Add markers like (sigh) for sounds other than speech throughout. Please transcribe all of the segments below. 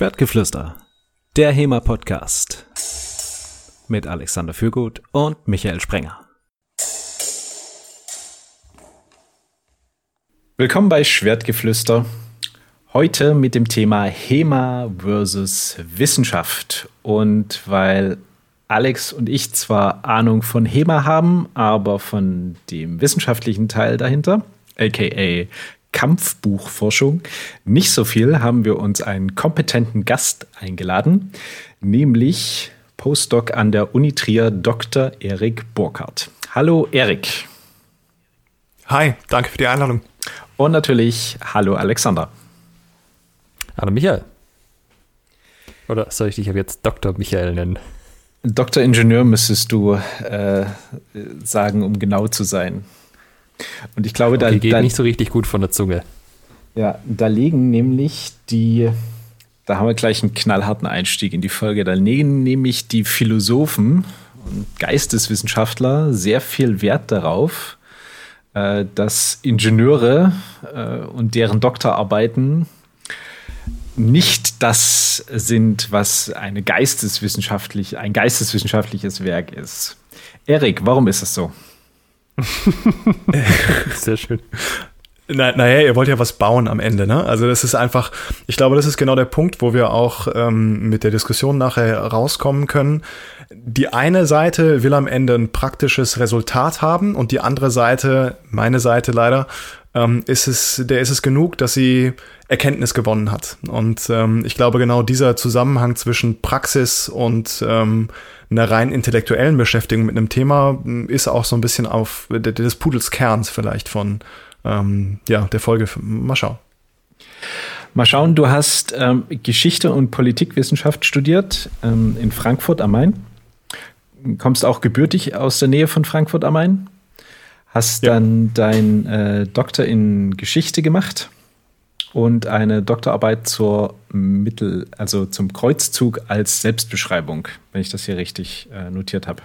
Schwertgeflüster, der HEMA-Podcast mit Alexander Fürgut und Michael Sprenger. Willkommen bei Schwertgeflüster. Heute mit dem Thema HEMA versus Wissenschaft. Und weil Alex und ich zwar Ahnung von HEMA haben, aber von dem wissenschaftlichen Teil dahinter, aka Kampfbuchforschung nicht so viel, haben wir uns einen kompetenten Gast eingeladen, nämlich Postdoc an der Uni Trier, Dr. Erik Burkhardt. Hallo Erik. Hi, danke für die Einladung. Und natürlich hallo Alexander. Hallo Michael. Oder soll ich dich jetzt Dr. Michael nennen? Dr. Ingenieur müsstest du äh, sagen, um genau zu sein. Und ich glaube, okay, da geht da, nicht so richtig gut von der Zunge. Ja, da liegen nämlich die, da haben wir gleich einen knallharten Einstieg in die Folge. Da legen nämlich die Philosophen und Geisteswissenschaftler sehr viel Wert darauf, äh, dass Ingenieure äh, und deren Doktorarbeiten nicht das sind, was eine geisteswissenschaftlich, ein geisteswissenschaftliches Werk ist. Erik, warum ist das so? (laughs) Sehr schön. Na, naja, ihr wollt ja was bauen am Ende, ne? Also das ist einfach, ich glaube, das ist genau der Punkt, wo wir auch ähm, mit der Diskussion nachher rauskommen können. Die eine Seite will am Ende ein praktisches Resultat haben und die andere Seite, meine Seite leider, ähm, ist es, der ist es genug, dass sie Erkenntnis gewonnen hat. Und ähm, ich glaube, genau dieser Zusammenhang zwischen Praxis und ähm, einer rein intellektuellen Beschäftigung mit einem Thema hm, ist auch so ein bisschen auf des Pudels Kerns vielleicht von ähm, ja, der Folge. Mal schauen. Mal schauen, du hast ähm, Geschichte und Politikwissenschaft studiert ähm, in Frankfurt am Main. Kommst auch gebürtig aus der Nähe von Frankfurt am Main. Hast ja. dann dein äh, Doktor in Geschichte gemacht und eine Doktorarbeit zur Mittel, also zum Kreuzzug als Selbstbeschreibung, wenn ich das hier richtig äh, notiert habe,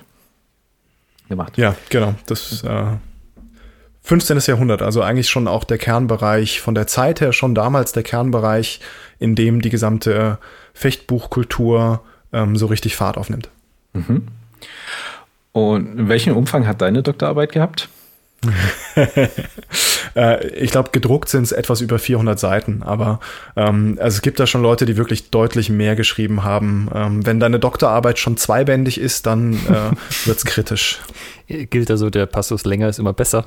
gemacht. Ja, genau. Das äh, 15. Jahrhundert, also eigentlich schon auch der Kernbereich von der Zeit her, schon damals der Kernbereich, in dem die gesamte Fechtbuchkultur ähm, so richtig Fahrt aufnimmt. Mhm. Und welchen Umfang hat deine Doktorarbeit gehabt? (laughs) Äh, ich glaube, gedruckt sind es etwas über 400 Seiten, aber ähm, also es gibt da schon Leute, die wirklich deutlich mehr geschrieben haben. Ähm, wenn deine Doktorarbeit schon zweibändig ist, dann äh, (laughs) wird es kritisch. Gilt also, der Passus länger ist immer besser?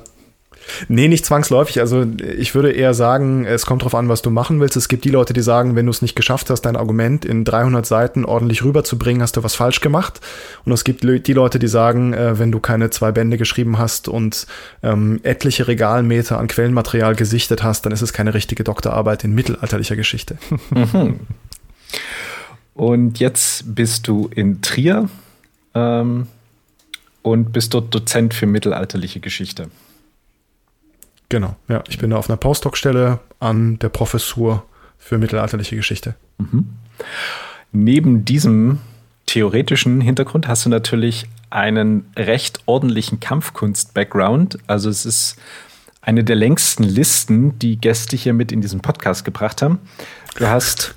Nee, nicht zwangsläufig. Also ich würde eher sagen, es kommt darauf an, was du machen willst. Es gibt die Leute, die sagen, wenn du es nicht geschafft hast, dein Argument in 300 Seiten ordentlich rüberzubringen, hast du was falsch gemacht. Und es gibt die Leute, die sagen, äh, wenn du keine zwei Bände geschrieben hast und ähm, etliche Regalmeter an Quellenmaterial gesichtet hast, dann ist es keine richtige Doktorarbeit in mittelalterlicher Geschichte. Mhm. Und jetzt bist du in Trier ähm, und bist dort Dozent für mittelalterliche Geschichte. Genau, ja. Ich bin da auf einer Postdoc-Stelle an der Professur für mittelalterliche Geschichte. Mhm. Neben diesem theoretischen Hintergrund hast du natürlich einen recht ordentlichen Kampfkunst-Background. Also es ist eine der längsten Listen, die Gäste hier mit in diesen Podcast gebracht haben. Du hast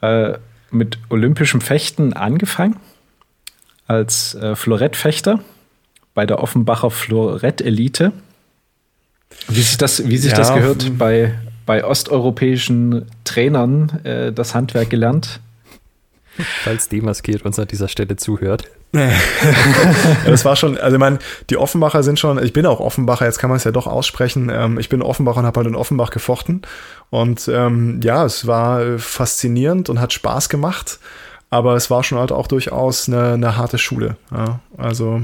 äh, mit olympischem Fechten angefangen als äh, Florettfechter bei der Offenbacher Florett-Elite wie sich das, wie sich ja, das gehört, bei, bei osteuropäischen Trainern äh, das Handwerk gelernt. Falls demaskiert uns an dieser Stelle zuhört. (laughs) ja, das war schon, also ich meine, die Offenbacher sind schon, ich bin auch Offenbacher, jetzt kann man es ja doch aussprechen. Ähm, ich bin Offenbacher und habe halt in Offenbach gefochten. Und ähm, ja, es war faszinierend und hat Spaß gemacht. Aber es war schon halt auch durchaus eine, eine harte Schule. Ja, also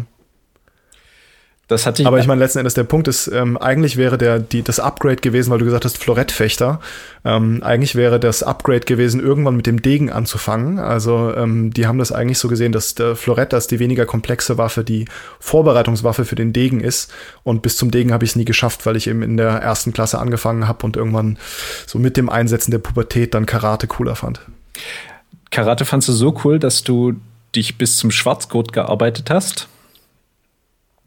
das hatte ich. Aber ich meine, letzten Endes der Punkt ist, ähm, eigentlich wäre der, die, das Upgrade gewesen, weil du gesagt hast, Florettfechter. Ähm, eigentlich wäre das Upgrade gewesen, irgendwann mit dem Degen anzufangen. Also ähm, die haben das eigentlich so gesehen, dass der Florett, das die weniger komplexe Waffe, die Vorbereitungswaffe für den Degen ist. Und bis zum Degen habe ich es nie geschafft, weil ich eben in der ersten Klasse angefangen habe und irgendwann so mit dem Einsetzen der Pubertät dann Karate cooler fand. Karate fandst du so cool, dass du dich bis zum Schwarzgurt gearbeitet hast?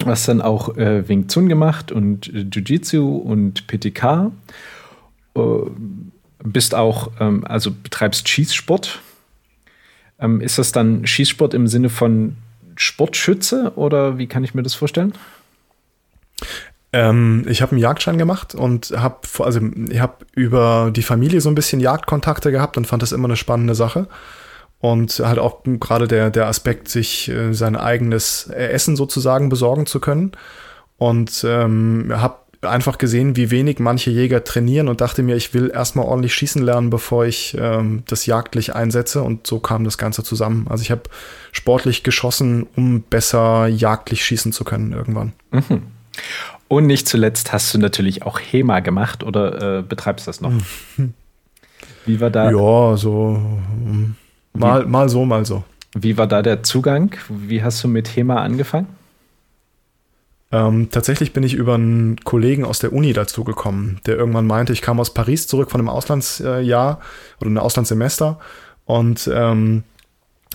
Hast dann auch äh, Wing Chun gemacht und äh, Jiu-Jitsu und PTK. Äh, bist auch, ähm, also betreibst Schießsport Ähm, ist das dann Schießsport im Sinne von Sportschütze oder wie kann ich mir das vorstellen? Ähm, ich habe einen Jagdschein gemacht und habe also ich habe über die Familie so ein bisschen Jagdkontakte gehabt und fand das immer eine spannende Sache. Und halt auch gerade der, der Aspekt, sich äh, sein eigenes Essen sozusagen besorgen zu können. Und ähm, habe einfach gesehen, wie wenig manche Jäger trainieren und dachte mir, ich will erstmal ordentlich schießen lernen, bevor ich ähm, das jagdlich einsetze. Und so kam das Ganze zusammen. Also ich habe sportlich geschossen, um besser jagdlich schießen zu können irgendwann. Mhm. Und nicht zuletzt hast du natürlich auch HEMA gemacht oder äh, betreibst das noch? Wie war da? Ja, so hm, mal, mal so, mal so. Wie war da der Zugang? Wie hast du mit HEMA angefangen? Ähm, tatsächlich bin ich über einen Kollegen aus der Uni dazu gekommen, der irgendwann meinte, ich kam aus Paris zurück von einem Auslandsjahr oder einem Auslandssemester und ähm,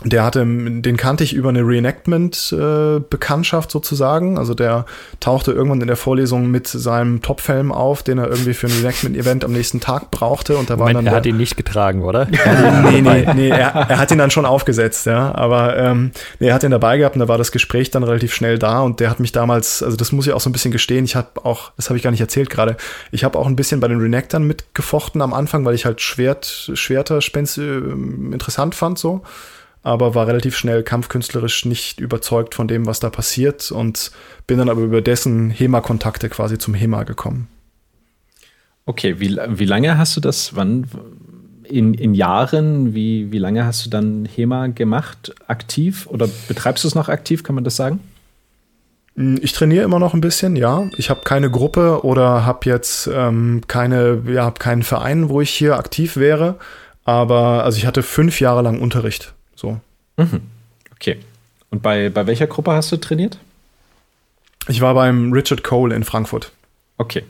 der hatte, den kannte ich über eine Reenactment-Bekanntschaft äh, sozusagen. Also der tauchte irgendwann in der Vorlesung mit seinem Topfilm auf, den er irgendwie für ein Reenactment-Event am nächsten Tag brauchte. Und da Moment, war dann er hat ihn nicht getragen, oder? (laughs) nee, nee, nee, er, er, hat ihn dann schon aufgesetzt, ja. Aber ähm, nee, er hat ihn dabei gehabt und da war das Gespräch dann relativ schnell da. Und der hat mich damals, also das muss ich auch so ein bisschen gestehen, ich habe auch, das habe ich gar nicht erzählt gerade, ich habe auch ein bisschen bei den Reenactern mitgefochten am Anfang, weil ich halt Schwert, Schwerter Spenz, äh, interessant fand so aber war relativ schnell kampfkünstlerisch nicht überzeugt von dem, was da passiert und bin dann aber über dessen HEMA-Kontakte quasi zum HEMA gekommen. Okay, wie, wie lange hast du das, wann, in, in Jahren, wie, wie lange hast du dann HEMA gemacht, aktiv oder betreibst du es noch aktiv, kann man das sagen? Hm, ich trainiere immer noch ein bisschen, ja. Ich habe keine Gruppe oder habe jetzt ähm, keine, ja, keinen Verein, wo ich hier aktiv wäre. Aber also ich hatte fünf Jahre lang Unterricht. Mhm. Okay. Und bei, bei welcher Gruppe hast du trainiert? Ich war beim Richard Cole in Frankfurt. Okay.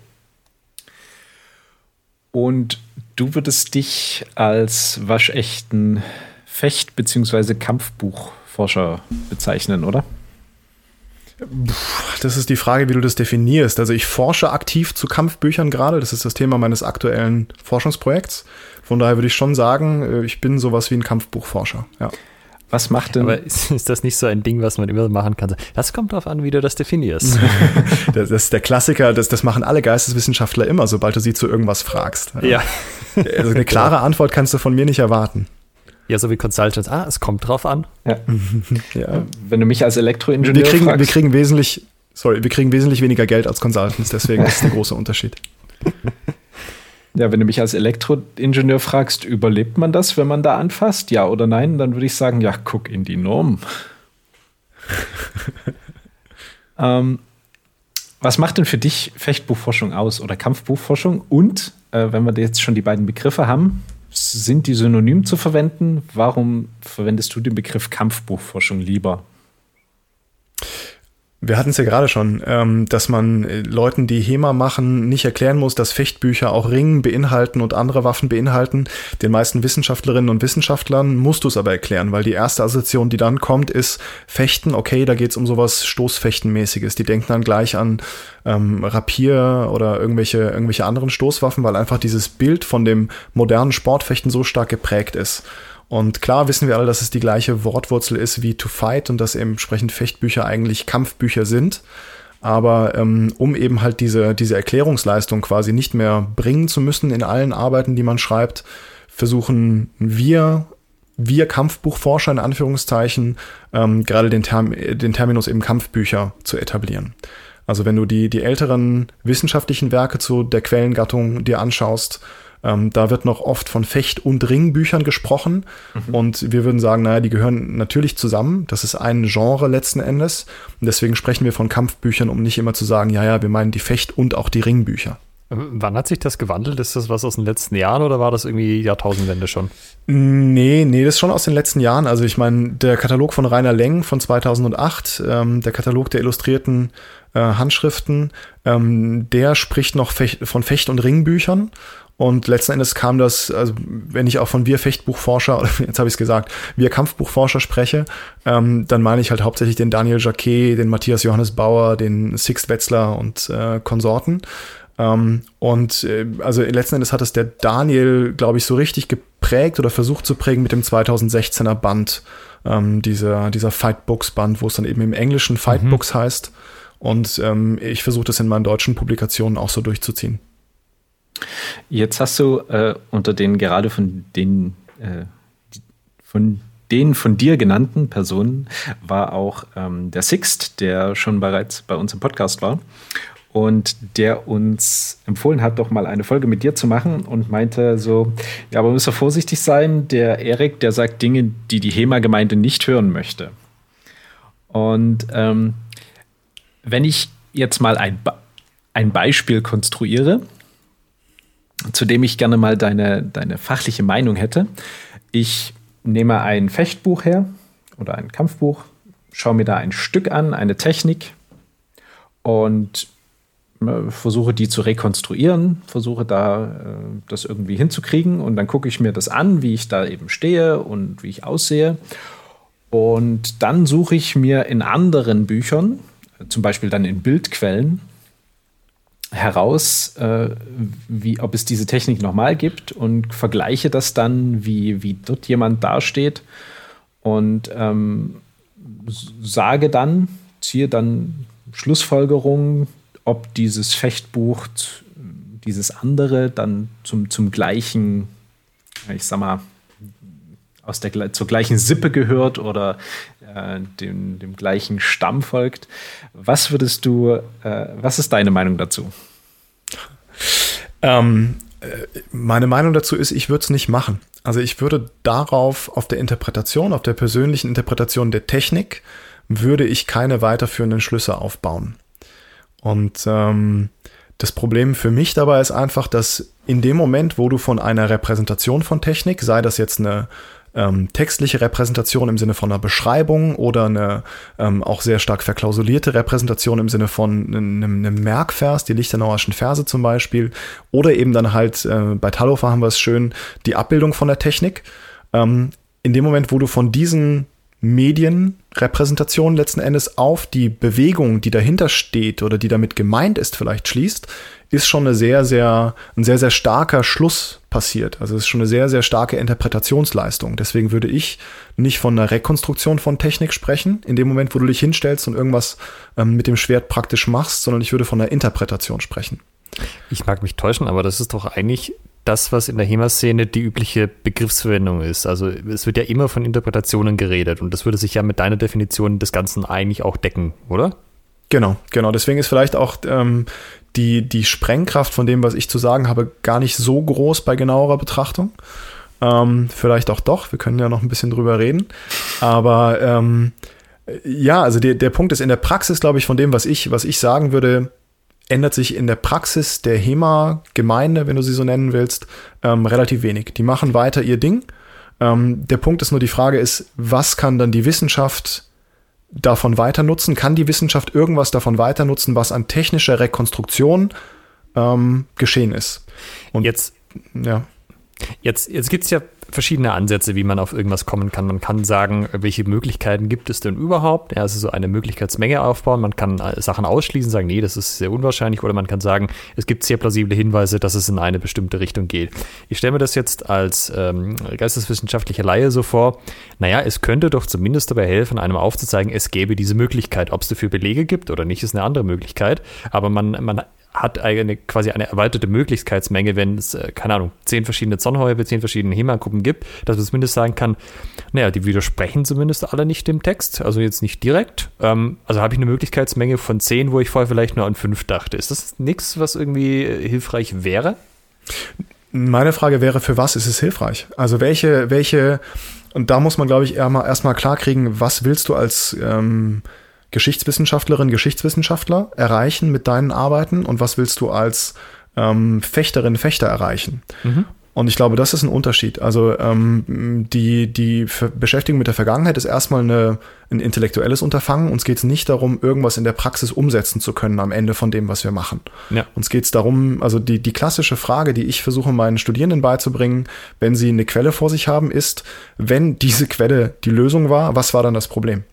Und du würdest dich als waschechten Fecht- bzw. Kampfbuchforscher bezeichnen, oder? Das ist die Frage, wie du das definierst. Also ich forsche aktiv zu Kampfbüchern gerade. Das ist das Thema meines aktuellen Forschungsprojekts. Von daher würde ich schon sagen, äh, ich bin sowas wie ein Kampfbuchforscher. Ja. Was macht denn. Aber ist, ist, das nicht so ein Ding, was man immer machen kann? Das kommt darauf an, wie du das definierst. das, (laughs) das, ist der Klassiker, das, das machen alle Geisteswissenschaftler immer, sobald du sie zu irgendwas fragst. Ja. Also eine klare Antwort kannst du von mir nicht erwarten. Ja, so wie Consultants. Ah, es kommt drauf an. Ja. (laughs) ja. Wenn du mich als Elektroingenieur wir kriegen, fragst. Wir kriegen wesentlich, sorry, wir kriegen wesentlich weniger Geld als Consultants, deswegen ist der (laughs) große Unterschied. Ja, wenn du mich als Elektroingenieur fragst, überlebt man das, wenn man da anfasst? Ja oder nein? Dann würde ich sagen, ja, guck in die Norm. (laughs) ähm, was macht denn für dich Fechtbuchforschung aus oder Kampfbuchforschung? Und, äh, wenn wir jetzt schon die beiden Begriffe haben, sind die synonym zu verwenden? Warum verwendest du den Begriff Kampfbuchforschung lieber? Wir hatten es ja gerade schon, ähm, dass man äh, Leuten, die HEMA machen, nicht erklären muss, dass Fechtbücher auch Ringen beinhalten und andere Waffen beinhalten. Den meisten Wissenschaftlerinnen und Wissenschaftlern musst du es aber erklären, weil die erste Assoziation, die dann kommt, ist Fechten, okay, da geht es um sowas Stoßfechtenmäßiges. Die denken dann gleich an ähm, Rapier oder irgendwelche, irgendwelche anderen Stoßwaffen, weil einfach dieses Bild von dem modernen Sportfechten so stark geprägt ist. Und klar wissen wir alle, dass es die gleiche Wortwurzel ist wie to fight und dass entsprechend Fechtbücher eigentlich Kampfbücher sind. Aber ähm, um eben halt diese, diese Erklärungsleistung quasi nicht mehr bringen zu müssen in allen Arbeiten, die man schreibt, versuchen wir, wir Kampfbuchforscher in Anführungszeichen, ähm, gerade den, Term, den Terminus eben Kampfbücher zu etablieren. Also wenn du die, die älteren wissenschaftlichen Werke zu der Quellengattung dir anschaust, ähm, da wird noch oft von Fecht- und Ringbüchern gesprochen. Mhm. Und wir würden sagen, naja, die gehören natürlich zusammen. Das ist ein Genre letzten Endes. Und deswegen sprechen wir von Kampfbüchern, um nicht immer zu sagen, ja, ja, wir meinen die Fecht- und auch die Ringbücher. Wann hat sich das gewandelt? Ist das was aus den letzten Jahren oder war das irgendwie Jahrtausendwende schon? Nee, nee, das ist schon aus den letzten Jahren. Also ich meine, der Katalog von Rainer Leng von 2008, ähm, der Katalog der illustrierten äh, Handschriften, ähm, der spricht noch Fech von Fecht- und Ringbüchern. Und letzten Endes kam das, also wenn ich auch von wir Fechtbuchforscher, (laughs) oder jetzt habe ich es gesagt, wir Kampfbuchforscher spreche, ähm, dann meine ich halt hauptsächlich den Daniel Jacquet, den Matthias Johannes Bauer, den Sixt Wetzler und äh, Konsorten. Ähm, und äh, also letzten Endes hat es der Daniel, glaube ich, so richtig geprägt oder versucht zu prägen mit dem 2016er Band, ähm, dieser, dieser Fightbooks Band, wo es dann eben im Englischen Fightbooks mhm. heißt. Und ähm, ich versuche das in meinen deutschen Publikationen auch so durchzuziehen. Jetzt hast du äh, unter den gerade von den äh, von den von dir genannten Personen war auch ähm, der Sixt, der schon bereits bei uns im Podcast war und der uns empfohlen hat, doch mal eine Folge mit dir zu machen und meinte so, ja, aber müssen wir vorsichtig sein, der Erik, der sagt Dinge, die die HEMA-Gemeinde nicht hören möchte. Und ähm, wenn ich jetzt mal ein, ein Beispiel konstruiere, zu dem ich gerne mal deine, deine fachliche Meinung hätte. Ich nehme ein Fechtbuch her oder ein Kampfbuch, schaue mir da ein Stück an, eine Technik und äh, versuche die zu rekonstruieren, versuche da äh, das irgendwie hinzukriegen und dann gucke ich mir das an, wie ich da eben stehe und wie ich aussehe. Und dann suche ich mir in anderen Büchern, zum Beispiel dann in Bildquellen, heraus, äh, wie, ob es diese Technik nochmal gibt und vergleiche das dann, wie, wie dort jemand dasteht und ähm, sage dann, ziehe dann Schlussfolgerungen, ob dieses Fechtbuch, dieses andere dann zum, zum gleichen, ich sag mal, aus der, zur gleichen Sippe gehört oder äh, dem, dem gleichen Stamm folgt. Was würdest du, äh, was ist deine Meinung dazu? Ähm, äh, meine Meinung dazu ist, ich würde es nicht machen. Also ich würde darauf, auf der Interpretation, auf der persönlichen Interpretation der Technik, würde ich keine weiterführenden Schlüsse aufbauen. Und ähm, das Problem für mich dabei ist einfach, dass in dem Moment, wo du von einer Repräsentation von Technik, sei das jetzt eine ähm, textliche Repräsentation im Sinne von einer Beschreibung oder eine ähm, auch sehr stark verklausulierte Repräsentation im Sinne von einem, einem Merkvers, die Lichtenauerschen Verse zum Beispiel, oder eben dann halt, äh, bei Talhofer haben wir es schön, die Abbildung von der Technik. Ähm, in dem Moment, wo du von diesen Medienrepräsentation letzten Endes auf die Bewegung, die dahinter steht oder die damit gemeint ist, vielleicht schließt, ist schon eine sehr, sehr, ein sehr, sehr starker Schluss passiert. Also es ist schon eine sehr, sehr starke Interpretationsleistung. Deswegen würde ich nicht von einer Rekonstruktion von Technik sprechen, in dem Moment, wo du dich hinstellst und irgendwas ähm, mit dem Schwert praktisch machst, sondern ich würde von einer Interpretation sprechen. Ich mag mich täuschen, aber das ist doch eigentlich das, was in der HEMA-Szene die übliche Begriffsverwendung ist. Also es wird ja immer von Interpretationen geredet und das würde sich ja mit deiner Definition des Ganzen eigentlich auch decken, oder? Genau, genau. Deswegen ist vielleicht auch ähm, die, die Sprengkraft von dem, was ich zu sagen habe, gar nicht so groß bei genauerer Betrachtung. Ähm, vielleicht auch doch, wir können ja noch ein bisschen drüber reden. Aber ähm, ja, also der, der Punkt ist in der Praxis, glaube ich, von dem, was ich, was ich sagen würde, ändert sich in der Praxis der HEMA-Gemeinde, wenn du sie so nennen willst, ähm, relativ wenig. Die machen weiter ihr Ding. Ähm, der Punkt ist nur, die Frage ist, was kann dann die Wissenschaft davon weiter nutzen? Kann die Wissenschaft irgendwas davon weiter nutzen, was an technischer Rekonstruktion ähm, geschehen ist? Und jetzt, ja. Jetzt, jetzt gibt es ja verschiedene Ansätze, wie man auf irgendwas kommen kann. Man kann sagen, welche Möglichkeiten gibt es denn überhaupt? Ja, also so eine Möglichkeitsmenge aufbauen. Man kann äh, Sachen ausschließen, sagen, nee, das ist sehr unwahrscheinlich. Oder man kann sagen, es gibt sehr plausible Hinweise, dass es in eine bestimmte Richtung geht. Ich stelle mir das jetzt als ähm, geisteswissenschaftlicher Laie so vor, naja, es könnte doch zumindest dabei helfen, einem aufzuzeigen, es gäbe diese Möglichkeit. Ob es dafür Belege gibt oder nicht, ist eine andere Möglichkeit. Aber man, man hat eine, quasi eine erweiterte Möglichkeitsmenge, wenn es, äh, keine Ahnung, zehn verschiedene Zornhäube, zehn verschiedene HEMA-Gruppen gibt, dass man zumindest sagen kann, naja, die widersprechen zumindest alle nicht dem Text, also jetzt nicht direkt. Ähm, also habe ich eine Möglichkeitsmenge von zehn, wo ich vorher vielleicht nur an fünf dachte. Ist das nichts, was irgendwie äh, hilfreich wäre? Meine Frage wäre, für was ist es hilfreich? Also welche, welche, und da muss man, glaube ich, erstmal erst klarkriegen, was willst du als ähm, Geschichtswissenschaftlerin, Geschichtswissenschaftler erreichen mit deinen Arbeiten und was willst du als ähm, Fechterin, Fechter erreichen? Mhm. Und ich glaube, das ist ein Unterschied. Also ähm, die, die Beschäftigung mit der Vergangenheit ist erstmal eine, ein intellektuelles Unterfangen. Uns geht es nicht darum, irgendwas in der Praxis umsetzen zu können am Ende von dem, was wir machen. Ja. Uns geht es darum, also die, die klassische Frage, die ich versuche meinen Studierenden beizubringen, wenn sie eine Quelle vor sich haben, ist, wenn diese Quelle die Lösung war, was war dann das Problem?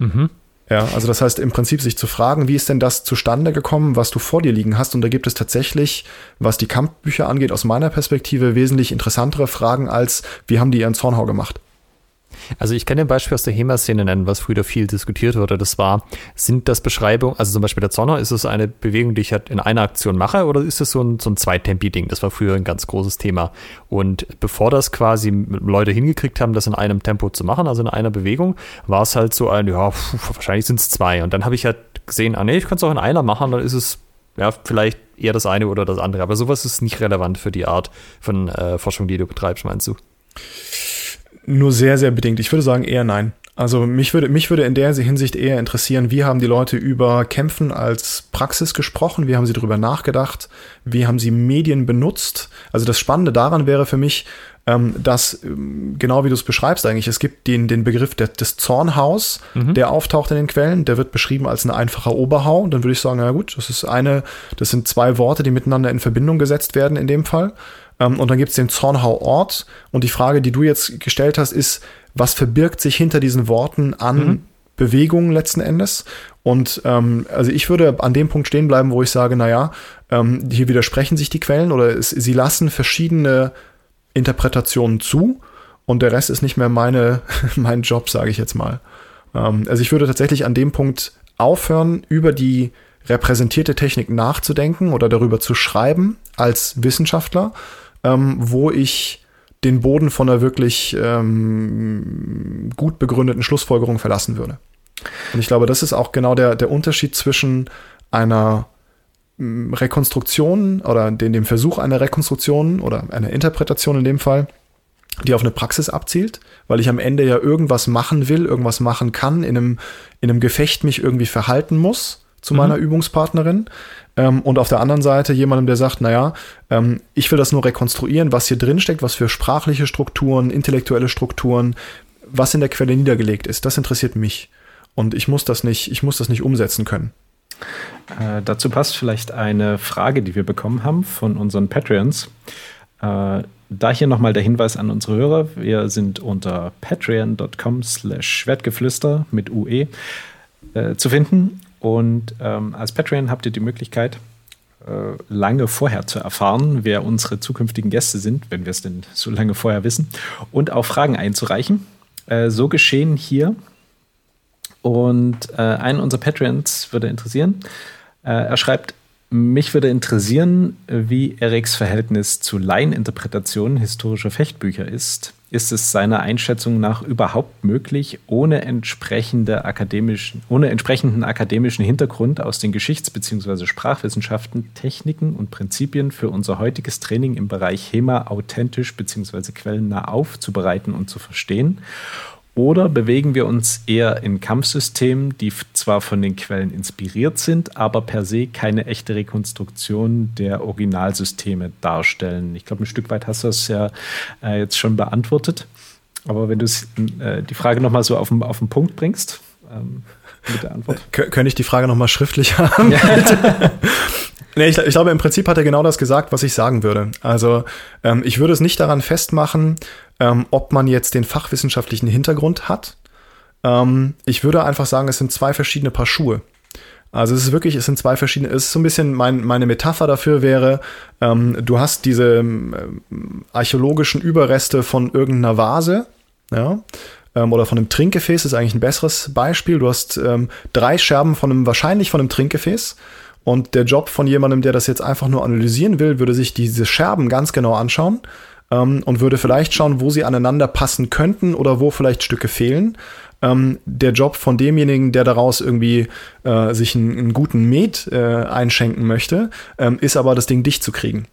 Mhm. Ja, also das heißt im Prinzip sich zu fragen, wie ist denn das zustande gekommen, was du vor dir liegen hast? Und da gibt es tatsächlich, was die Kampfbücher angeht, aus meiner Perspektive wesentlich interessantere Fragen als, wie haben die ihren Zornhau gemacht? Also ich kann ein Beispiel aus der HEMA-Szene nennen, was früher viel diskutiert wurde. Das war, sind das Beschreibungen, also zum Beispiel der Zorner, ist es eine Bewegung, die ich halt in einer Aktion mache oder ist es so ein, so ein Zweitempi-Ding? Das war früher ein ganz großes Thema. Und bevor das quasi Leute hingekriegt haben, das in einem Tempo zu machen, also in einer Bewegung, war es halt so ein, ja, pf, wahrscheinlich sind es zwei. Und dann habe ich halt gesehen, ah nee, ich kann es auch in einer machen, dann ist es ja vielleicht eher das eine oder das andere. Aber sowas ist nicht relevant für die Art von äh, Forschung, die du betreibst, meinst du? Nur sehr, sehr bedingt. Ich würde sagen eher nein. Also mich würde, mich würde in der Hinsicht eher interessieren, wie haben die Leute über Kämpfen als Praxis gesprochen, wie haben sie darüber nachgedacht, wie haben sie Medien benutzt. Also das Spannende daran wäre für mich, ähm, dass, ähm, genau wie du es beschreibst eigentlich, es gibt den, den Begriff der, des Zornhaus, mhm. der auftaucht in den Quellen, der wird beschrieben als ein einfacher Oberhau. Und dann würde ich sagen, na gut, das ist eine, das sind zwei Worte, die miteinander in Verbindung gesetzt werden in dem Fall. Ähm, und dann gibt es den Zornhau-Ort. Und die Frage, die du jetzt gestellt hast, ist, was verbirgt sich hinter diesen Worten an mhm. Bewegungen letzten Endes? Und ähm, also ich würde an dem Punkt stehen bleiben, wo ich sage, naja, ähm, hier widersprechen sich die Quellen oder es, sie lassen verschiedene Interpretationen zu und der Rest ist nicht mehr meine, (laughs) mein Job, sage ich jetzt mal. Ähm, also ich würde tatsächlich an dem Punkt aufhören, über die repräsentierte Technik nachzudenken oder darüber zu schreiben als Wissenschaftler, ähm, wo ich den Boden von einer wirklich ähm, gut begründeten Schlussfolgerung verlassen würde. Und ich glaube, das ist auch genau der, der Unterschied zwischen einer mm, Rekonstruktion oder den, dem Versuch einer Rekonstruktion oder einer Interpretation in dem Fall, die auf eine Praxis abzielt, weil ich am Ende ja irgendwas machen will, irgendwas machen kann, in einem, in einem Gefecht mich irgendwie verhalten muss zu mhm. meiner Übungspartnerin. Ähm, und auf der anderen Seite jemandem, der sagt, naja, ähm, ich will das nur rekonstruieren, was hier drin steckt, was für sprachliche Strukturen, intellektuelle Strukturen, was in der Quelle niedergelegt ist. Das interessiert mich. Und ich muss das nicht, ich muss das nicht umsetzen können. Äh, dazu passt vielleicht eine Frage, die wir bekommen haben von unseren Patreons. Äh, da hier nochmal der Hinweis an unsere Hörer. Wir sind unter patreon.com slash Schwertgeflüster mit UE äh, zu finden. Und ähm, als Patreon habt ihr die Möglichkeit, äh, lange vorher zu erfahren, wer unsere zukünftigen Gäste sind, wenn wir es denn so lange vorher wissen, und auch Fragen einzureichen. Äh, so geschehen hier. Und äh, einen unserer Patreons würde interessieren. Äh, er schreibt, mich würde interessieren, wie Eriks Verhältnis zu Laieninterpretationen historischer Fechtbücher ist. Ist es seiner Einschätzung nach überhaupt möglich, ohne, entsprechende akademischen, ohne entsprechenden akademischen Hintergrund aus den Geschichts- bzw. Sprachwissenschaften Techniken und Prinzipien für unser heutiges Training im Bereich HEMA authentisch bzw. quellennah aufzubereiten und zu verstehen? Oder bewegen wir uns eher in Kampfsystemen, die zwar von den Quellen inspiriert sind, aber per se keine echte Rekonstruktion der Originalsysteme darstellen? Ich glaube, ein Stück weit hast du das ja äh, jetzt schon beantwortet. Aber wenn du äh, die Frage nochmal so auf den, auf den Punkt bringst, ähm, mit der Antwort. Könnte ich die Frage nochmal schriftlich (laughs) haben? Ja. (laughs) Nee, ich, ich, glaube, im Prinzip hat er genau das gesagt, was ich sagen würde. Also ähm, ich würde es nicht daran festmachen, ähm, ob man jetzt den fachwissenschaftlichen Hintergrund hat. Ähm, ich würde einfach sagen, es sind zwei verschiedene Paar Schuhe. Also es ist wirklich, es sind zwei verschiedene, es ist so ein bisschen mein, meine Metapher dafür wäre, ähm, du hast diese ähm, archäologischen Überreste von irgendeiner Vase, ja, ähm, oder von einem Trinkgefäß, ist eigentlich ein besseres Beispiel. Du hast ähm, drei Scherben von einem, wahrscheinlich von einem Trinkgefäß und der Job von jemandem, der das jetzt einfach nur analysieren will, würde sich diese Scherben ganz genau anschauen ähm, und würde vielleicht schauen, wo sie aneinander passen könnten oder wo vielleicht Stücke fehlen. Ähm, der Job von demjenigen, der daraus irgendwie äh, sich einen, einen, guten Met äh, einschenken möchte, ähm, ist aber das Ding dicht zu kriegen.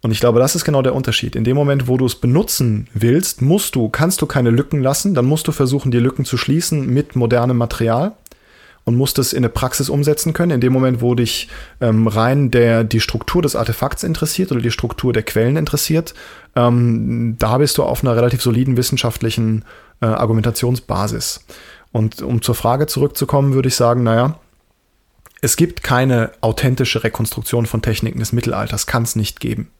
Und ich glaube, das ist genau der Unterschied. In dem Moment, wo du es benutzen willst, musst du, kannst du keine Lücken lassen, dann musst du versuchen, die Lücken zu schließen mit modernem Material und musst es in eine Praxis umsetzen können. In dem Moment, wo dich ähm, rein der, die Struktur des Artefakts interessiert oder die Struktur der Quellen interessiert, ähm, da bist du auf einer relativ soliden wissenschaftlichen äh, Argumentationsbasis. Und um zur Frage zurückzukommen, würde ich sagen, naja, es gibt keine authentische Rekonstruktion von Techniken des Mittelalters, kann es nicht geben.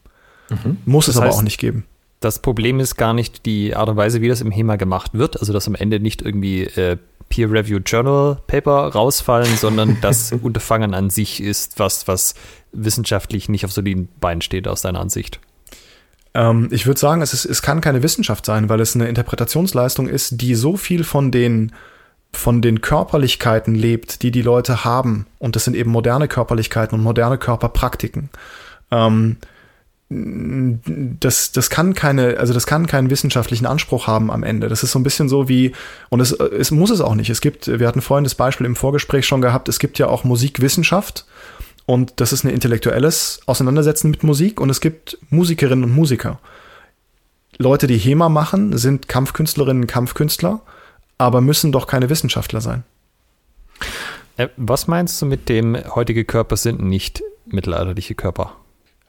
Mhm. Muss das es aber heißt, auch nicht geben. Das Problem ist gar nicht die Art und Weise, wie das im HEMA gemacht wird, also dass am Ende nicht irgendwie äh, Peer-Reviewed Journal Paper rausfallen, sondern (laughs) das Unterfangen an sich ist was, was wissenschaftlich nicht auf soliden Beinen steht aus deiner Ansicht. Ähm, ich würde sagen, es, ist, es kann keine Wissenschaft sein, weil es eine Interpretationsleistung ist, die so viel von den von den Körperlichkeiten lebt, die die Leute haben. Und das sind eben moderne Körperlichkeiten und moderne Körperpraktiken. Ähm, das, das kann keine, also das kann keinen wissenschaftlichen Anspruch haben am Ende. Das ist so ein bisschen so wie, und es, es muss es auch nicht. Es gibt, wir hatten vorhin das Beispiel im Vorgespräch schon gehabt, es gibt ja auch Musikwissenschaft und das ist ein intellektuelles Auseinandersetzen mit Musik und es gibt Musikerinnen und Musiker. Leute, die HEMA machen, sind Kampfkünstlerinnen und Kampfkünstler, aber müssen doch keine Wissenschaftler sein. Äh, was meinst du mit dem, heutige Körper sind nicht mittelalterliche Körper?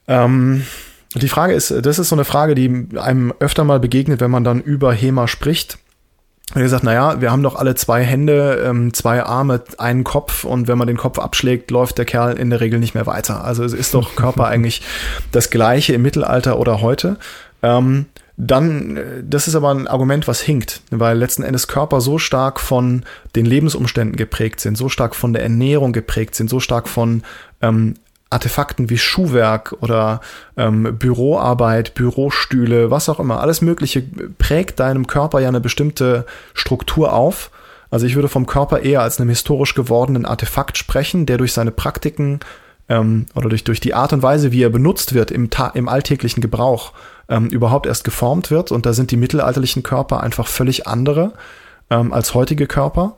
Ähm, die Frage ist, das ist so eine Frage, die einem öfter mal begegnet, wenn man dann über HEMA spricht. Und er sagt, naja, wir haben doch alle zwei Hände, ähm, zwei Arme, einen Kopf und wenn man den Kopf abschlägt, läuft der Kerl in der Regel nicht mehr weiter. Also es ist doch Körper (laughs) eigentlich das gleiche im Mittelalter oder heute. Ähm, dann, äh, das ist aber ein Argument, was hinkt, weil letzten Endes Körper so stark von den Lebensumständen geprägt sind, so stark von der Ernährung geprägt sind, so stark von ähm, Artefakten wie Schuhwerk oder ähm, Büroarbeit, Bürostühle, was auch immer, alles Mögliche prägt deinem Körper ja eine bestimmte Struktur auf. Also ich würde vom Körper eher als einem historisch gewordenen Artefakt sprechen, der durch seine Praktiken ähm, oder durch, durch die Art und Weise, wie er benutzt wird im, im alltäglichen Gebrauch, ähm, überhaupt erst geformt wird. Und da sind die mittelalterlichen Körper einfach völlig andere ähm, als heutige Körper.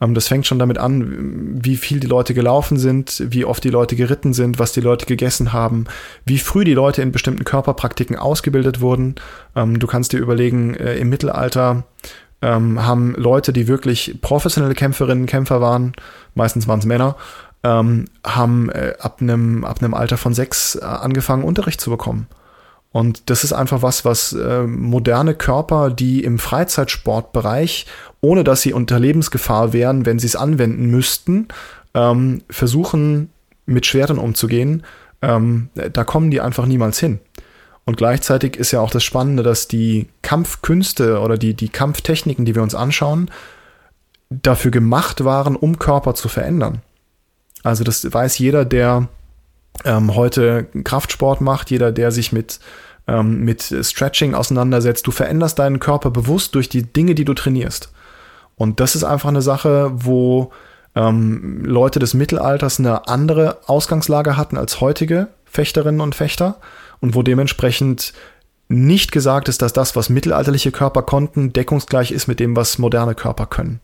Ähm, das fängt schon damit an, wie viel die Leute gelaufen sind, wie oft die Leute geritten sind, was die Leute gegessen haben, wie früh die Leute in bestimmten Körperpraktiken ausgebildet wurden. Ähm, du kannst dir überlegen, äh, im Mittelalter ähm, haben Leute, die wirklich professionelle Kämpferinnen, Kämpfer waren, meistens waren es Männer, haben äh, ab einem ab einem Alter von sechs äh, angefangen, Unterricht zu bekommen. Und das ist einfach was, was äh, moderne Körper, die im Freizeitsportbereich, ohne dass sie unter Lebensgefahr wären, wenn sie es anwenden müssten, ähm, versuchen, mit Schwertern umzugehen, ähm, da kommen die einfach niemals hin. Und gleichzeitig ist ja auch das Spannende, dass die Kampfkünste oder die, die Kampftechniken, die wir uns anschauen, dafür gemacht waren, um Körper zu verändern. Also das weiß jeder, der ähm, heute Kraftsport macht, jeder, der sich mit, ähm, mit Stretching auseinandersetzt. Du veränderst deinen Körper bewusst durch die Dinge, die du trainierst. Und das ist einfach eine Sache, wo ähm, Leute des Mittelalters eine andere Ausgangslage hatten als heutige Fechterinnen und Fechter und wo dementsprechend nicht gesagt ist, dass das, was mittelalterliche Körper konnten, deckungsgleich ist mit dem, was moderne Körper können.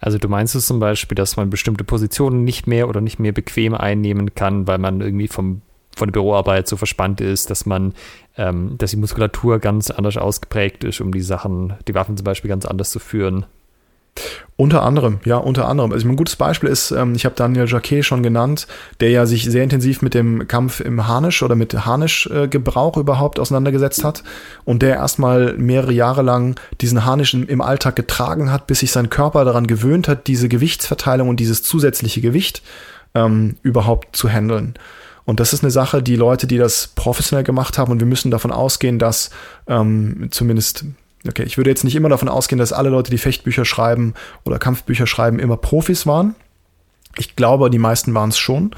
Also du meinst es zum Beispiel, dass man bestimmte Positionen nicht mehr oder nicht mehr bequem einnehmen kann, weil man irgendwie vom, von der Büroarbeit so verspannt ist, dass man, ähm, dass die Muskulatur ganz anders ausgeprägt ist, um die Sachen, die Waffen zum Beispiel ganz anders zu führen. Unter anderem, ja, unter anderem. Also ein gutes Beispiel ist, ähm, ich habe Daniel Jacquet schon genannt, der ja sich sehr intensiv mit dem Kampf im Harnisch oder mit Harnischgebrauch äh, überhaupt auseinandergesetzt hat und der erstmal mehrere Jahre lang diesen Harnisch im Alltag getragen hat, bis sich sein Körper daran gewöhnt hat, diese Gewichtsverteilung und dieses zusätzliche Gewicht ähm, überhaupt zu handeln. Und das ist eine Sache, die Leute, die das professionell gemacht haben, und wir müssen davon ausgehen, dass ähm, zumindest Okay, ich würde jetzt nicht immer davon ausgehen, dass alle Leute, die Fechtbücher schreiben oder Kampfbücher schreiben, immer Profis waren. Ich glaube, die meisten waren es schon.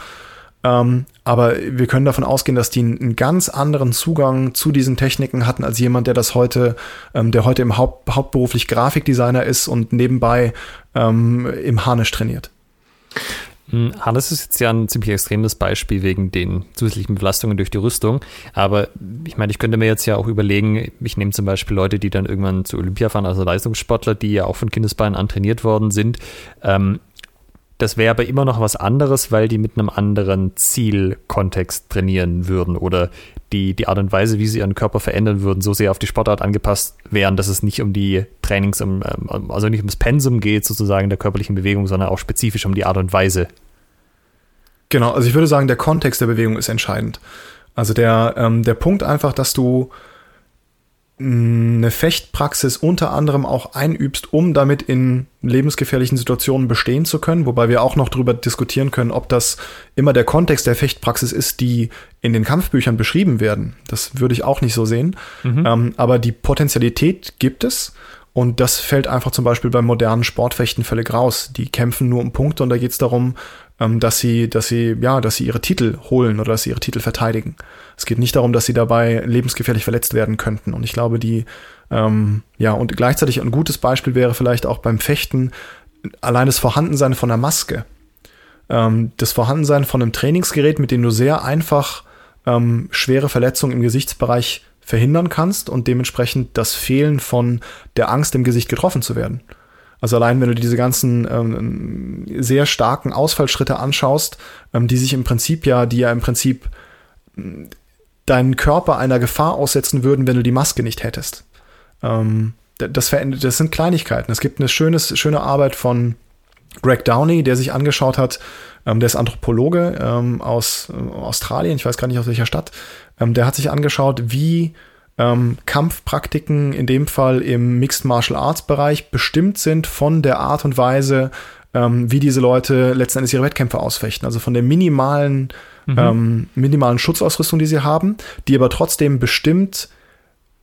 Ähm, aber wir können davon ausgehen, dass die einen ganz anderen Zugang zu diesen Techniken hatten als jemand, der das heute, ähm, der heute im Haupt, hauptberuflich Grafikdesigner ist und nebenbei ähm, im Harnisch trainiert. Hm, Hannes ist jetzt ja ein ziemlich extremes Beispiel wegen den zusätzlichen Belastungen durch die Rüstung. Aber ich meine, ich könnte mir jetzt ja auch überlegen, ich nehme zum Beispiel Leute, die dann irgendwann zu Olympia fahren, also Leistungssportler, die ja auch von Kindesbeinen an trainiert worden sind. Ähm, das wäre aber immer noch was anderes, weil die mit einem anderen Zielkontext trainieren würden oder die, die Art und Weise, wie sie ihren Körper verändern würden, so sehr auf die Sportart angepasst wären, dass es nicht um die Trainings, um, ähm, also nicht ums Pensum geht, sozusagen der körperlichen Bewegung, sondern auch spezifisch um die Art und Weise. Genau, also ich würde sagen, der Kontext der Bewegung ist entscheidend. Also der, ähm, der Punkt einfach, dass du eine Fechtpraxis unter anderem auch einübst, um damit in lebensgefährlichen Situationen bestehen zu können, wobei wir auch noch darüber diskutieren können, ob das immer der Kontext der Fechtpraxis ist, die in den Kampfbüchern beschrieben werden. Das würde ich auch nicht so sehen. Mhm. Ähm, aber die Potenzialität gibt es. Und das fällt einfach zum Beispiel beim modernen Sportfechten völlig raus. Die kämpfen nur um Punkte und da geht es darum, ähm, dass sie, dass sie, ja, dass sie ihre Titel holen oder dass sie ihre Titel verteidigen. Es geht nicht darum, dass sie dabei lebensgefährlich verletzt werden könnten. Und ich glaube, die, ähm, ja, und gleichzeitig ein gutes Beispiel wäre vielleicht auch beim Fechten allein das Vorhandensein von einer Maske. Ähm, das Vorhandensein von einem Trainingsgerät, mit dem du sehr einfach ähm, schwere Verletzungen im Gesichtsbereich verhindern kannst und dementsprechend das Fehlen von der Angst im Gesicht getroffen zu werden. Also allein wenn du diese ganzen ähm, sehr starken Ausfallschritte anschaust, ähm, die sich im Prinzip ja, die ja im Prinzip mm, deinen Körper einer Gefahr aussetzen würden, wenn du die Maske nicht hättest. Ähm, das, verändert, das sind Kleinigkeiten. Es gibt eine schönes, schöne Arbeit von Greg Downey, der sich angeschaut hat, ähm, der ist Anthropologe ähm, aus äh, Australien, ich weiß gar nicht aus welcher Stadt, ähm, der hat sich angeschaut, wie ähm, Kampfpraktiken in dem Fall im Mixed Martial Arts Bereich bestimmt sind von der Art und Weise, ähm, wie diese Leute letzten Endes ihre Wettkämpfe ausfechten. Also von der minimalen, mhm. ähm, minimalen Schutzausrüstung, die sie haben, die aber trotzdem bestimmt,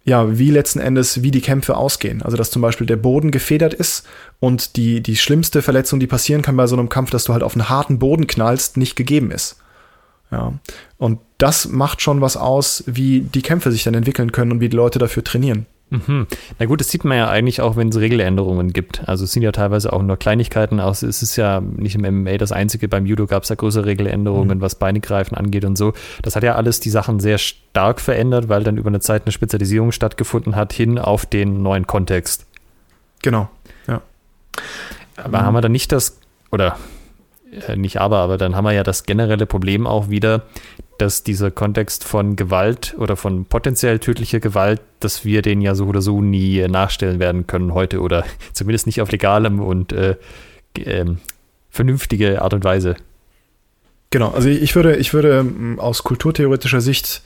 ja, wie letzten Endes, wie die Kämpfe ausgehen. Also, dass zum Beispiel der Boden gefedert ist und die, die schlimmste Verletzung, die passieren kann bei so einem Kampf, dass du halt auf einen harten Boden knallst, nicht gegeben ist. Ja. Und das macht schon was aus, wie die Kämpfe sich dann entwickeln können und wie die Leute dafür trainieren. Mhm. Na gut, das sieht man ja eigentlich auch, wenn es Regeländerungen gibt. Also es sind ja teilweise auch nur Kleinigkeiten. Auch, es ist ja nicht im MMA das Einzige. Beim Judo gab es ja größere Regeländerungen, mhm. was Beinegreifen angeht und so. Das hat ja alles die Sachen sehr stark verändert, weil dann über eine Zeit eine Spezialisierung stattgefunden hat hin auf den neuen Kontext. Genau, ja. Aber mhm. haben wir dann nicht das, oder äh, nicht aber, aber dann haben wir ja das generelle Problem auch wieder, dass dieser Kontext von Gewalt oder von potenziell tödlicher Gewalt, dass wir den ja so oder so nie nachstellen werden können heute oder (laughs) zumindest nicht auf legalem und äh, äh, vernünftige Art und Weise. Genau, also ich würde, ich würde ähm, aus kulturtheoretischer Sicht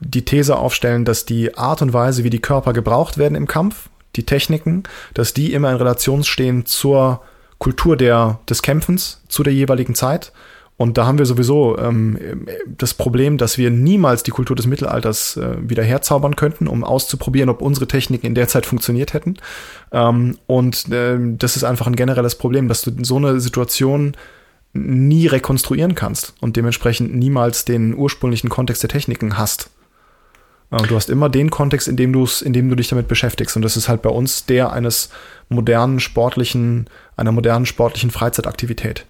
die These aufstellen, dass die Art und Weise, wie die Körper gebraucht werden im Kampf, die Techniken, dass die immer in Relation stehen zur Kultur der, des Kämpfens zu der jeweiligen Zeit. Und da haben wir sowieso ähm, das Problem, dass wir niemals die Kultur des Mittelalters äh, wieder herzaubern könnten, um auszuprobieren, ob unsere Techniken in der Zeit funktioniert hätten. Ähm, und äh, das ist einfach ein generelles Problem, dass du so eine Situation nie rekonstruieren kannst und dementsprechend niemals den ursprünglichen Kontext der Techniken hast. Äh, du hast immer den Kontext, in dem, du's, in dem du dich damit beschäftigst. Und das ist halt bei uns der eines modernen sportlichen, einer modernen sportlichen Freizeitaktivität.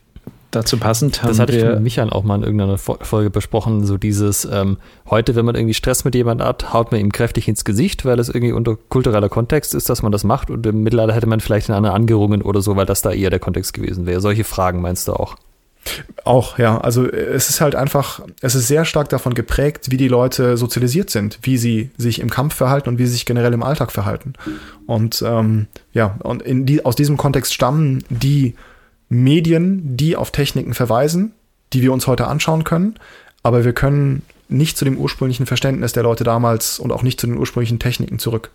Dazu passend haben Das hatte ich mit Michael auch mal in irgendeiner Folge besprochen, so dieses, ähm, heute, wenn man irgendwie Stress mit jemandem hat, haut man ihm kräftig ins Gesicht, weil es irgendwie unter kultureller Kontext ist, dass man das macht und im Mittelalter hätte man vielleicht eine andere Angerungen oder so, weil das da eher der Kontext gewesen wäre. Solche Fragen meinst du auch? Auch, ja. Also es ist halt einfach, es ist sehr stark davon geprägt, wie die Leute sozialisiert sind, wie sie sich im Kampf verhalten und wie sie sich generell im Alltag verhalten. Und ähm, ja, und in die, aus diesem Kontext stammen die Medien, die auf Techniken verweisen, die wir uns heute anschauen können, aber wir können nicht zu dem ursprünglichen Verständnis der Leute damals und auch nicht zu den ursprünglichen Techniken zurück.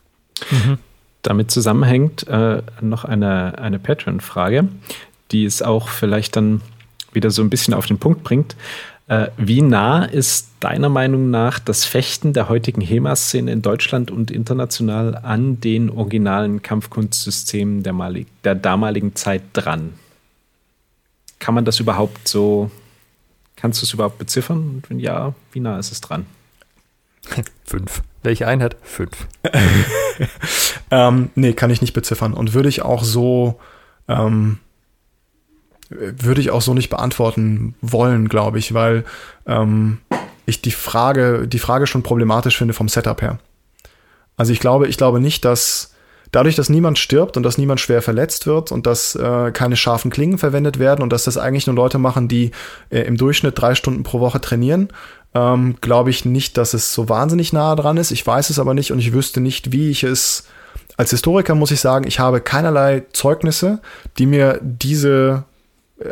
Mhm. Damit zusammenhängt äh, noch eine, eine Patreon-Frage, die ist auch vielleicht dann wieder so ein bisschen auf den Punkt bringt. Äh, wie nah ist deiner Meinung nach das Fechten der heutigen HEMA-Szene in Deutschland und international an den originalen Kampfkunstsystemen der, Malig der damaligen Zeit dran? Kann man das überhaupt so, kannst du es überhaupt beziffern? Und wenn ja, wie nah ist es dran? (laughs) Fünf. Welche Einheit? Fünf. (laughs) ähm, nee, kann ich nicht beziffern. Und würde ich auch so ähm, würde ich auch so nicht beantworten wollen, glaube ich, weil ähm, ich die Frage, die Frage schon problematisch finde vom Setup her. Also ich glaube, ich glaube nicht, dass dadurch, dass niemand stirbt und dass niemand schwer verletzt wird und dass äh, keine scharfen Klingen verwendet werden und dass das eigentlich nur Leute machen, die äh, im Durchschnitt drei Stunden pro Woche trainieren, ähm, glaube ich nicht, dass es so wahnsinnig nahe dran ist. Ich weiß es aber nicht und ich wüsste nicht, wie ich es als Historiker muss ich sagen, ich habe keinerlei Zeugnisse, die mir diese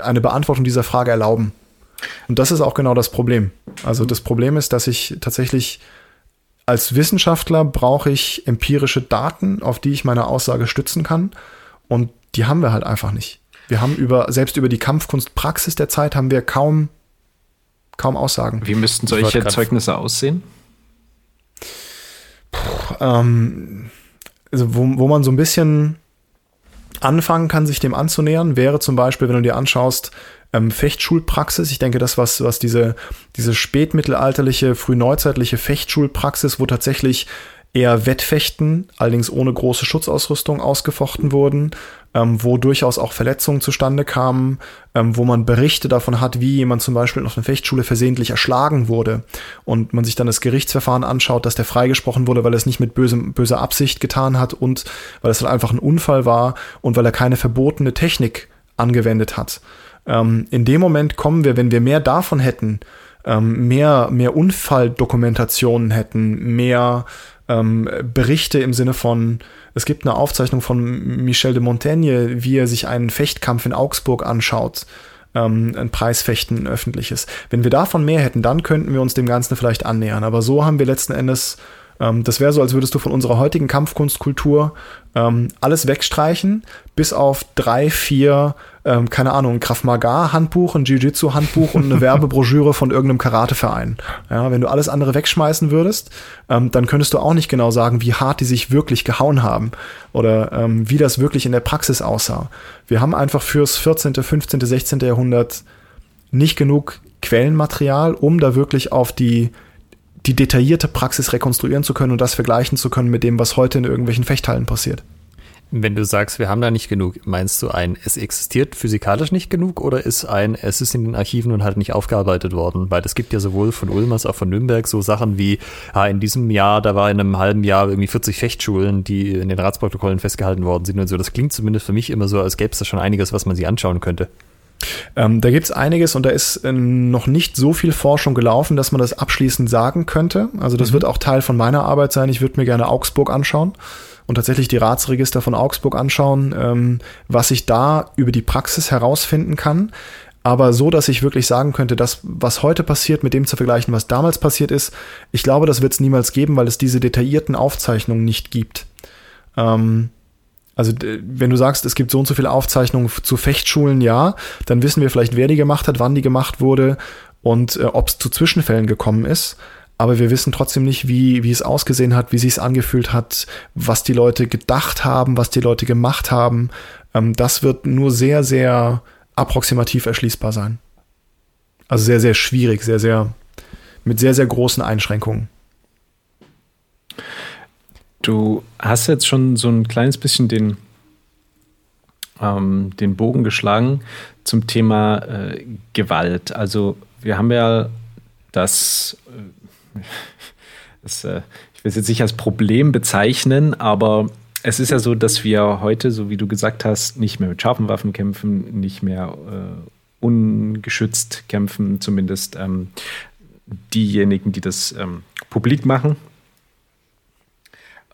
eine Beantwortung dieser Frage erlauben. Und das ist auch genau das Problem. Also das Problem ist, dass ich tatsächlich als Wissenschaftler brauche ich empirische Daten, auf die ich meine Aussage stützen kann. Und die haben wir halt einfach nicht. Wir haben über, selbst über die Kampfkunstpraxis der Zeit haben wir kaum, kaum Aussagen. Wie müssten solche Zeugnisse aussehen? Puh, ähm, also wo, wo man so ein bisschen anfangen kann, sich dem anzunähern, wäre zum Beispiel, wenn du dir anschaust, ähm, Fechtschulpraxis. Ich denke, das, was, was diese, diese spätmittelalterliche, frühneuzeitliche Fechtschulpraxis, wo tatsächlich eher Wettfechten, allerdings ohne große Schutzausrüstung ausgefochten wurden, ähm, wo durchaus auch Verletzungen zustande kamen, ähm, wo man Berichte davon hat, wie jemand zum Beispiel auf einer Fechtschule versehentlich erschlagen wurde und man sich dann das Gerichtsverfahren anschaut, dass der freigesprochen wurde, weil er es nicht mit bösem, böser Absicht getan hat und weil es halt einfach ein Unfall war und weil er keine verbotene Technik angewendet hat. Ähm, in dem Moment kommen wir, wenn wir mehr davon hätten, ähm, mehr, mehr Unfalldokumentationen hätten, mehr ähm, Berichte im Sinne von, es gibt eine Aufzeichnung von Michel de Montaigne, wie er sich einen Fechtkampf in Augsburg anschaut, ähm, ein Preisfechten, ein öffentliches. Wenn wir davon mehr hätten, dann könnten wir uns dem Ganzen vielleicht annähern. Aber so haben wir letzten Endes ähm, das wäre so, als würdest du von unserer heutigen Kampfkunstkultur ähm, alles wegstreichen, bis auf drei, vier, ähm, keine Ahnung, ein Krav Maga Handbuch, ein Jiu-Jitsu Handbuch und eine (laughs) Werbebroschüre von irgendeinem Karateverein. Ja, wenn du alles andere wegschmeißen würdest, ähm, dann könntest du auch nicht genau sagen, wie hart die sich wirklich gehauen haben oder ähm, wie das wirklich in der Praxis aussah. Wir haben einfach fürs 14., 15., 16. Jahrhundert nicht genug Quellenmaterial, um da wirklich auf die die detaillierte Praxis rekonstruieren zu können und das vergleichen zu können mit dem, was heute in irgendwelchen Fechthallen passiert. Wenn du sagst, wir haben da nicht genug, meinst du ein, es existiert physikalisch nicht genug oder ist ein, es ist in den Archiven und halt nicht aufgearbeitet worden? Weil es gibt ja sowohl von Ulm als auch von Nürnberg so Sachen wie, ah, in diesem Jahr, da war in einem halben Jahr irgendwie 40 Fechtschulen, die in den Ratsprotokollen festgehalten worden sind und so. Das klingt zumindest für mich immer so, als gäbe es da schon einiges, was man sich anschauen könnte. Ähm, da gibt es einiges und da ist äh, noch nicht so viel Forschung gelaufen, dass man das abschließend sagen könnte. Also das mhm. wird auch Teil von meiner Arbeit sein. Ich würde mir gerne Augsburg anschauen und tatsächlich die Ratsregister von Augsburg anschauen, ähm, was ich da über die Praxis herausfinden kann. Aber so, dass ich wirklich sagen könnte, das, was heute passiert, mit dem zu vergleichen, was damals passiert ist, ich glaube, das wird es niemals geben, weil es diese detaillierten Aufzeichnungen nicht gibt. Ähm, also wenn du sagst, es gibt so und so viele Aufzeichnungen zu Fechtschulen, ja, dann wissen wir vielleicht, wer die gemacht hat, wann die gemacht wurde und äh, ob es zu Zwischenfällen gekommen ist. Aber wir wissen trotzdem nicht, wie, wie es ausgesehen hat, wie sich es angefühlt hat, was die Leute gedacht haben, was die Leute gemacht haben. Ähm, das wird nur sehr, sehr approximativ erschließbar sein. Also sehr, sehr schwierig, sehr, sehr, mit sehr, sehr großen Einschränkungen. Du hast jetzt schon so ein kleines bisschen den, ähm, den Bogen geschlagen zum Thema äh, Gewalt. Also wir haben ja das, äh, (laughs) das äh, ich will es jetzt nicht als Problem bezeichnen, aber es ist ja so, dass wir heute, so wie du gesagt hast, nicht mehr mit scharfen Waffen kämpfen, nicht mehr äh, ungeschützt kämpfen, zumindest ähm, diejenigen, die das ähm, publik machen,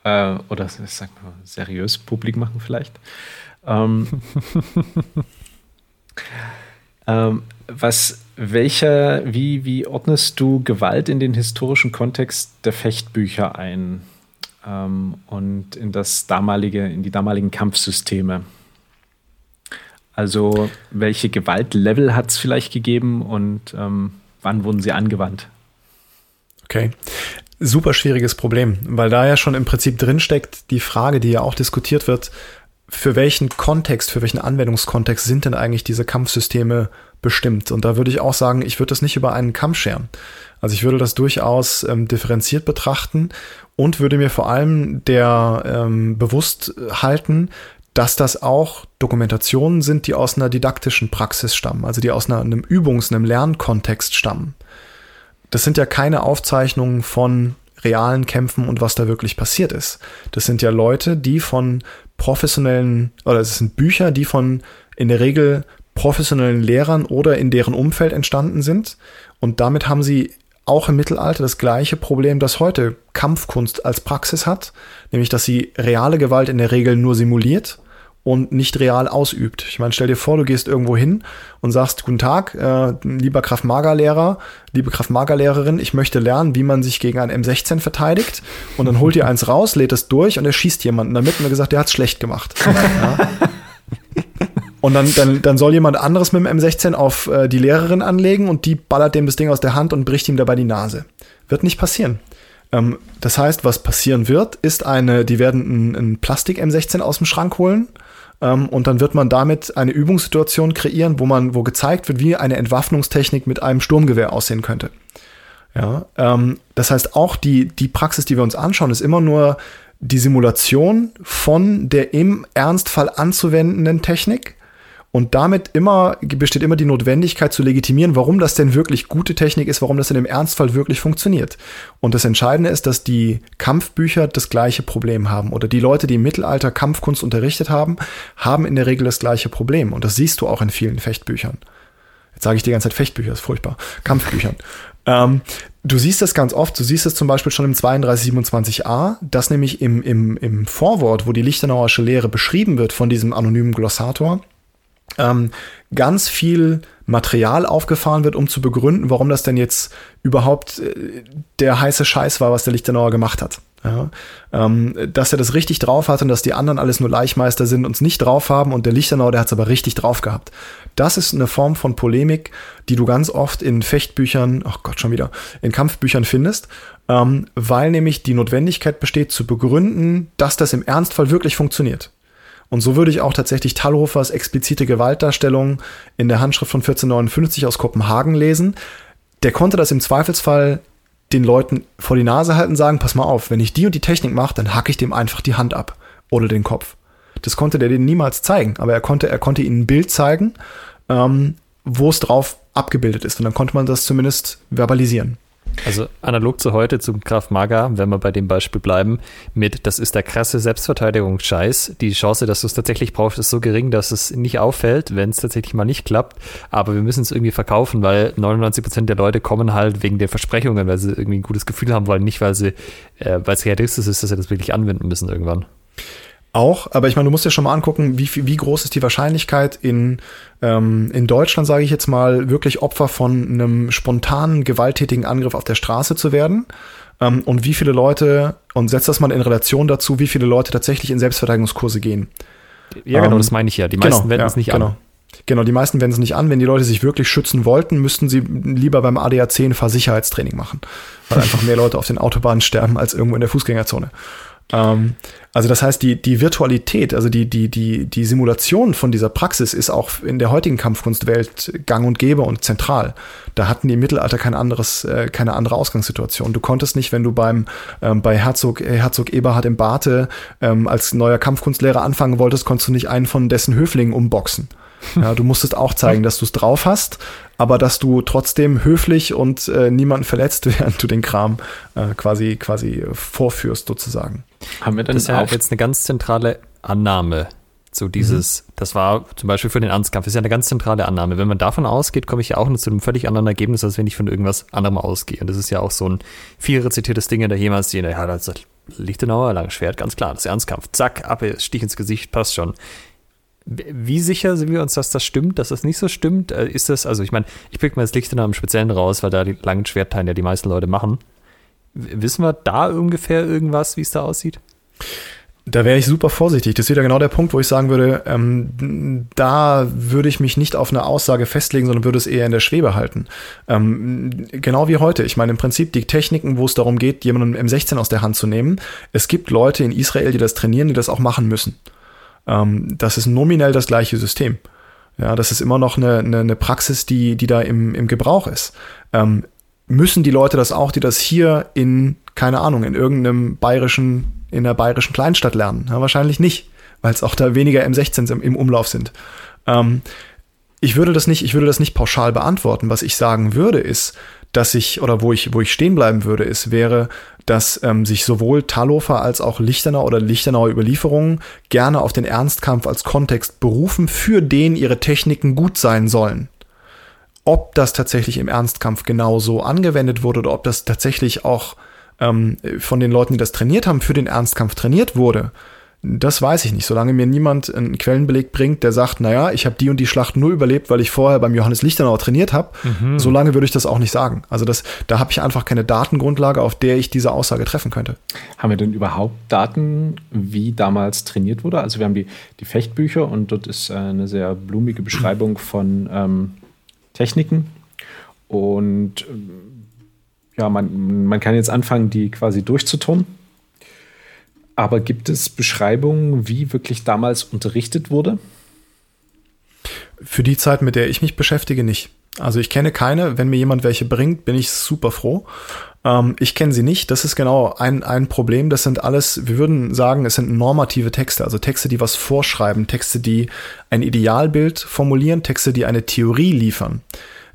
äh, oder sag mal, seriös publik machen vielleicht. Ähm, (laughs) ähm, was, welcher, wie, wie ordnest du Gewalt in den historischen Kontext der Fechtbücher ein ähm, und in das damalige, in die damaligen Kampfsysteme? Also, welche Gewaltlevel hat es vielleicht gegeben und ähm, wann wurden sie angewandt? Okay super schwieriges Problem, weil da ja schon im Prinzip drinsteckt die Frage, die ja auch diskutiert wird, für welchen Kontext, für welchen Anwendungskontext sind denn eigentlich diese Kampfsysteme bestimmt? Und da würde ich auch sagen, ich würde das nicht über einen Kamm scheren. Also ich würde das durchaus ähm, differenziert betrachten und würde mir vor allem der ähm, bewusst halten, dass das auch Dokumentationen sind, die aus einer didaktischen Praxis stammen, also die aus einer, einem Übungs-, einem Lernkontext stammen das sind ja keine Aufzeichnungen von realen Kämpfen und was da wirklich passiert ist. Das sind ja Leute, die von professionellen, oder es sind Bücher, die von in der Regel professionellen Lehrern oder in deren Umfeld entstanden sind. Und damit haben sie auch im Mittelalter das gleiche Problem, das heute Kampfkunst als Praxis hat, nämlich dass sie reale Gewalt in der Regel nur simuliert und nicht real ausübt. Ich meine, stell dir vor, du gehst irgendwo hin und sagst, guten Tag, äh, lieber Kraft-Mager-Lehrer, liebe Kraft-Mager-Lehrerin, ich möchte lernen, wie man sich gegen ein M16 verteidigt. Und dann holt ihr eins raus, lädt es durch und er schießt jemanden damit und er gesagt, der hat's schlecht gemacht. (laughs) Und dann, dann, dann soll jemand anderes mit dem M16 auf äh, die Lehrerin anlegen und die ballert dem das Ding aus der Hand und bricht ihm dabei die Nase. Wird nicht passieren. Ähm, das heißt, was passieren wird, ist eine, die werden ein, ein Plastik-M16 aus dem Schrank holen ähm, und dann wird man damit eine Übungssituation kreieren, wo man, wo gezeigt wird, wie eine Entwaffnungstechnik mit einem Sturmgewehr aussehen könnte. Ja, ähm, das heißt, auch die, die Praxis, die wir uns anschauen, ist immer nur die Simulation von der im Ernstfall anzuwendenden Technik und damit immer besteht immer die Notwendigkeit zu legitimieren, warum das denn wirklich gute Technik ist, warum das denn im Ernstfall wirklich funktioniert. Und das Entscheidende ist, dass die Kampfbücher das gleiche Problem haben. Oder die Leute, die im Mittelalter Kampfkunst unterrichtet haben, haben in der Regel das gleiche Problem. Und das siehst du auch in vielen Fechtbüchern. Jetzt sage ich die ganze Zeit Fechtbücher, ist furchtbar. Kampfbüchern. (laughs) ähm, du siehst das ganz oft, du siehst es zum Beispiel schon im 3227a, dass nämlich im, im, im Vorwort, wo die Lichtenauersche Lehre beschrieben wird von diesem anonymen Glossator, ähm, ganz viel Material aufgefahren wird, um zu begründen, warum das denn jetzt überhaupt äh, der heiße Scheiß war, was der Lichtenauer gemacht hat. Ja, ähm, dass er das richtig drauf hat und dass die anderen alles nur Leichmeister sind und es nicht drauf haben und der Lichtenauer, der hat es aber richtig drauf gehabt. Das ist eine Form von Polemik, die du ganz oft in Fechtbüchern, ach Gott, schon wieder, in Kampfbüchern findest, ähm, weil nämlich die Notwendigkeit besteht zu begründen, dass das im Ernstfall wirklich funktioniert. Und so würde ich auch tatsächlich Thalhofers explizite Gewaltdarstellung in der Handschrift von 1459 aus Kopenhagen lesen. Der konnte das im Zweifelsfall den Leuten vor die Nase halten, sagen, pass mal auf, wenn ich die und die Technik mache, dann hacke ich dem einfach die Hand ab oder den Kopf. Das konnte der denen niemals zeigen, aber er konnte, er konnte ihnen ein Bild zeigen, ähm, wo es drauf abgebildet ist. Und dann konnte man das zumindest verbalisieren. Also analog zu heute zum Graf Maga, wenn wir bei dem Beispiel bleiben, mit das ist der krasse Selbstverteidigungsscheiß. Die Chance, dass du es tatsächlich brauchst, ist so gering, dass es nicht auffällt, wenn es tatsächlich mal nicht klappt. Aber wir müssen es irgendwie verkaufen, weil 99 Prozent der Leute kommen halt wegen der Versprechungen, weil sie irgendwie ein gutes Gefühl haben wollen, nicht weil sie, äh, weil es realistisch ist, dass sie das wirklich anwenden müssen irgendwann. Auch, aber ich meine, du musst dir schon mal angucken, wie, wie groß ist die Wahrscheinlichkeit in, ähm, in Deutschland, sage ich jetzt mal, wirklich Opfer von einem spontanen, gewalttätigen Angriff auf der Straße zu werden. Ähm, und wie viele Leute, und setzt das mal in Relation dazu, wie viele Leute tatsächlich in Selbstverteidigungskurse gehen. Ja, genau, ähm, das meine ich ja. Die meisten genau, wenden ja, es nicht genau. an. Genau, die meisten wenden es nicht an. Wenn die Leute sich wirklich schützen wollten, müssten sie lieber beim ADAC ein Fahrsicherheitstraining machen. Weil einfach mehr Leute auf den Autobahnen sterben als irgendwo in der Fußgängerzone. Ähm, also das heißt, die, die Virtualität, also die, die, die, die Simulation von dieser Praxis ist auch in der heutigen Kampfkunstwelt gang und gäbe und zentral. Da hatten die im Mittelalter kein anderes, äh, keine andere Ausgangssituation. Du konntest nicht, wenn du beim ähm, bei Herzog, Herzog Eberhard im Barte ähm, als neuer Kampfkunstlehrer anfangen wolltest, konntest du nicht einen von dessen Höflingen umboxen. (laughs) Ja, du musstest auch zeigen, dass du es drauf hast, aber dass du trotzdem höflich und äh, niemanden verletzt, (laughs) während du den Kram äh, quasi, quasi vorführst, sozusagen. Haben wir dann das ist ja auch jetzt eine ganz zentrale Annahme. So dieses, mhm. das war zum Beispiel für den Ernstkampf, ist ja eine ganz zentrale Annahme. Wenn man davon ausgeht, komme ich ja auch zu einem völlig anderen Ergebnis, als wenn ich von irgendwas anderem ausgehe. Und das ist ja auch so ein viel rezitiertes Ding, der jemals sehen, ja, das Lichtenauer, langes Schwert, ganz klar, das ist Ernstkampf. Zack, ab, Stich ins Gesicht, passt schon. Wie sicher sind wir uns, dass das stimmt, dass das nicht so stimmt? Äh, ist das, also ich meine, ich pick mal das Lichtenauer im Speziellen raus, weil da die langen Schwertteilen ja die meisten Leute machen. Wissen wir da ungefähr irgendwas, wie es da aussieht? Da wäre ich super vorsichtig. Das ist wieder genau der Punkt, wo ich sagen würde, ähm, da würde ich mich nicht auf eine Aussage festlegen, sondern würde es eher in der Schwebe halten. Ähm, genau wie heute. Ich meine, im Prinzip die Techniken, wo es darum geht, jemanden M16 aus der Hand zu nehmen. Es gibt Leute in Israel, die das trainieren, die das auch machen müssen. Ähm, das ist nominell das gleiche System. Ja, das ist immer noch eine, eine, eine Praxis, die, die da im, im Gebrauch ist. Ähm, müssen die Leute das auch, die das hier in, keine Ahnung, in irgendeinem bayerischen, in der bayerischen Kleinstadt lernen? Ja, wahrscheinlich nicht, weil es auch da weniger M16s im, im Umlauf sind. Ähm, ich würde das nicht, ich würde das nicht pauschal beantworten. Was ich sagen würde, ist, dass ich, oder wo ich, wo ich stehen bleiben würde, ist, wäre, dass ähm, sich sowohl Talhofer als auch Lichtenau oder Lichtenauer Überlieferungen gerne auf den Ernstkampf als Kontext berufen, für den ihre Techniken gut sein sollen. Ob das tatsächlich im Ernstkampf genauso angewendet wurde oder ob das tatsächlich auch ähm, von den Leuten, die das trainiert haben, für den Ernstkampf trainiert wurde, das weiß ich nicht. Solange mir niemand einen Quellenbeleg bringt, der sagt, naja, ich habe die und die Schlacht nur überlebt, weil ich vorher beim Johannes Lichtenauer trainiert habe, mhm. solange würde ich das auch nicht sagen. Also das, da habe ich einfach keine Datengrundlage, auf der ich diese Aussage treffen könnte. Haben wir denn überhaupt Daten, wie damals trainiert wurde? Also wir haben die, die Fechtbücher und dort ist eine sehr blumige Beschreibung von ähm, Techniken. Und ähm, ja, man, man kann jetzt anfangen, die quasi durchzuturnen aber gibt es Beschreibungen, wie wirklich damals unterrichtet wurde? Für die Zeit, mit der ich mich beschäftige, nicht. Also ich kenne keine. Wenn mir jemand welche bringt, bin ich super froh. Ähm, ich kenne sie nicht. Das ist genau ein, ein Problem. Das sind alles, wir würden sagen, es sind normative Texte. Also Texte, die was vorschreiben. Texte, die ein Idealbild formulieren. Texte, die eine Theorie liefern.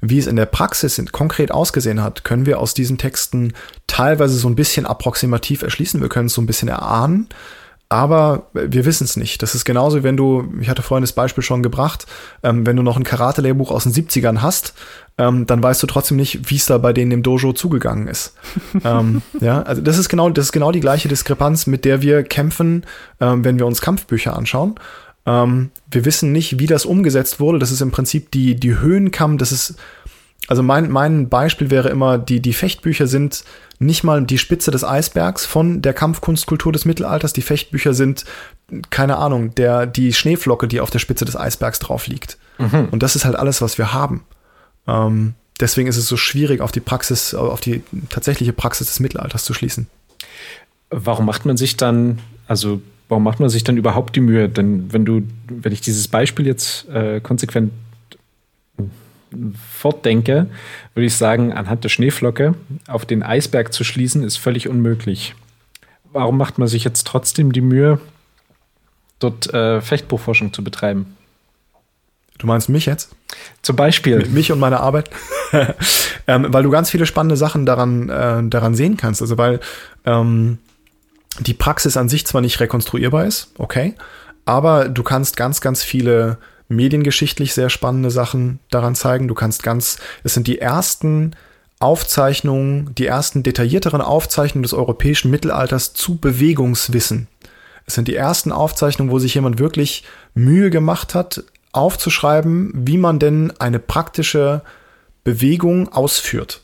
Wie es in der Praxis konkret ausgesehen hat, können wir aus diesen Texten teilweise so ein bisschen approximativ erschließen. Wir können es so ein bisschen erahnen, aber wir wissen es nicht. Das ist genauso, wenn du, ich hatte vorhin das Beispiel schon gebracht, ähm, wenn du noch ein Karate-Lehrbuch aus den 70ern hast, ähm, dann weißt du trotzdem nicht, wie es da bei denen im Dojo zugegangen ist. (laughs) ähm, ja, also das ist genau, das ist genau die gleiche Diskrepanz, mit der wir kämpfen, ähm, wenn wir uns Kampfbücher anschauen. Ähm, wir wissen nicht, wie das umgesetzt wurde. Das ist im Prinzip die, die Höhenkamm. Das ist, also mein, mein Beispiel wäre immer, die, die Fechtbücher sind nicht mal die Spitze des Eisbergs von der Kampfkunstkultur des Mittelalters. Die Fechtbücher sind, keine Ahnung, der, die Schneeflocke, die auf der Spitze des Eisbergs drauf liegt. Mhm. Und das ist halt alles, was wir haben. Ähm, deswegen ist es so schwierig, auf die Praxis, auf die tatsächliche Praxis des Mittelalters zu schließen. Warum macht man sich dann, also warum macht man sich dann überhaupt die Mühe? Denn wenn du, wenn ich dieses Beispiel jetzt äh, konsequent fortdenke, würde ich sagen, anhand der Schneeflocke auf den Eisberg zu schließen, ist völlig unmöglich. Warum macht man sich jetzt trotzdem die Mühe, dort äh, Fechtbuchforschung zu betreiben? Du meinst mich jetzt? Zum Beispiel. Mich und meine Arbeit. (laughs) ähm, weil du ganz viele spannende Sachen daran, äh, daran sehen kannst. Also weil ähm, die Praxis an sich zwar nicht rekonstruierbar ist, okay, aber du kannst ganz, ganz viele mediengeschichtlich sehr spannende Sachen daran zeigen. Du kannst ganz, es sind die ersten Aufzeichnungen, die ersten detaillierteren Aufzeichnungen des europäischen Mittelalters zu Bewegungswissen. Es sind die ersten Aufzeichnungen, wo sich jemand wirklich Mühe gemacht hat, aufzuschreiben, wie man denn eine praktische Bewegung ausführt.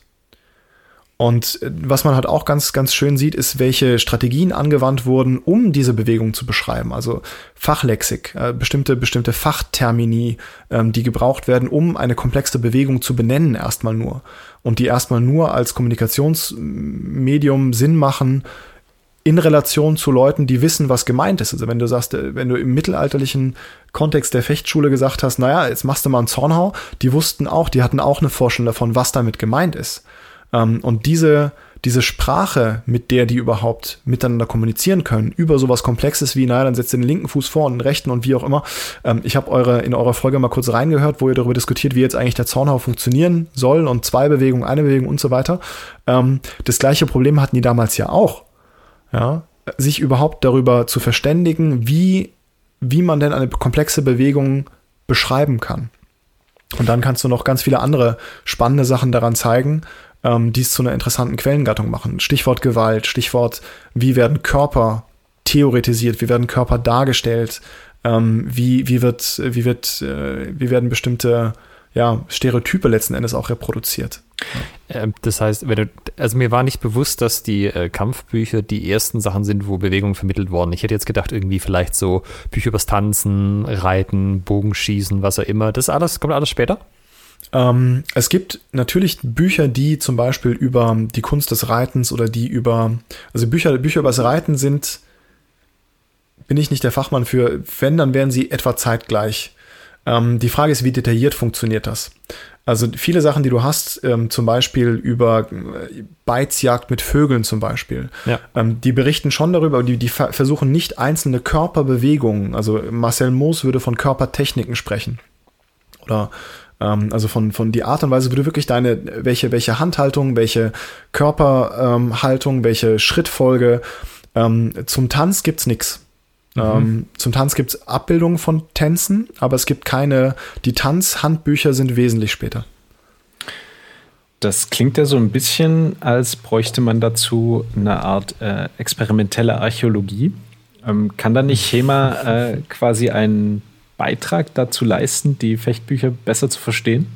Und äh, was man halt auch ganz, ganz schön sieht, ist, welche Strategien angewandt wurden, um diese Bewegung zu beschreiben. Also Fachlexik, äh, bestimmte, bestimmte Fachtermini, ähm, die gebraucht werden, um eine komplexe Bewegung zu benennen, erstmal nur. Und die erstmal nur als Kommunikationsmedium Sinn machen, in Relation zu Leuten, die wissen, was gemeint ist. Also wenn du sagst, äh, wenn du im mittelalterlichen Kontext der Fechtschule gesagt hast, naja, jetzt machst du mal einen Zornhau, die wussten auch, die hatten auch eine Vorstellung davon, was damit gemeint ist. Ähm, und diese, diese Sprache, mit der die überhaupt miteinander kommunizieren können, über sowas Komplexes wie, naja, dann setzt ihr den linken Fuß vor und den rechten und wie auch immer. Ähm, ich habe eure in eurer Folge mal kurz reingehört, wo ihr darüber diskutiert, wie jetzt eigentlich der Zornhau funktionieren soll und zwei Bewegungen, eine Bewegung und so weiter. Ähm, das gleiche Problem hatten die damals ja auch. Ja, sich überhaupt darüber zu verständigen, wie, wie man denn eine komplexe Bewegung beschreiben kann. Und dann kannst du noch ganz viele andere spannende Sachen daran zeigen, ähm, die es zu einer interessanten Quellengattung machen. Stichwort Gewalt, Stichwort, wie werden Körper theoretisiert, wie werden Körper dargestellt, ähm, wie, wie, wird, wie, wird, äh, wie werden bestimmte ja, Stereotype letzten Endes auch reproduziert. Ähm, das heißt, du, also mir war nicht bewusst, dass die äh, Kampfbücher die ersten Sachen sind, wo Bewegungen vermittelt wurden. Ich hätte jetzt gedacht, irgendwie vielleicht so Bücher übers Tanzen, Reiten, Bogenschießen, was auch immer. Das alles kommt alles später? Ähm, es gibt natürlich Bücher, die zum Beispiel über die Kunst des Reitens oder die über, also Bücher, Bücher über das Reiten sind, bin ich nicht der Fachmann für, wenn, dann wären sie etwa zeitgleich. Ähm, die Frage ist, wie detailliert funktioniert das? Also viele Sachen, die du hast, ähm, zum Beispiel über äh, Beizjagd mit Vögeln zum Beispiel, ja. ähm, die berichten schon darüber, die, die versuchen nicht einzelne Körperbewegungen, also Marcel Moos würde von Körpertechniken sprechen. Oder ähm, also von, von die Art und Weise, wie du wirklich deine, welche, welche Handhaltung, welche Körperhaltung, ähm, welche Schrittfolge. Ähm, zum Tanz gibt's nix. Mhm. Ähm, zum Tanz gibt's Abbildungen von Tänzen, aber es gibt keine, die Tanzhandbücher sind wesentlich später. Das klingt ja so ein bisschen, als bräuchte man dazu eine Art äh, experimentelle Archäologie. Ähm, kann da nicht HEMA äh, quasi einen Beitrag dazu leisten, die Fechtbücher besser zu verstehen?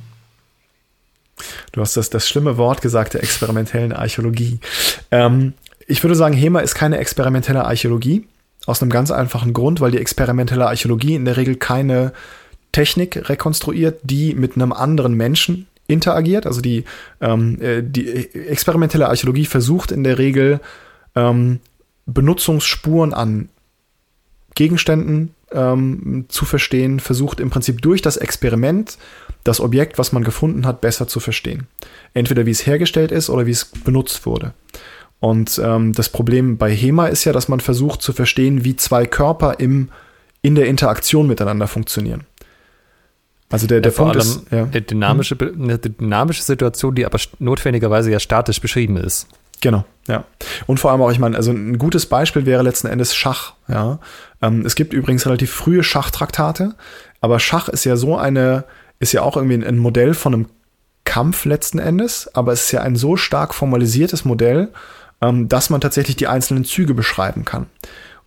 Du hast das, das schlimme Wort gesagt, der experimentellen Archäologie. Ähm, ich würde sagen, HEMA ist keine experimentelle Archäologie. Aus einem ganz einfachen Grund, weil die experimentelle Archäologie in der Regel keine Technik rekonstruiert, die mit einem anderen Menschen interagiert. Also die, ähm, äh, die experimentelle Archäologie versucht in der Regel ähm, Benutzungsspuren an Gegenständen ähm, zu verstehen, versucht im Prinzip durch das Experiment das Objekt, was man gefunden hat, besser zu verstehen. Entweder wie es hergestellt ist oder wie es benutzt wurde. Und ähm, das Problem bei HEMA ist ja, dass man versucht zu verstehen, wie zwei Körper im, in der Interaktion miteinander funktionieren. Also der, der ja, Punkt ist ja. eine, dynamische, eine dynamische Situation, die aber notwendigerweise ja statisch beschrieben ist. Genau, ja. Und vor allem auch, ich meine, also ein gutes Beispiel wäre letzten Endes Schach, ja. Ähm, es gibt übrigens relativ frühe Schachtraktate, aber Schach ist ja so eine, ist ja auch irgendwie ein Modell von einem Kampf letzten Endes, aber es ist ja ein so stark formalisiertes Modell, ähm, dass man tatsächlich die einzelnen Züge beschreiben kann.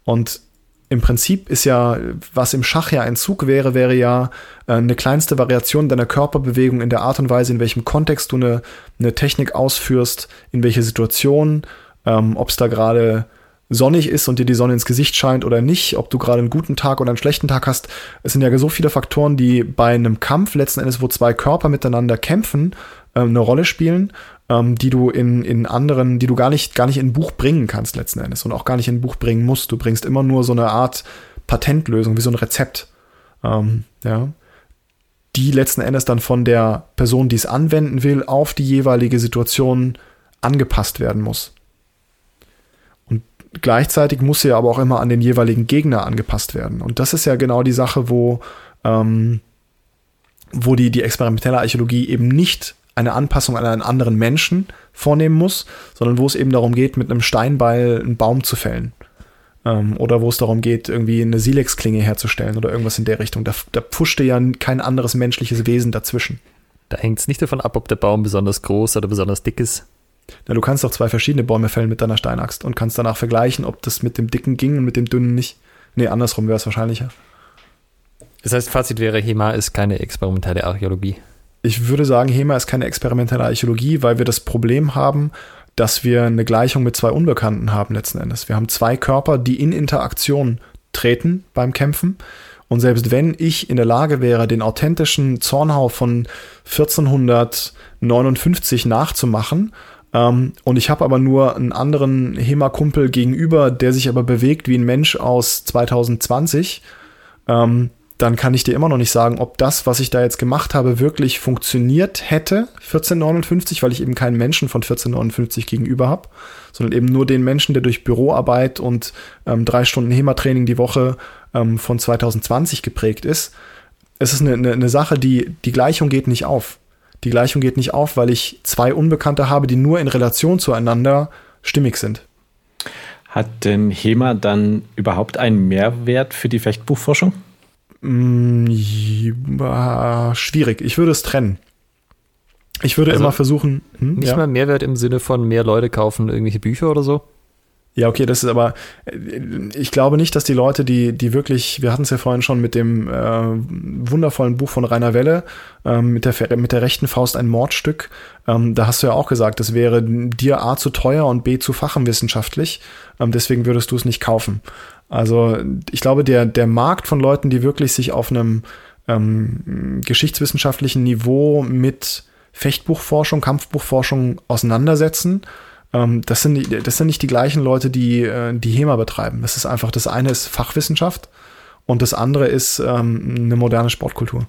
Und im Prinzip ist ja, was im Schach ja ein Zug wäre, wäre ja äh, eine kleinste Variation deiner Körperbewegung in der Art und Weise, in welchem Kontext du eine, eine Technik ausführst, in welche Situation, ähm, ob es da gerade sonnig ist und dir die Sonne ins Gesicht scheint oder nicht, ob du gerade einen guten Tag oder einen schlechten Tag hast. Es sind ja so viele Faktoren, die bei einem Kampf letzten Endes, wo zwei Körper miteinander kämpfen, äh, eine Rolle spielen ähm, die du in, in anderen, die du gar nicht, gar nicht in ein Buch bringen kannst letzten Endes und auch gar nicht in ein Buch bringen musst. Du bringst immer nur so eine Art Patentlösung, wie so ein Rezept. Ähm, ja. Die letzten Endes dann von der Person, die es anwenden will, auf die jeweilige Situation angepasst werden muss. Und gleichzeitig muss sie aber auch immer an den jeweiligen Gegner angepasst werden. Und das ist ja genau die Sache, wo, ähm, wo die, die experimentelle Archäologie eben nicht eine Anpassung an einen anderen Menschen vornehmen muss, sondern wo es eben darum geht, mit einem Steinbeil einen Baum zu fällen. Ähm, oder wo es darum geht, irgendwie eine Silex-Klinge herzustellen oder irgendwas in der Richtung. Da, da pfuschte ja kein anderes menschliches Wesen dazwischen. Da hängt es nicht davon ab, ob der Baum besonders groß oder besonders dick ist. Na, du kannst doch zwei verschiedene Bäume fällen mit deiner Steinaxt und kannst danach vergleichen, ob das mit dem dicken ging und mit dem dünnen nicht. Nee, andersrum wäre es wahrscheinlicher. Das heißt, Fazit wäre, HEMA ist keine experimentelle Archäologie ich würde sagen, HEMA ist keine experimentelle Archäologie, weil wir das Problem haben, dass wir eine Gleichung mit zwei Unbekannten haben letzten Endes. Wir haben zwei Körper, die in Interaktion treten beim Kämpfen. Und selbst wenn ich in der Lage wäre, den authentischen Zornhau von 1459 nachzumachen, ähm, und ich habe aber nur einen anderen HEMA-Kumpel gegenüber, der sich aber bewegt wie ein Mensch aus 2020, ähm, dann kann ich dir immer noch nicht sagen, ob das, was ich da jetzt gemacht habe, wirklich funktioniert hätte, 1459, weil ich eben keinen Menschen von 1459 gegenüber habe, sondern eben nur den Menschen, der durch Büroarbeit und ähm, drei Stunden HEMA-Training die Woche ähm, von 2020 geprägt ist. Es ist eine, eine, eine Sache, die, die Gleichung geht nicht auf. Die Gleichung geht nicht auf, weil ich zwei Unbekannte habe, die nur in Relation zueinander stimmig sind. Hat denn HEMA dann überhaupt einen Mehrwert für die Fechtbuchforschung? Mh, mm, schwierig. Ich würde es trennen. Ich würde also immer versuchen. Hm, nicht ja? mal Mehrwert im Sinne von mehr Leute kaufen irgendwelche Bücher oder so? Ja, okay, das ist aber, äh, ich glaube nicht, dass die Leute, die, die wirklich, wir hatten es ja vorhin schon mit dem äh, wundervollen Buch von Rainer Welle, ähm, mit, der, mit der rechten Faust ein Mordstück, ähm, da hast du ja auch gesagt, das wäre dir A zu teuer und B zu fachenwissenschaftlich, ähm, deswegen würdest du es nicht kaufen. Also ich glaube, der, der Markt von Leuten, die wirklich sich auf einem ähm, geschichtswissenschaftlichen Niveau mit Fechtbuchforschung, Kampfbuchforschung auseinandersetzen, ähm, das, sind, das sind nicht die gleichen Leute, die äh, die HEMA betreiben. Das ist einfach, das eine ist Fachwissenschaft und das andere ist ähm, eine moderne Sportkultur.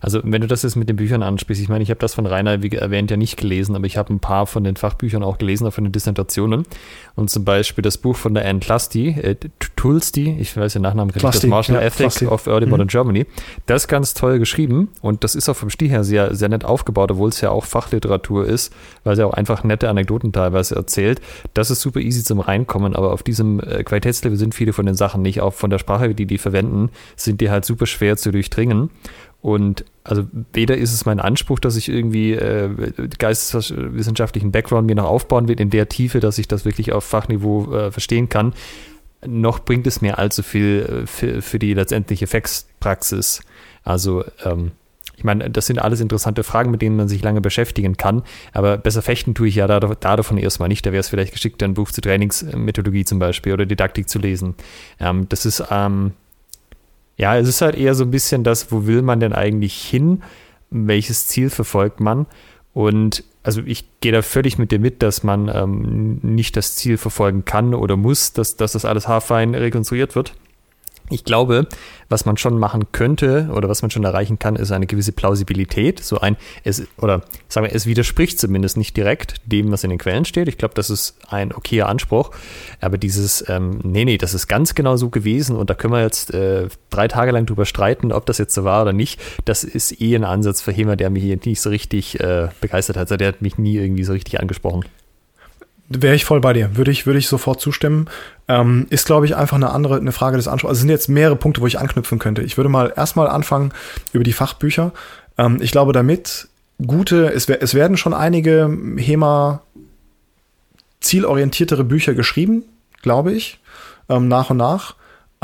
Also wenn du das jetzt mit den Büchern ansprichst, ich meine, ich habe das von Rainer, wie erwähnt, ja nicht gelesen, aber ich habe ein paar von den Fachbüchern auch gelesen, auch von den Dissertationen. Und zum Beispiel das Buch von der Anne Tlusty, äh, Tulsti, ich weiß den Nachnamen nicht, das Martial ja, Ethics Tlusty. of Early mhm. Modern Germany. Das ist ganz toll geschrieben und das ist auch vom Stil her sehr, sehr nett aufgebaut, obwohl es ja auch Fachliteratur ist, weil sie auch einfach nette Anekdoten teilweise erzählt. Das ist super easy zum Reinkommen, aber auf diesem äh, Qualitätslevel sind viele von den Sachen nicht. Auch von der Sprache, die die verwenden, sind die halt super schwer zu durchdringen. Und also weder ist es mein Anspruch, dass ich irgendwie äh, geisteswissenschaftlichen Background mir noch aufbauen will in der Tiefe, dass ich das wirklich auf Fachniveau äh, verstehen kann. noch bringt es mir allzu viel äh, für, für die letztendliche Fax-Praxis. Also, ähm, ich meine, das sind alles interessante Fragen, mit denen man sich lange beschäftigen kann, aber besser fechten tue ich ja da, da davon erstmal nicht. Da wäre es vielleicht geschickt, ein Buch zur Trainingsmethodologie zum Beispiel oder Didaktik zu lesen. Ähm, das ist, ähm, ja, es ist halt eher so ein bisschen das, wo will man denn eigentlich hin? Welches Ziel verfolgt man? Und also ich gehe da völlig mit dir mit, dass man ähm, nicht das Ziel verfolgen kann oder muss, dass, dass das alles haarfein rekonstruiert wird. Ich glaube, was man schon machen könnte oder was man schon erreichen kann, ist eine gewisse Plausibilität. So ein, es, oder sagen wir, es widerspricht zumindest nicht direkt dem, was in den Quellen steht. Ich glaube, das ist ein okayer Anspruch. Aber dieses, ähm, nee, nee, das ist ganz genau so gewesen und da können wir jetzt äh, drei Tage lang drüber streiten, ob das jetzt so war oder nicht. Das ist eh ein Ansatz für Hema, der mich hier nicht so richtig äh, begeistert hat. Also der hat mich nie irgendwie so richtig angesprochen. Wäre ich voll bei dir, würde ich, würde ich sofort zustimmen. Ähm, ist, glaube ich, einfach eine andere, eine Frage des Anspruchs. Also es sind jetzt mehrere Punkte, wo ich anknüpfen könnte. Ich würde mal erstmal anfangen über die Fachbücher. Ähm, ich glaube, damit gute, es, es werden schon einige HEMA zielorientiertere Bücher geschrieben, glaube ich, ähm, nach und nach.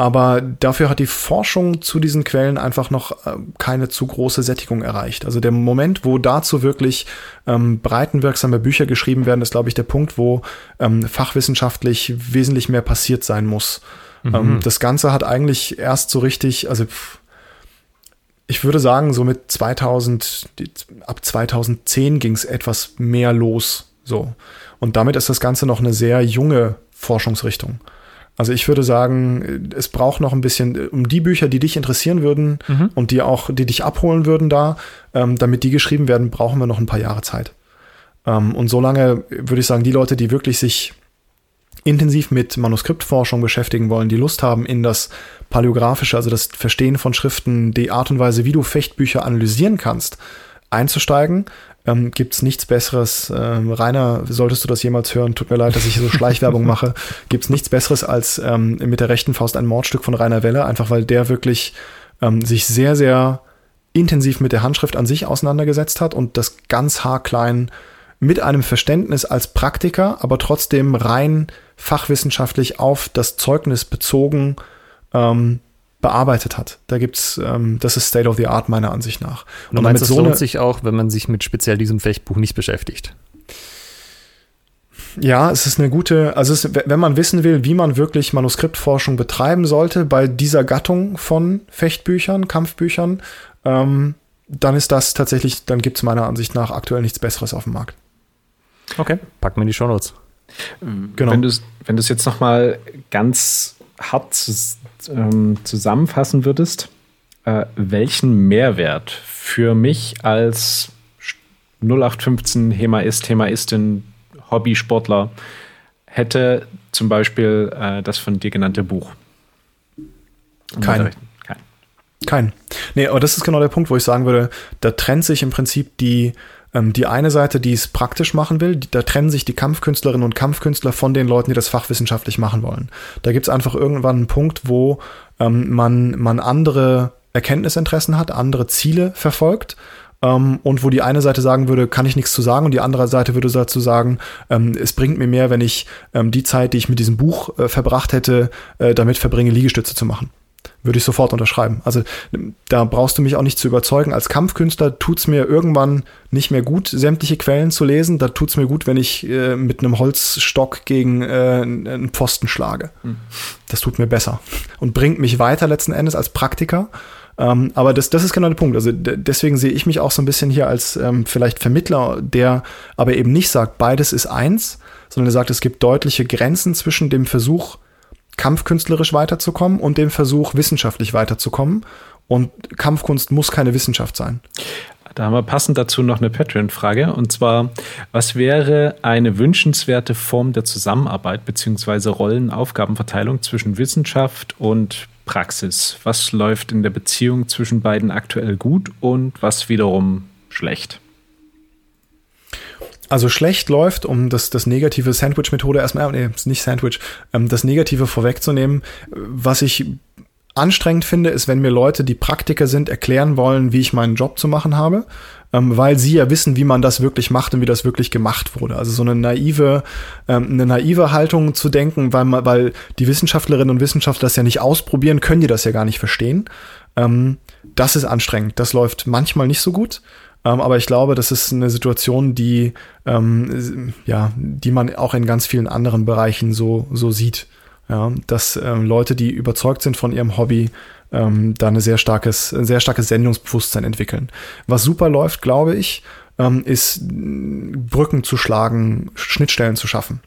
Aber dafür hat die Forschung zu diesen Quellen einfach noch äh, keine zu große Sättigung erreicht. Also der Moment, wo dazu wirklich ähm, breitenwirksame Bücher geschrieben werden, ist, glaube ich, der Punkt, wo ähm, fachwissenschaftlich wesentlich mehr passiert sein muss. Mhm. Ähm, das Ganze hat eigentlich erst so richtig, also ich würde sagen, so mit 2000, ab 2010 ging es etwas mehr los. So. Und damit ist das Ganze noch eine sehr junge Forschungsrichtung. Also ich würde sagen, es braucht noch ein bisschen, um die Bücher, die dich interessieren würden mhm. und die auch, die dich abholen würden da, ähm, damit die geschrieben werden, brauchen wir noch ein paar Jahre Zeit. Ähm, und solange würde ich sagen, die Leute, die wirklich sich intensiv mit Manuskriptforschung beschäftigen wollen, die Lust haben in das Paläographische, also das Verstehen von Schriften, die Art und Weise, wie du Fechtbücher analysieren kannst, einzusteigen, ähm, gibt es nichts Besseres. Ähm, Rainer, solltest du das jemals hören, tut mir leid, dass ich so (laughs) Schleichwerbung mache, gibt es nichts Besseres als ähm, mit der rechten Faust ein Mordstück von Rainer Welle, einfach weil der wirklich ähm, sich sehr, sehr intensiv mit der Handschrift an sich auseinandergesetzt hat und das ganz haarklein mit einem Verständnis als Praktiker, aber trotzdem rein fachwissenschaftlich auf das Zeugnis bezogen ähm, bearbeitet hat. Da gibt's, ähm, das ist State of the Art meiner Ansicht nach. Und, und meinst, das so lohnt sich auch, wenn man sich mit speziell diesem Fechtbuch nicht beschäftigt? Ja, es ist eine gute, also es, wenn man wissen will, wie man wirklich Manuskriptforschung betreiben sollte bei dieser Gattung von Fechtbüchern, Kampfbüchern, ähm, dann ist das tatsächlich, dann gibt es meiner Ansicht nach aktuell nichts Besseres auf dem Markt. Okay, packen wir in die Shownotes. Genau. Wenn du es wenn jetzt noch mal ganz hart ähm, zusammenfassen würdest, äh, welchen Mehrwert für mich als 0815 Hemaist, Hemaistin, Hobbysportler hätte zum Beispiel äh, das von dir genannte Buch? Kein. Kein. Kein. Nee, aber das ist genau der Punkt, wo ich sagen würde, da trennt sich im Prinzip die ähm, die eine Seite, die es praktisch machen will, die, da trennen sich die Kampfkünstlerinnen und Kampfkünstler von den Leuten, die das fachwissenschaftlich machen wollen. Da gibt es einfach irgendwann einen Punkt, wo ähm, man, man andere Erkenntnisinteressen hat, andere Ziele verfolgt ähm, und wo die eine Seite sagen würde, kann ich nichts zu sagen und die andere Seite würde dazu sagen, ähm, es bringt mir mehr, wenn ich ähm, die Zeit, die ich mit diesem Buch äh, verbracht hätte, äh, damit verbringe, Liegestütze zu machen würde ich sofort unterschreiben. Also da brauchst du mich auch nicht zu überzeugen. Als Kampfkünstler tut's mir irgendwann nicht mehr gut, sämtliche Quellen zu lesen. Da tut's mir gut, wenn ich äh, mit einem Holzstock gegen äh, einen Pfosten schlage. Mhm. Das tut mir besser und bringt mich weiter letzten Endes als Praktiker. Ähm, aber das, das ist genau der Punkt. Also deswegen sehe ich mich auch so ein bisschen hier als ähm, vielleicht Vermittler, der aber eben nicht sagt, beides ist eins, sondern der sagt, es gibt deutliche Grenzen zwischen dem Versuch, kampfkünstlerisch weiterzukommen und dem Versuch, wissenschaftlich weiterzukommen. Und Kampfkunst muss keine Wissenschaft sein. Da haben wir passend dazu noch eine Patreon-Frage. Und zwar, was wäre eine wünschenswerte Form der Zusammenarbeit bzw. Rollenaufgabenverteilung zwischen Wissenschaft und Praxis? Was läuft in der Beziehung zwischen beiden aktuell gut und was wiederum schlecht? Also schlecht läuft, um das, das negative Sandwich-Methode erstmal, nee, nicht Sandwich, ähm, das Negative vorwegzunehmen, was ich anstrengend finde, ist, wenn mir Leute, die Praktiker sind, erklären wollen, wie ich meinen Job zu machen habe, ähm, weil sie ja wissen, wie man das wirklich macht und wie das wirklich gemacht wurde. Also so eine naive, ähm, eine naive Haltung zu denken, weil, man, weil die Wissenschaftlerinnen und Wissenschaftler das ja nicht ausprobieren, können die das ja gar nicht verstehen. Ähm, das ist anstrengend. Das läuft manchmal nicht so gut. Ähm, aber ich glaube, das ist eine Situation, die, ähm, ja, die man auch in ganz vielen anderen Bereichen so, so sieht. Ja, dass ähm, Leute, die überzeugt sind von ihrem Hobby, ähm, da eine sehr starkes, ein sehr starkes Sendungsbewusstsein entwickeln. Was super läuft, glaube ich, ähm, ist Brücken zu schlagen, Schnittstellen zu schaffen.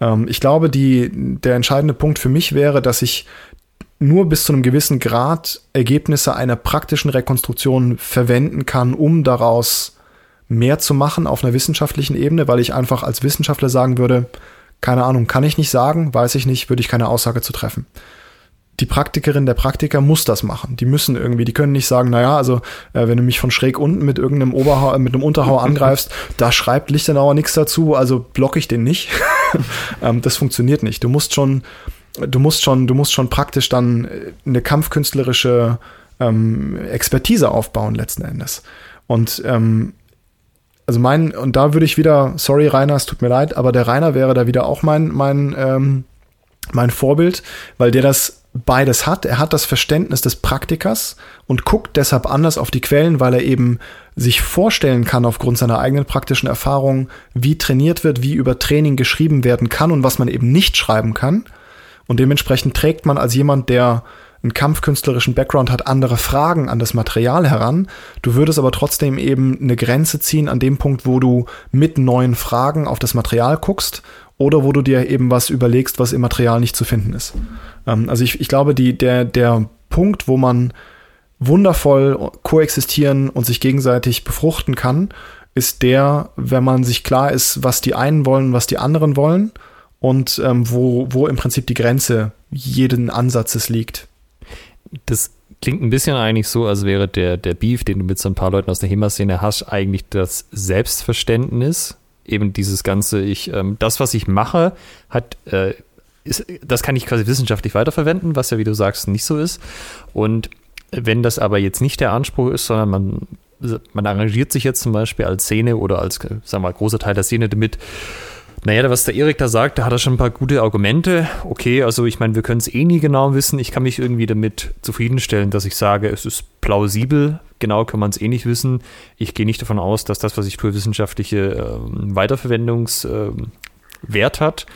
Ähm, ich glaube, die, der entscheidende Punkt für mich wäre, dass ich nur bis zu einem gewissen Grad Ergebnisse einer praktischen Rekonstruktion verwenden kann, um daraus mehr zu machen auf einer wissenschaftlichen Ebene, weil ich einfach als Wissenschaftler sagen würde, keine Ahnung, kann ich nicht sagen, weiß ich nicht, würde ich keine Aussage zu treffen. Die Praktikerin, der Praktiker muss das machen. Die müssen irgendwie, die können nicht sagen, naja, also äh, wenn du mich von schräg unten mit irgendeinem Oberhau, mit einem Unterhau (laughs) angreifst, da schreibt Lichtenauer nichts dazu, also blocke ich den nicht. (laughs) ähm, das funktioniert nicht. Du musst schon du musst schon, du musst schon praktisch dann äh, eine kampfkünstlerische ähm, Expertise aufbauen letzten Endes. Und ähm, also mein, und da würde ich wieder, sorry Rainer, es tut mir leid, aber der Rainer wäre da wieder auch mein, mein, ähm, mein Vorbild, weil der das beides hat. Er hat das Verständnis des Praktikers und guckt deshalb anders auf die Quellen, weil er eben sich vorstellen kann aufgrund seiner eigenen praktischen Erfahrung, wie trainiert wird, wie über Training geschrieben werden kann und was man eben nicht schreiben kann. Und dementsprechend trägt man als jemand, der einen kampfkünstlerischen Background hat, andere Fragen an das Material heran. Du würdest aber trotzdem eben eine Grenze ziehen an dem Punkt, wo du mit neuen Fragen auf das Material guckst oder wo du dir eben was überlegst, was im Material nicht zu finden ist. Ähm, also ich, ich glaube, die, der, der Punkt, wo man wundervoll koexistieren und sich gegenseitig befruchten kann, ist der, wenn man sich klar ist, was die einen wollen, was die anderen wollen und ähm, wo, wo im Prinzip die Grenze jeden Ansatzes liegt. Das klingt ein bisschen eigentlich so, als wäre der, der Beef, den du mit so ein paar Leuten aus der HEMA-Szene hast, eigentlich das Selbstverständnis. Eben dieses ganze, ich, ähm, das, was ich mache, hat, äh, ist, das kann ich quasi wissenschaftlich weiterverwenden, was ja, wie du sagst, nicht so ist. Und wenn das aber jetzt nicht der Anspruch ist, sondern man, man arrangiert sich jetzt zum Beispiel als Szene oder als, sagen wir mal, großer Teil der Szene damit, naja, was der Erik da sagt, da hat er schon ein paar gute Argumente. Okay, also ich meine, wir können es eh nie genau wissen. Ich kann mich irgendwie damit zufriedenstellen, dass ich sage, es ist plausibel. Genau kann man es eh nicht wissen. Ich gehe nicht davon aus, dass das, was ich tue, wissenschaftliche äh, Weiterverwendungswert äh, hat.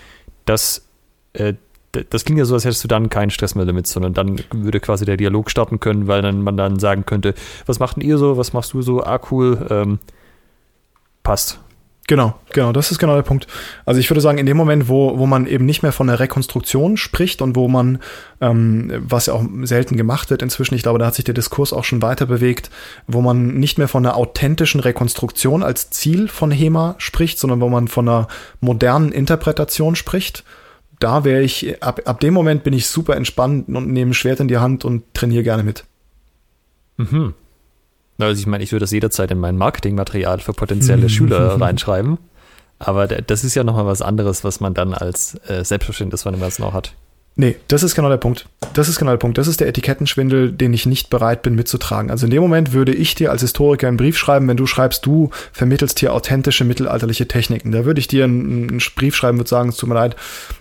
Das, äh, das klingt ja so, als hättest du dann keinen Stress mehr damit, sondern dann würde quasi der Dialog starten können, weil dann man dann sagen könnte, was macht denn ihr so, was machst du so, ah cool, ähm, passt. Genau, genau, das ist genau der Punkt. Also ich würde sagen, in dem Moment, wo, wo man eben nicht mehr von der Rekonstruktion spricht und wo man, ähm, was ja auch selten gemacht wird inzwischen, ich glaube, da hat sich der Diskurs auch schon weiter bewegt, wo man nicht mehr von einer authentischen Rekonstruktion als Ziel von HEMA spricht, sondern wo man von einer modernen Interpretation spricht, da wäre ich, ab, ab dem Moment bin ich super entspannt und nehme ein Schwert in die Hand und trainiere gerne mit. Mhm. Also ich meine, ich würde das jederzeit in mein Marketingmaterial für potenzielle Schüler (laughs) reinschreiben. Aber das ist ja nochmal was anderes, was man dann als äh, Selbstverständnis von dem Ganzen auch hat. Nee, das ist genau der Punkt. Das ist genau der Punkt. Das ist der Etikettenschwindel, den ich nicht bereit bin mitzutragen. Also in dem Moment würde ich dir als Historiker einen Brief schreiben, wenn du schreibst, du vermittelst hier authentische mittelalterliche Techniken. Da würde ich dir einen, einen Brief schreiben, würde sagen, es tut mir leid,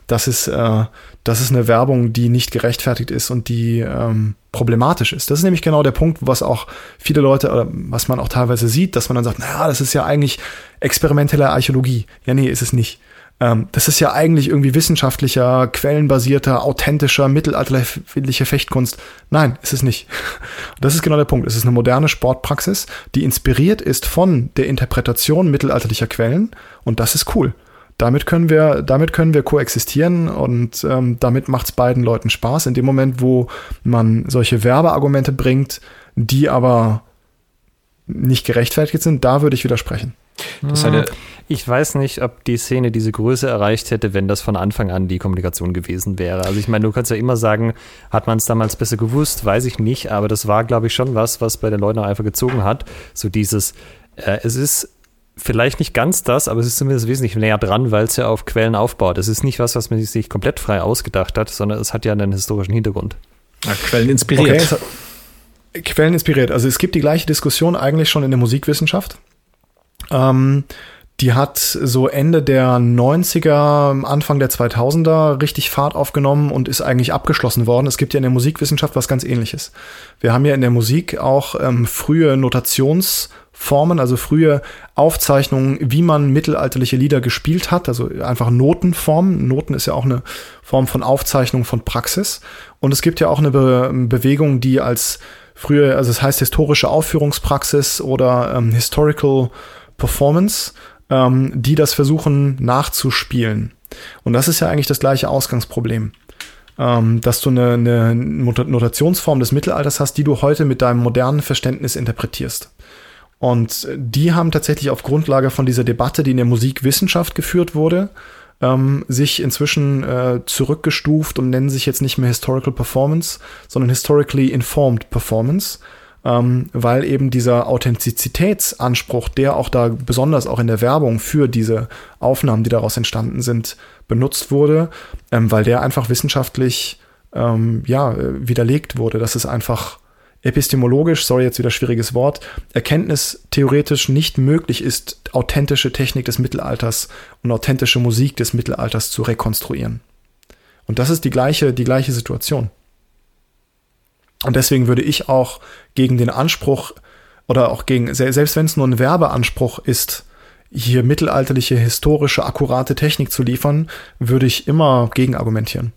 das ist, äh, das ist eine Werbung, die nicht gerechtfertigt ist und die ähm, problematisch ist. Das ist nämlich genau der Punkt, was auch viele Leute oder was man auch teilweise sieht, dass man dann sagt, naja, das ist ja eigentlich experimentelle Archäologie. Ja, nee, ist es nicht. Ähm, das ist ja eigentlich irgendwie wissenschaftlicher, quellenbasierter, authentischer, mittelalterliche Fechtkunst. Nein, ist es nicht. (laughs) Das ist genau der Punkt. Es ist eine moderne Sportpraxis, die inspiriert ist von der Interpretation mittelalterlicher Quellen und das ist cool. Damit können wir, damit können wir koexistieren und ähm, damit macht es beiden Leuten Spaß. In dem Moment, wo man solche Werbeargumente bringt, die aber nicht gerechtfertigt sind, da würde ich widersprechen. Eine, ich weiß nicht, ob die Szene diese Größe erreicht hätte, wenn das von Anfang an die Kommunikation gewesen wäre. Also ich meine, du kannst ja immer sagen, hat man es damals besser gewusst, weiß ich nicht, aber das war, glaube ich, schon was, was bei den Leuten einfach gezogen hat. So dieses, äh, es ist vielleicht nicht ganz das, aber es ist zumindest wesentlich näher dran, weil es ja auf Quellen aufbaut. Es ist nicht was, was man sich komplett frei ausgedacht hat, sondern es hat ja einen historischen Hintergrund. Ja, Quellen inspiriert. Okay, Quellen inspiriert. Also es gibt die gleiche Diskussion eigentlich schon in der Musikwissenschaft. Ähm, die hat so Ende der 90er, Anfang der 2000er richtig Fahrt aufgenommen und ist eigentlich abgeschlossen worden. Es gibt ja in der Musikwissenschaft was ganz ähnliches. Wir haben ja in der Musik auch ähm, frühe Notationsformen, also frühe Aufzeichnungen, wie man mittelalterliche Lieder gespielt hat, also einfach Notenformen. Noten ist ja auch eine Form von Aufzeichnung von Praxis. Und es gibt ja auch eine Be Bewegung, die als frühe, also es das heißt historische Aufführungspraxis oder ähm, Historical Performance ähm, die das versuchen nachzuspielen. Und das ist ja eigentlich das gleiche Ausgangsproblem. Ähm, dass du eine, eine Notationsform des Mittelalters hast, die du heute mit deinem modernen Verständnis interpretierst. Und die haben tatsächlich auf Grundlage von dieser Debatte, die in der Musikwissenschaft geführt wurde, ähm, sich inzwischen äh, zurückgestuft und nennen sich jetzt nicht mehr Historical Performance, sondern Historically Informed Performance ähm, weil eben dieser Authentizitätsanspruch, der auch da besonders auch in der Werbung für diese Aufnahmen, die daraus entstanden sind, benutzt wurde, ähm, weil der einfach wissenschaftlich ähm, ja, widerlegt wurde, dass es einfach epistemologisch, sorry, jetzt wieder schwieriges Wort, erkenntnistheoretisch nicht möglich ist, authentische Technik des Mittelalters und authentische Musik des Mittelalters zu rekonstruieren. Und das ist die gleiche, die gleiche Situation. Und deswegen würde ich auch gegen den Anspruch oder auch gegen, selbst wenn es nur ein Werbeanspruch ist, hier mittelalterliche, historische, akkurate Technik zu liefern, würde ich immer gegen argumentieren.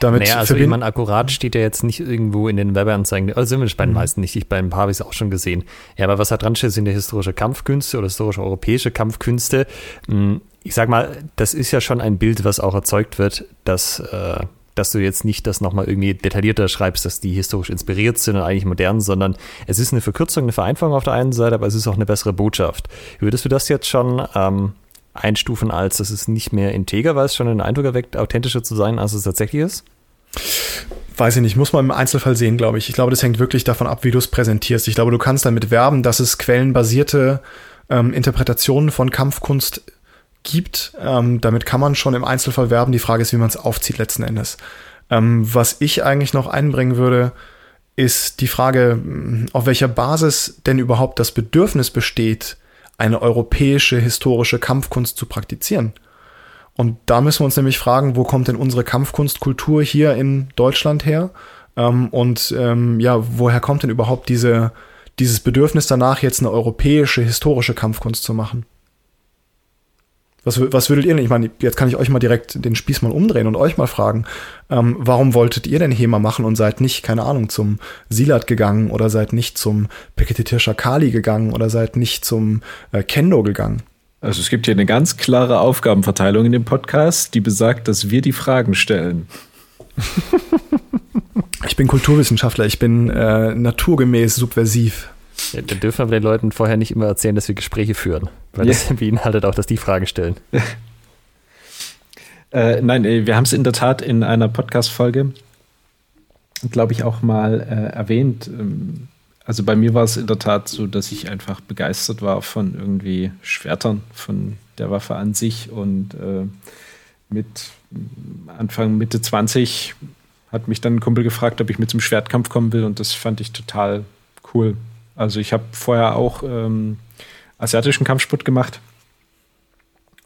Damit naja, also ich meine, akkurat steht ja jetzt nicht irgendwo in den Werbeanzeigen, also zumindest bei den mhm. meisten nicht, ich bei ein paar habe ich es auch schon gesehen. Ja, aber was da dran steht, sind ja historische Kampfkünste oder historische europäische Kampfkünste. Hm, ich sag mal, das ist ja schon ein Bild, was auch erzeugt wird, dass äh, dass du jetzt nicht das nochmal irgendwie detaillierter schreibst, dass die historisch inspiriert sind und eigentlich modern, sondern es ist eine Verkürzung, eine Vereinfachung auf der einen Seite, aber es ist auch eine bessere Botschaft. Würdest du das jetzt schon ähm, einstufen als, das ist nicht mehr integer, weil es schon den Eindruck erweckt, authentischer zu sein, als es tatsächlich ist? Weiß ich nicht, muss man im Einzelfall sehen, glaube ich. Ich glaube, das hängt wirklich davon ab, wie du es präsentierst. Ich glaube, du kannst damit werben, dass es quellenbasierte ähm, Interpretationen von Kampfkunst gibt. Ähm, damit kann man schon im Einzelfall werben. Die Frage ist, wie man es aufzieht letzten Endes. Ähm, was ich eigentlich noch einbringen würde, ist die Frage, mm, auf welcher Basis denn überhaupt das Bedürfnis besteht, eine europäische historische Kampfkunst zu praktizieren. Und da müssen wir uns nämlich fragen, wo kommt denn unsere Kampfkunstkultur hier in Deutschland her? Ähm, und ähm, ja, woher kommt denn überhaupt diese, dieses Bedürfnis danach, jetzt eine europäische historische Kampfkunst zu machen? Was, was würdet ihr denn? Ich meine, jetzt kann ich euch mal direkt den Spieß mal umdrehen und euch mal fragen, ähm, warum wolltet ihr denn HEMA machen und seid nicht, keine Ahnung, zum Silat gegangen oder seid nicht zum Peketitir Kali gegangen oder seid nicht zum äh, Kendo gegangen? Also es gibt hier eine ganz klare Aufgabenverteilung in dem Podcast, die besagt, dass wir die Fragen stellen. (laughs) ich bin Kulturwissenschaftler, ich bin äh, naturgemäß subversiv. Ja, dann dürfen wir den Leuten vorher nicht immer erzählen, dass wir Gespräche führen, weil ja. das (laughs) beinhaltet auch, dass die Fragen stellen. (laughs) äh, nein, äh, wir haben es in der Tat in einer Podcast-Folge, glaube ich, auch mal äh, erwähnt. Ähm, also bei mir war es in der Tat so, dass ich einfach begeistert war von irgendwie Schwertern, von der Waffe an sich und äh, mit Anfang, Mitte 20 hat mich dann ein Kumpel gefragt, ob ich mit zum Schwertkampf kommen will und das fand ich total cool. Also ich habe vorher auch ähm, asiatischen Kampfsport gemacht.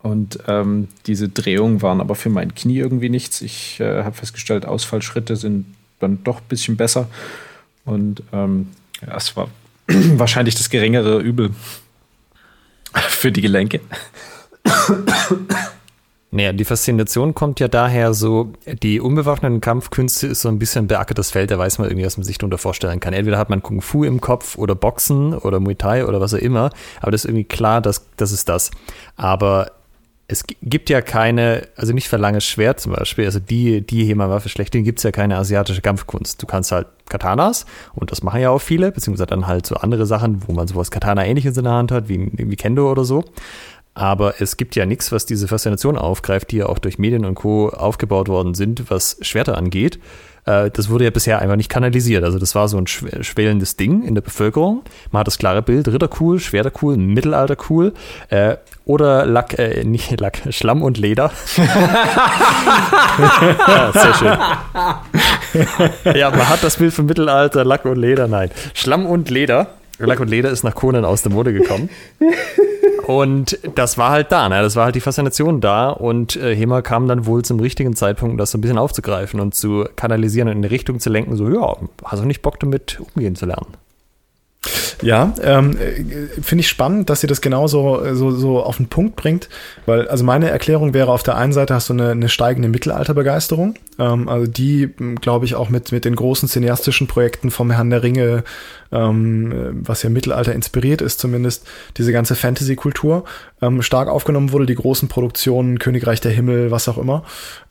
Und ähm, diese Drehungen waren aber für mein Knie irgendwie nichts. Ich äh, habe festgestellt, Ausfallschritte sind dann doch ein bisschen besser. Und ähm, ja, es war (clears throat) wahrscheinlich das geringere Übel (laughs) für die Gelenke. Naja, die Faszination kommt ja daher so, die unbewaffneten Kampfkünste ist so ein bisschen beackertes Feld, da weiß man irgendwie, was man sich darunter vorstellen kann. Entweder hat man Kung Fu im Kopf oder Boxen oder Muay Thai oder was auch immer, aber das ist irgendwie klar, dass das ist das. Aber es gibt ja keine, also nicht für langes Schwert zum Beispiel, also die, die HEMA-Waffe schlechthin gibt es ja keine asiatische Kampfkunst. Du kannst halt Katanas und das machen ja auch viele, beziehungsweise dann halt so andere Sachen, wo man sowas Katana-ähnliches in der Hand hat, wie, wie Kendo oder so. Aber es gibt ja nichts, was diese Faszination aufgreift, die ja auch durch Medien und Co. aufgebaut worden sind, was Schwerter angeht. Äh, das wurde ja bisher einfach nicht kanalisiert. Also das war so ein schwellendes Ding in der Bevölkerung. Man hat das klare Bild, Ritter cool, Schwerter cool, Mittelalter cool. Äh, oder Lack, äh, (laughs) nicht Lack, Schlamm und Leder. (laughs) ja, sehr schön. ja, man hat das Bild vom Mittelalter, Lack und Leder, nein. Schlamm und Leder. Lack und Leder ist nach Conan aus der Mode gekommen. Und das war halt da, ne? das war halt die Faszination da. Und äh, Hema kam dann wohl zum richtigen Zeitpunkt, um das so ein bisschen aufzugreifen und zu kanalisieren und in eine Richtung zu lenken, so, ja, hast du nicht Bock damit umgehen zu lernen? Ja, ähm, finde ich spannend, dass sie das genauso so, so auf den Punkt bringt, weil also meine Erklärung wäre, auf der einen Seite hast du eine, eine steigende Mittelalterbegeisterung, ähm, also die, glaube ich, auch mit, mit den großen cineastischen Projekten vom Herrn der Ringe, ähm, was ja Mittelalter inspiriert ist zumindest, diese ganze Fantasy-Kultur ähm, stark aufgenommen wurde, die großen Produktionen, Königreich der Himmel, was auch immer.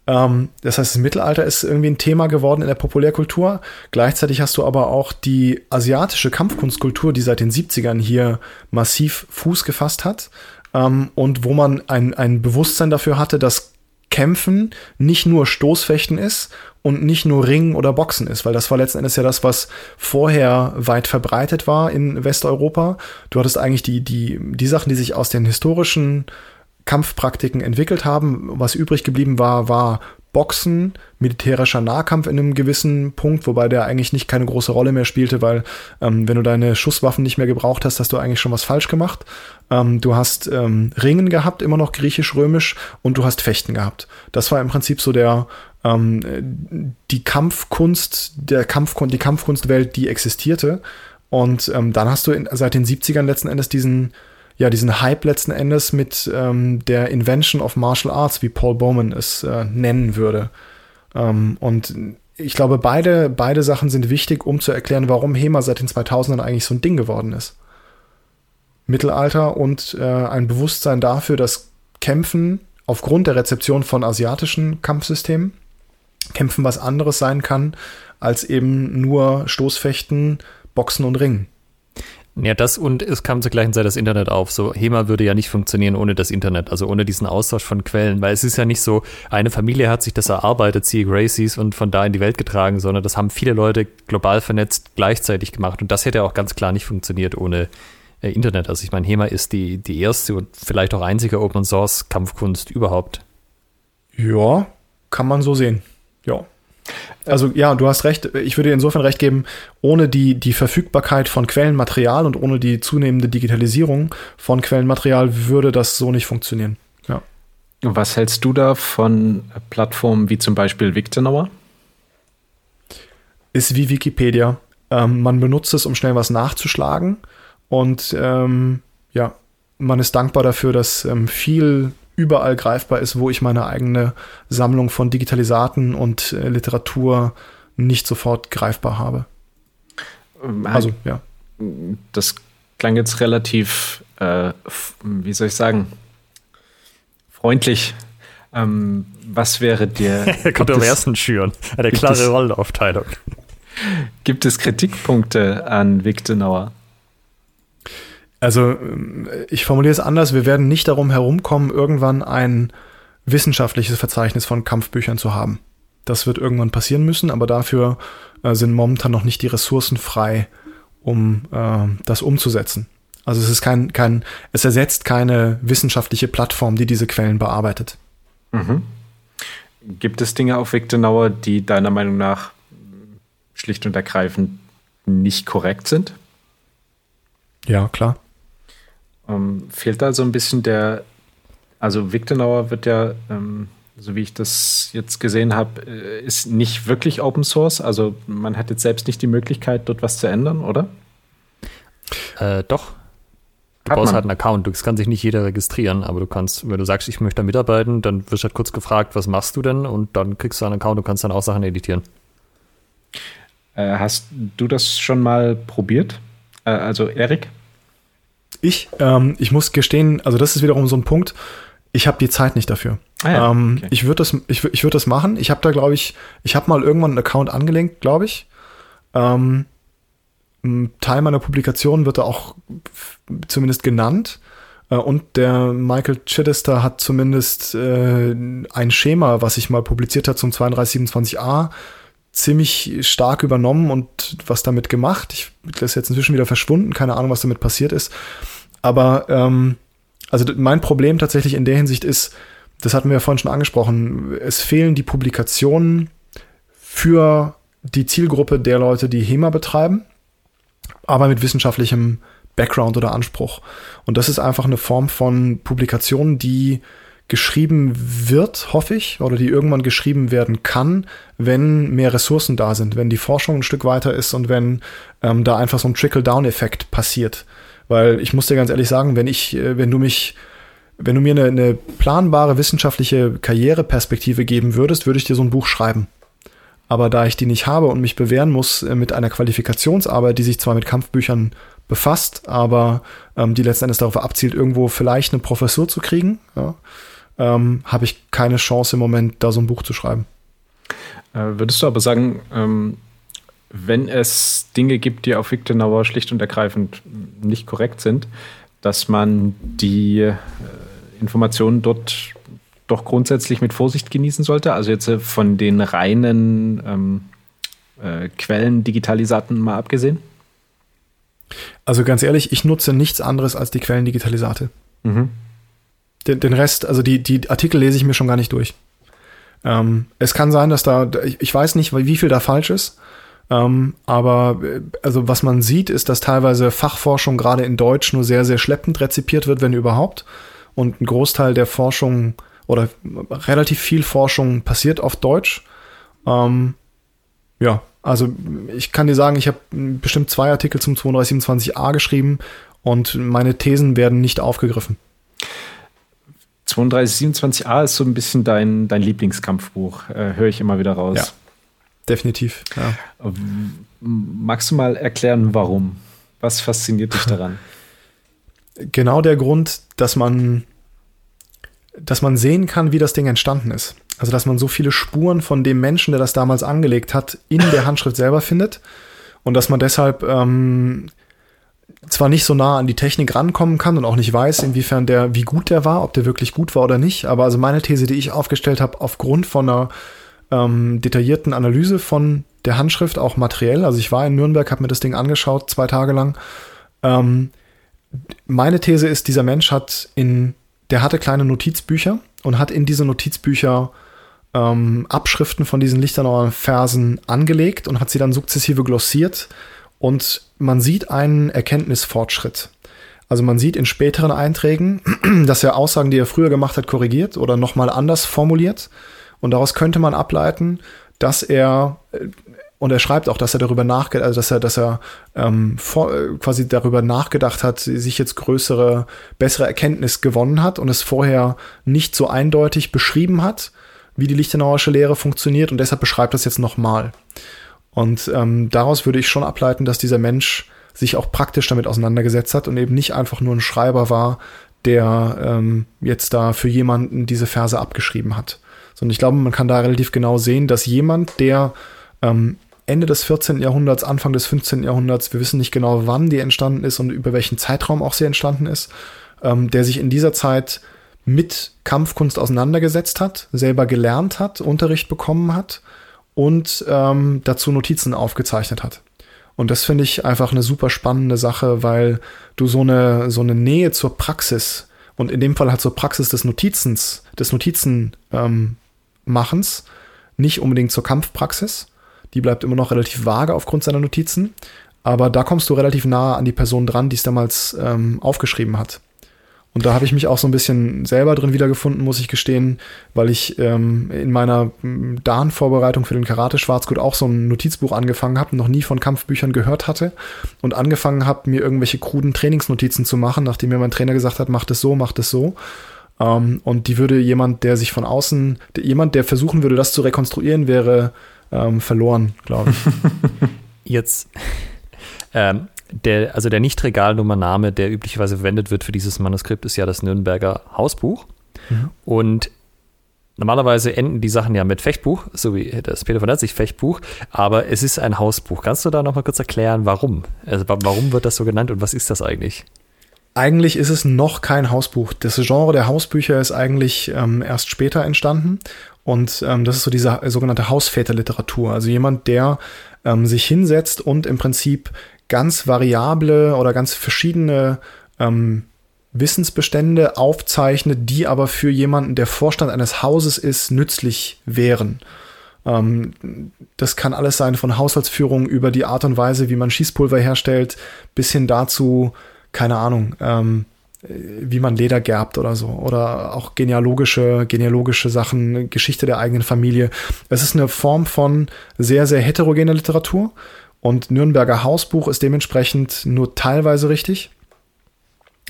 Ähm, das heißt, das Mittelalter ist irgendwie ein Thema geworden in der Populärkultur. Gleichzeitig hast du aber auch die asiatische Kampfkunstkultur, die seit den 70ern hier massiv Fuß gefasst hat. Ähm, und wo man ein, ein Bewusstsein dafür hatte, dass Kämpfen nicht nur Stoßfechten ist und nicht nur Ringen oder Boxen ist, weil das war letzten Endes ja das, was vorher weit verbreitet war in Westeuropa. Du hattest eigentlich die, die, die Sachen, die sich aus den historischen Kampfpraktiken entwickelt haben. Was übrig geblieben war, war Boxen, militärischer Nahkampf in einem gewissen Punkt, wobei der eigentlich nicht keine große Rolle mehr spielte, weil ähm, wenn du deine Schusswaffen nicht mehr gebraucht hast, hast du eigentlich schon was falsch gemacht. Ähm, du hast ähm, Ringen gehabt, immer noch griechisch-römisch, und du hast Fechten gehabt. Das war im Prinzip so der ähm, die Kampfkunst, der Kampfkunst, die Kampfkunstwelt, die existierte. Und ähm, dann hast du in, seit den 70ern letzten Endes diesen ja, diesen Hype letzten Endes mit ähm, der Invention of Martial Arts, wie Paul Bowman es äh, nennen würde. Ähm, und ich glaube, beide, beide Sachen sind wichtig, um zu erklären, warum HEMA seit den 2000ern eigentlich so ein Ding geworden ist. Mittelalter und äh, ein Bewusstsein dafür, dass Kämpfen aufgrund der Rezeption von asiatischen Kampfsystemen Kämpfen was anderes sein kann als eben nur Stoßfechten, Boxen und Ringen. Ja, das und es kam zur gleichen Zeit das Internet auf. So, HEMA würde ja nicht funktionieren ohne das Internet, also ohne diesen Austausch von Quellen, weil es ist ja nicht so, eine Familie hat sich das erarbeitet, sie Gracies und von da in die Welt getragen, sondern das haben viele Leute global vernetzt gleichzeitig gemacht und das hätte auch ganz klar nicht funktioniert ohne äh, Internet. Also ich meine, HEMA ist die, die erste und vielleicht auch einzige Open Source Kampfkunst überhaupt. Ja, kann man so sehen. Ja. Also ja, du hast recht. Ich würde insofern recht geben, ohne die, die Verfügbarkeit von Quellenmaterial und ohne die zunehmende Digitalisierung von Quellenmaterial würde das so nicht funktionieren. Ja. Was hältst du da von Plattformen wie zum Beispiel Victonauer? Ist wie Wikipedia. Ähm, man benutzt es, um schnell was nachzuschlagen. Und ähm, ja, man ist dankbar dafür, dass ähm, viel überall greifbar ist, wo ich meine eigene Sammlung von Digitalisaten und äh, Literatur nicht sofort greifbar habe. Ähm, also, ja. Das klang jetzt relativ, äh, wie soll ich sagen, freundlich. Ähm, was wäre der. (laughs) Kontroversen schüren. Eine klare Rollenaufteilung. Gibt es Kritikpunkte an Victor Nauer? Also ich formuliere es anders, wir werden nicht darum herumkommen, irgendwann ein wissenschaftliches Verzeichnis von Kampfbüchern zu haben. Das wird irgendwann passieren müssen, aber dafür äh, sind momentan noch nicht die Ressourcen frei, um äh, das umzusetzen. Also es ist kein, kein, es ersetzt keine wissenschaftliche Plattform, die diese Quellen bearbeitet. Mhm. Gibt es Dinge auf Victor die deiner Meinung nach schlicht und ergreifend nicht korrekt sind? Ja, klar. Ähm, fehlt da so ein bisschen der, also Victonauer wird ja, ähm, so wie ich das jetzt gesehen habe, äh, ist nicht wirklich Open Source. Also man hat jetzt selbst nicht die Möglichkeit, dort was zu ändern, oder? Äh, doch. Du hat brauchst man. halt einen Account. Es kann sich nicht jeder registrieren, aber du kannst, wenn du sagst, ich möchte da mitarbeiten, dann wirst du halt kurz gefragt, was machst du denn? Und dann kriegst du einen Account und kannst dann auch Sachen editieren. Äh, hast du das schon mal probiert? Äh, also Erik? Ich, ähm, ich muss gestehen, also das ist wiederum so ein Punkt, ich habe die Zeit nicht dafür. Ah ja, ähm, okay. Ich würde das, ich, ich würde das machen. Ich habe da, glaube ich, ich habe mal irgendwann einen Account angelenkt, glaube ich. Ähm, ein Teil meiner Publikation wird da auch zumindest genannt. Äh, und der Michael Chidester hat zumindest äh, ein Schema, was ich mal publiziert hat zum 3227a, ziemlich stark übernommen und was damit gemacht. Ich, das ist jetzt inzwischen wieder verschwunden, keine Ahnung, was damit passiert ist. Aber ähm, also mein Problem tatsächlich in der Hinsicht ist, das hatten wir ja vorhin schon angesprochen, es fehlen die Publikationen für die Zielgruppe der Leute, die HEMA betreiben, aber mit wissenschaftlichem Background oder Anspruch. Und das ist einfach eine Form von Publikation, die geschrieben wird, hoffe ich, oder die irgendwann geschrieben werden kann, wenn mehr Ressourcen da sind, wenn die Forschung ein Stück weiter ist und wenn ähm, da einfach so ein Trickle-Down-Effekt passiert. Weil ich muss dir ganz ehrlich sagen, wenn ich, äh, wenn du mich, wenn du mir eine, eine planbare wissenschaftliche Karriereperspektive geben würdest, würde ich dir so ein Buch schreiben. Aber da ich die nicht habe und mich bewähren muss äh, mit einer Qualifikationsarbeit, die sich zwar mit Kampfbüchern befasst, aber ähm, die letzten Endes darauf abzielt, irgendwo vielleicht eine Professur zu kriegen, ja, ähm, habe ich keine Chance im Moment, da so ein Buch zu schreiben. Äh, würdest du aber sagen, ähm, wenn es Dinge gibt, die auf Wiktenauer schlicht und ergreifend nicht korrekt sind, dass man die äh, Informationen dort doch grundsätzlich mit Vorsicht genießen sollte? Also jetzt äh, von den reinen ähm, äh, Quellen, Digitalisaten mal abgesehen? Also ganz ehrlich, ich nutze nichts anderes als die Quellen Digitalisate. Mhm. Den, den, Rest, also die, die Artikel lese ich mir schon gar nicht durch. Ähm, es kann sein, dass da, ich, ich weiß nicht, wie viel da falsch ist. Ähm, aber äh, also was man sieht, ist, dass teilweise Fachforschung gerade in Deutsch nur sehr, sehr schleppend rezipiert wird, wenn überhaupt. Und ein Großteil der Forschung oder relativ viel Forschung passiert auf Deutsch. Ähm, ja, also ich kann dir sagen, ich habe bestimmt zwei Artikel zum 3227a geschrieben und meine Thesen werden nicht aufgegriffen. 3227a ist so ein bisschen dein, dein Lieblingskampfbuch, äh, höre ich immer wieder raus. Ja, definitiv. Ja. Magst du mal erklären, warum? Was fasziniert dich daran? Genau der Grund, dass man, dass man sehen kann, wie das Ding entstanden ist. Also, dass man so viele Spuren von dem Menschen, der das damals angelegt hat, in der Handschrift selber findet. Und dass man deshalb ähm, zwar nicht so nah an die Technik rankommen kann und auch nicht weiß, inwiefern der, wie gut der war, ob der wirklich gut war oder nicht. Aber also meine These, die ich aufgestellt habe, aufgrund von einer ähm, detaillierten Analyse von der Handschrift, auch materiell. Also ich war in Nürnberg, habe mir das Ding angeschaut, zwei Tage lang. Ähm, meine These ist, dieser Mensch hat in, der hatte kleine Notizbücher und hat in diese Notizbücher ähm, Abschriften von diesen Lichternauer Versen angelegt und hat sie dann sukzessive glossiert und man sieht einen Erkenntnisfortschritt. Also man sieht in späteren Einträgen, (clears throat) dass er Aussagen, die er früher gemacht hat, korrigiert oder nochmal anders formuliert. Und daraus könnte man ableiten, dass er äh, und er schreibt auch, dass er darüber nachgedacht, also dass er, dass er ähm, vor, äh, quasi darüber nachgedacht hat, sich jetzt größere, bessere Erkenntnis gewonnen hat und es vorher nicht so eindeutig beschrieben hat, wie die Lichtenauerische Lehre funktioniert und deshalb beschreibt das jetzt nochmal. Und ähm, daraus würde ich schon ableiten, dass dieser Mensch sich auch praktisch damit auseinandergesetzt hat und eben nicht einfach nur ein Schreiber war, der ähm, jetzt da für jemanden diese Verse abgeschrieben hat. Sondern ich glaube, man kann da relativ genau sehen, dass jemand, der ähm, Ende des 14. Jahrhunderts, Anfang des 15. Jahrhunderts, wir wissen nicht genau, wann die entstanden ist und über welchen Zeitraum auch sie entstanden ist, ähm, der sich in dieser Zeit mit Kampfkunst auseinandergesetzt hat, selber gelernt hat, Unterricht bekommen hat und ähm, dazu Notizen aufgezeichnet hat. Und das finde ich einfach eine super spannende Sache, weil du so eine, so eine Nähe zur Praxis und in dem Fall halt zur Praxis des Notizens, des Notizenmachens, ähm, nicht unbedingt zur Kampfpraxis. Die bleibt immer noch relativ vage aufgrund seiner Notizen. Aber da kommst du relativ nah an die Person dran, die es damals ähm, aufgeschrieben hat. Und da habe ich mich auch so ein bisschen selber drin wiedergefunden, muss ich gestehen, weil ich ähm, in meiner hm, Dan-Vorbereitung für den Karate Schwarzgut auch so ein Notizbuch angefangen habe, noch nie von Kampfbüchern gehört hatte und angefangen habe, mir irgendwelche kruden Trainingsnotizen zu machen, nachdem mir mein Trainer gesagt hat, mach das so, mach das so. Ähm, und die würde jemand, der sich von außen, jemand, der versuchen würde, das zu rekonstruieren, wäre ähm, verloren, glaube ich. (laughs) Jetzt ähm, der, also der Nicht-Regalnummername, der üblicherweise verwendet wird für dieses Manuskript, ist ja das Nürnberger Hausbuch. Mhm. Und normalerweise enden die Sachen ja mit Fechtbuch, so wie das Peter von Herzig Fechtbuch, aber es ist ein Hausbuch. Kannst du da nochmal kurz erklären, warum? Also warum wird das so genannt und was ist das eigentlich? Eigentlich ist es noch kein Hausbuch. Das Genre der Hausbücher ist eigentlich ähm, erst später entstanden. Und ähm, das ist so diese sogenannte Hausväterliteratur. Also jemand, der ähm, sich hinsetzt und im Prinzip ganz variable oder ganz verschiedene ähm, Wissensbestände aufzeichnet, die aber für jemanden, der Vorstand eines Hauses ist, nützlich wären. Ähm, das kann alles sein von Haushaltsführung über die Art und Weise, wie man Schießpulver herstellt, bis hin dazu, keine Ahnung, ähm, wie man Leder gerbt oder so. Oder auch genealogische, genealogische Sachen, Geschichte der eigenen Familie. Es ist eine Form von sehr, sehr heterogener Literatur. Und Nürnberger Hausbuch ist dementsprechend nur teilweise richtig.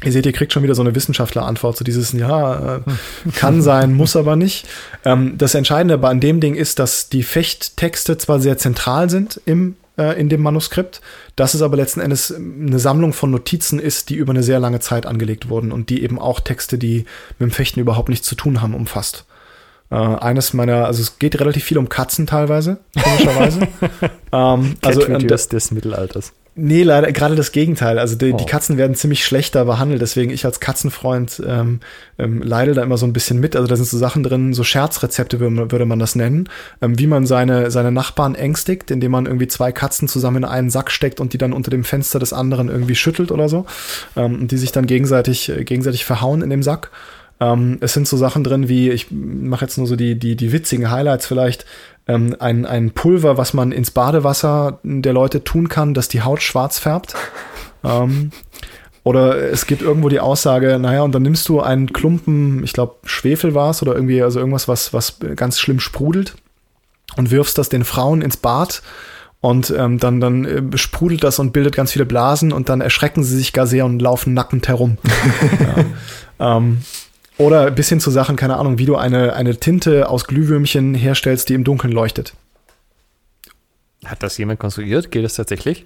Ihr seht, ihr kriegt schon wieder so eine Wissenschaftlerantwort, so dieses, ja, äh, (laughs) kann sein, muss aber nicht. Ähm, das Entscheidende an dem Ding ist, dass die Fechttexte zwar sehr zentral sind im, äh, in dem Manuskript, dass es aber letzten Endes eine Sammlung von Notizen ist, die über eine sehr lange Zeit angelegt wurden und die eben auch Texte, die mit dem Fechten überhaupt nichts zu tun haben, umfasst. Äh, eines meiner, also es geht relativ viel um Katzen teilweise, komischerweise. (laughs) ähm, also des, des Mittelalters. Nee, leider gerade das Gegenteil. Also die, oh. die, Katzen werden ziemlich schlechter behandelt, deswegen ich als Katzenfreund ähm, ähm, leide da immer so ein bisschen mit. Also da sind so Sachen drin, so Scherzrezepte würde, man das nennen, ähm, wie man seine, seine Nachbarn ängstigt, indem man irgendwie zwei Katzen zusammen in einen Sack steckt und die dann unter dem Fenster des anderen irgendwie schüttelt oder so. Ähm, und die sich dann gegenseitig, äh, gegenseitig verhauen in dem Sack. Ähm, es sind so Sachen drin wie, ich mache jetzt nur so die, die, die witzigen Highlights vielleicht, ähm, ein, ein Pulver, was man ins Badewasser der Leute tun kann, dass die Haut schwarz färbt. (laughs) ähm, oder es gibt irgendwo die Aussage, naja, und dann nimmst du einen Klumpen, ich glaube, Schwefel war es oder irgendwie, also irgendwas, was, was ganz schlimm sprudelt und wirfst das den Frauen ins Bad und ähm, dann, dann äh, sprudelt das und bildet ganz viele Blasen und dann erschrecken sie sich gar sehr und laufen nackend herum. (laughs) ja. ähm, oder bis hin zu Sachen, keine Ahnung, wie du eine, eine Tinte aus Glühwürmchen herstellst, die im Dunkeln leuchtet. Hat das jemand konstruiert? Geht das tatsächlich?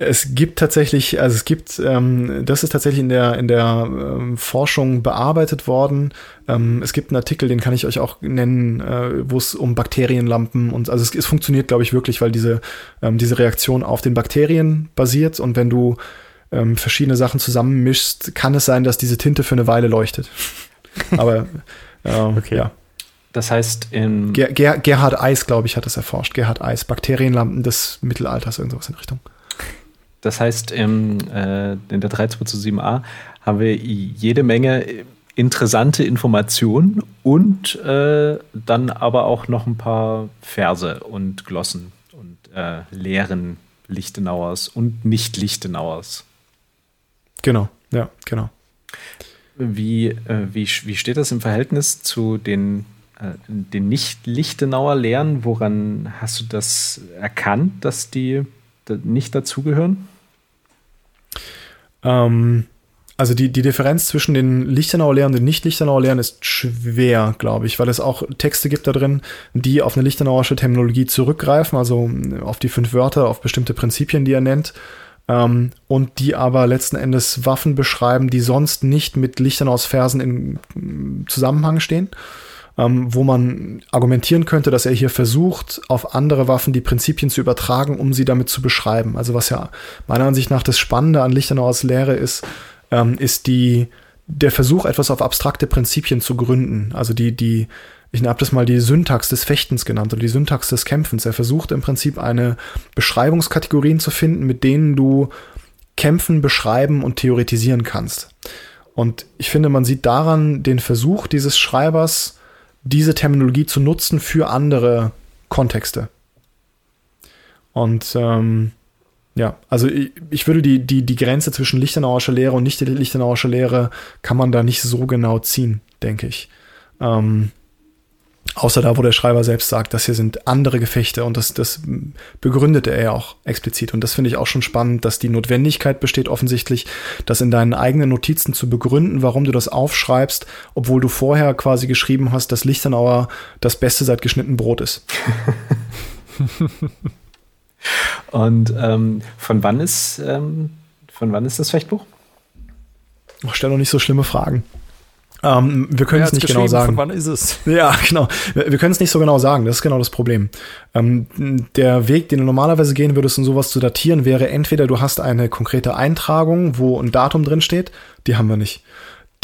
Es gibt tatsächlich, also es gibt, ähm, das ist tatsächlich in der, in der ähm, Forschung bearbeitet worden. Ähm, es gibt einen Artikel, den kann ich euch auch nennen, äh, wo es um Bakterienlampen und also es, es funktioniert, glaube ich, wirklich, weil diese, ähm, diese Reaktion auf den Bakterien basiert und wenn du ähm, verschiedene Sachen zusammenmischst, kann es sein, dass diese Tinte für eine Weile leuchtet. (laughs) Aber äh, okay. ja. Das heißt, in Ger Ger Gerhard Eis, glaube ich, hat das erforscht. Gerhard Eis, Bakterienlampen des Mittelalters, irgendwas in Richtung. Das heißt, im, äh, in der 3227a haben wir jede Menge interessante Informationen und äh, dann aber auch noch ein paar Verse und Glossen und äh, Lehren Lichtenauers und Nicht-Lichtenauers. Genau, ja, genau. Wie, äh, wie, wie steht das im Verhältnis zu den, äh, den Nicht-Lichtenauer Lehren? Woran hast du das erkannt, dass die nicht dazugehören? Ähm, also die, die Differenz zwischen den Lichtenauer Lehren und den Nicht-Lichtenauer Lehren ist schwer, glaube ich, weil es auch Texte gibt da drin, die auf eine Lichtenauerische Terminologie zurückgreifen, also auf die fünf Wörter, auf bestimmte Prinzipien, die er nennt ähm, und die aber letzten Endes Waffen beschreiben, die sonst nicht mit Lichtern aus Versen in mm, Zusammenhang stehen. Ähm, wo man argumentieren könnte, dass er hier versucht, auf andere Waffen die Prinzipien zu übertragen, um sie damit zu beschreiben. Also was ja meiner Ansicht nach das Spannende an Lichternauers Lehre ist, ähm, ist die, der Versuch, etwas auf abstrakte Prinzipien zu gründen. Also die, die, ich habe das mal die Syntax des Fechtens genannt oder die Syntax des Kämpfens. Er versucht im Prinzip eine Beschreibungskategorien zu finden, mit denen du Kämpfen beschreiben und theoretisieren kannst. Und ich finde, man sieht daran den Versuch dieses Schreibers, diese Terminologie zu nutzen für andere Kontexte. Und ähm, ja, also ich, ich, würde die, die, die Grenze zwischen Lichtenauerischer Lehre und nicht Lichtenauerischer Lehre kann man da nicht so genau ziehen, denke ich. Ähm, Außer da, wo der Schreiber selbst sagt, das hier sind andere Gefechte und das, das begründete er ja auch explizit. Und das finde ich auch schon spannend, dass die Notwendigkeit besteht offensichtlich, das in deinen eigenen Notizen zu begründen, warum du das aufschreibst, obwohl du vorher quasi geschrieben hast, dass Lichtenauer das Beste seit geschnitten Brot ist. (laughs) und ähm, von wann ist ähm, von wann ist das Fechtbuch? Ach, stell doch nicht so schlimme Fragen. Ähm, wir können es nicht genau sagen. Von wann ist es? (laughs) Ja, genau. Wir, wir können es nicht so genau sagen. Das ist genau das Problem. Ähm, der Weg, den du normalerweise gehen würdest, um sowas zu datieren, wäre entweder du hast eine konkrete Eintragung, wo ein Datum drin steht. Die haben wir nicht.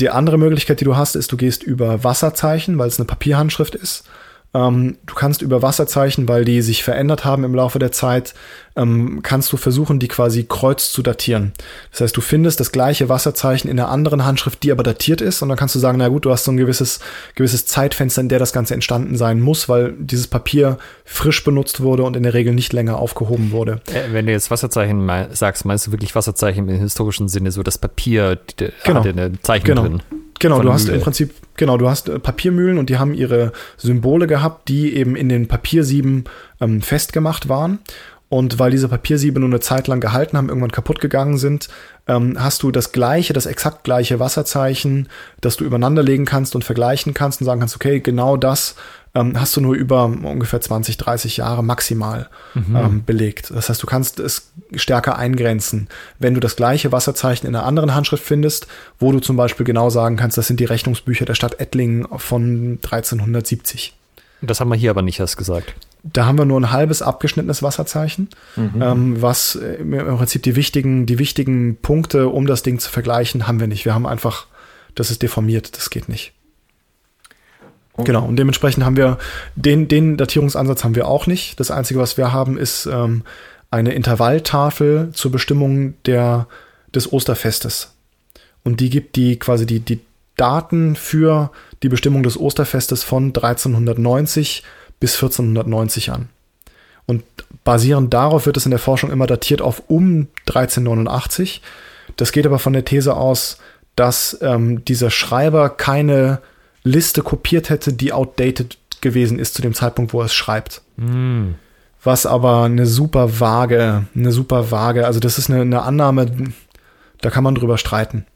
Die andere Möglichkeit, die du hast, ist, du gehst über Wasserzeichen, weil es eine Papierhandschrift ist. Ähm, du kannst über Wasserzeichen, weil die sich verändert haben im Laufe der Zeit, ähm, kannst du versuchen, die quasi kreuz zu datieren. Das heißt, du findest das gleiche Wasserzeichen in einer anderen Handschrift, die aber datiert ist, und dann kannst du sagen, na gut, du hast so ein gewisses, gewisses Zeitfenster, in der das Ganze entstanden sein muss, weil dieses Papier frisch benutzt wurde und in der Regel nicht länger aufgehoben wurde. Äh, wenn du jetzt Wasserzeichen sagst, meinst du wirklich Wasserzeichen im historischen Sinne, so das Papier, die, genau. eine Zeichen genau. drin? Genau, du hast Mühle. im Prinzip, genau, du hast äh, Papiermühlen und die haben ihre Symbole gehabt, die eben in den Papiersieben ähm, festgemacht waren. Und weil diese Papiersiebe nur eine Zeit lang gehalten haben, irgendwann kaputt gegangen sind, ähm, hast du das gleiche, das exakt gleiche Wasserzeichen, das du übereinander legen kannst und vergleichen kannst und sagen kannst, okay, genau das ähm, hast du nur über ungefähr 20, 30 Jahre maximal mhm. ähm, belegt. Das heißt, du kannst es stärker eingrenzen. Wenn du das gleiche Wasserzeichen in einer anderen Handschrift findest, wo du zum Beispiel genau sagen kannst, das sind die Rechnungsbücher der Stadt Ettlingen von 1370. Das haben wir hier aber nicht erst gesagt. Da haben wir nur ein halbes abgeschnittenes Wasserzeichen, mhm. ähm, was im Prinzip die wichtigen, die wichtigen Punkte, um das Ding zu vergleichen, haben wir nicht. Wir haben einfach, das ist deformiert, das geht nicht. Genau, und dementsprechend haben wir den, den Datierungsansatz haben wir auch nicht. Das Einzige, was wir haben, ist ähm, eine Intervalltafel zur Bestimmung der, des Osterfestes. Und die gibt die quasi die, die Daten für die Bestimmung des Osterfestes von 1390 bis 1490 an. Und basierend darauf wird es in der Forschung immer datiert auf um 1389. Das geht aber von der These aus, dass ähm, dieser Schreiber keine Liste kopiert hätte, die outdated gewesen ist zu dem Zeitpunkt, wo er es schreibt. Mm. Was aber eine super vage, eine super vage, also das ist eine, eine Annahme, da kann man drüber streiten.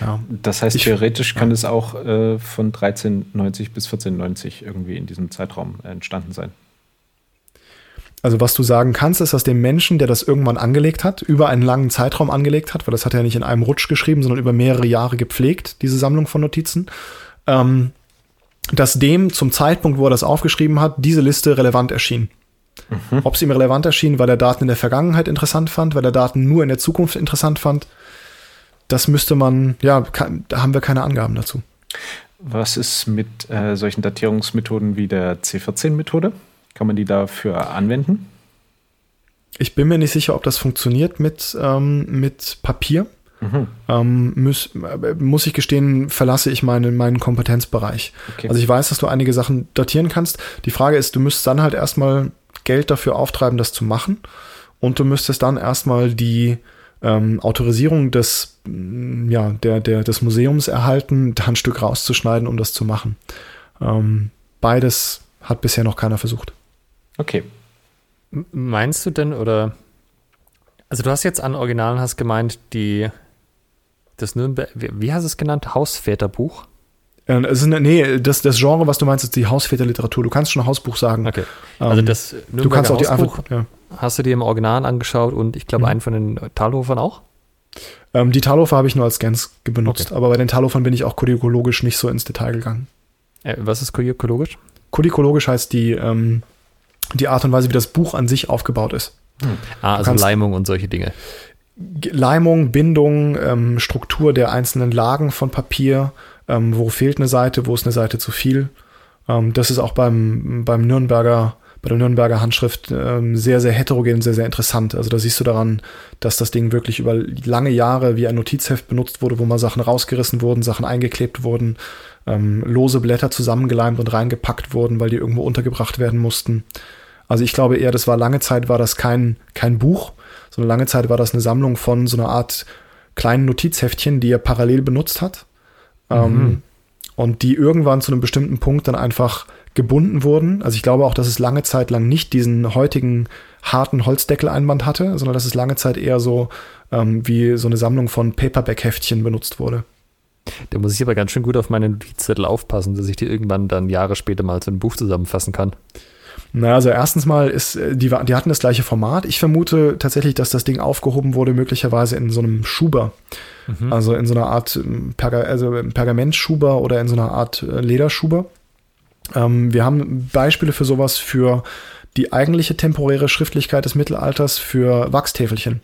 Ja. Das heißt, ich, theoretisch kann ja. es auch äh, von 1390 bis 1490 irgendwie in diesem Zeitraum entstanden sein. Also was du sagen kannst, ist, dass dem Menschen, der das irgendwann angelegt hat, über einen langen Zeitraum angelegt hat, weil das hat er nicht in einem Rutsch geschrieben, sondern über mehrere Jahre gepflegt, diese Sammlung von Notizen, ähm, dass dem zum Zeitpunkt, wo er das aufgeschrieben hat, diese Liste relevant erschien. Mhm. Ob es ihm relevant erschien, weil er Daten in der Vergangenheit interessant fand, weil er Daten nur in der Zukunft interessant fand, das müsste man, ja, kann, da haben wir keine Angaben dazu. Was ist mit äh, solchen Datierungsmethoden wie der C14-Methode? Kann man die dafür anwenden? Ich bin mir nicht sicher, ob das funktioniert mit, ähm, mit Papier. Mhm. Ähm, muss, muss ich gestehen, verlasse ich meine, meinen Kompetenzbereich. Okay. Also ich weiß, dass du einige Sachen datieren kannst. Die Frage ist, du müsstest dann halt erstmal Geld dafür auftreiben, das zu machen. Und du müsstest dann erstmal die ähm, Autorisierung des, mm, ja, der, der, des Museums erhalten, da ein Stück rauszuschneiden, um das zu machen. Ähm, beides hat bisher noch keiner versucht. Okay. Meinst du denn, oder also du hast jetzt an Originalen hast gemeint, die das Nürnberg, wie hast du es genannt? Hausväterbuch? Äh, eine, nee, das, das Genre, was du meinst, ist die Hausväterliteratur. Du kannst schon Hausbuch sagen. Okay. Also ähm, das Nürnberger du kannst auch die Hausbuch einfach, ja. hast du dir im Original angeschaut und ich glaube mhm. einen von den Talhofern auch? Ähm, die Talhofer habe ich nur als Scans benutzt, okay. aber bei den Talhofern bin ich auch kodikologisch nicht so ins Detail gegangen. Äh, was ist kodikologisch? Kodikologisch heißt die, ähm, die Art und Weise, wie das Buch an sich aufgebaut ist. Hm. Ah, also Leimung und solche Dinge. Leimung, Bindung, ähm, Struktur der einzelnen Lagen von Papier, ähm, wo fehlt eine Seite, wo ist eine Seite zu viel. Ähm, das ist auch beim, beim Nürnberger, bei der Nürnberger Handschrift ähm, sehr, sehr heterogen, sehr, sehr interessant. Also da siehst du daran, dass das Ding wirklich über lange Jahre wie ein Notizheft benutzt wurde, wo mal Sachen rausgerissen wurden, Sachen eingeklebt wurden, ähm, lose Blätter zusammengeleimt und reingepackt wurden, weil die irgendwo untergebracht werden mussten. Also ich glaube eher, das war lange Zeit war das kein, kein Buch, sondern lange Zeit war das eine Sammlung von so einer Art kleinen Notizheftchen, die er parallel benutzt hat. Ähm, mhm. Ähm, und die irgendwann zu einem bestimmten Punkt dann einfach gebunden wurden. Also ich glaube auch, dass es lange Zeit lang nicht diesen heutigen harten Holzdeckeleinband hatte, sondern dass es lange Zeit eher so ähm, wie so eine Sammlung von Paperback-Heftchen benutzt wurde. Da muss ich aber ganz schön gut auf meine Notizzettel aufpassen, dass ich die irgendwann dann Jahre später mal zu einem Buch zusammenfassen kann. Na, also erstens mal ist, äh, die, die hatten das gleiche Format. Ich vermute tatsächlich, dass das Ding aufgehoben wurde, möglicherweise in so einem Schuber. Mhm. Also in so einer Art ähm, Perga also Pergamentschuber oder in so einer Art äh, Lederschuber. Ähm, wir haben Beispiele für sowas für die eigentliche temporäre Schriftlichkeit des Mittelalters für Wachstäfelchen.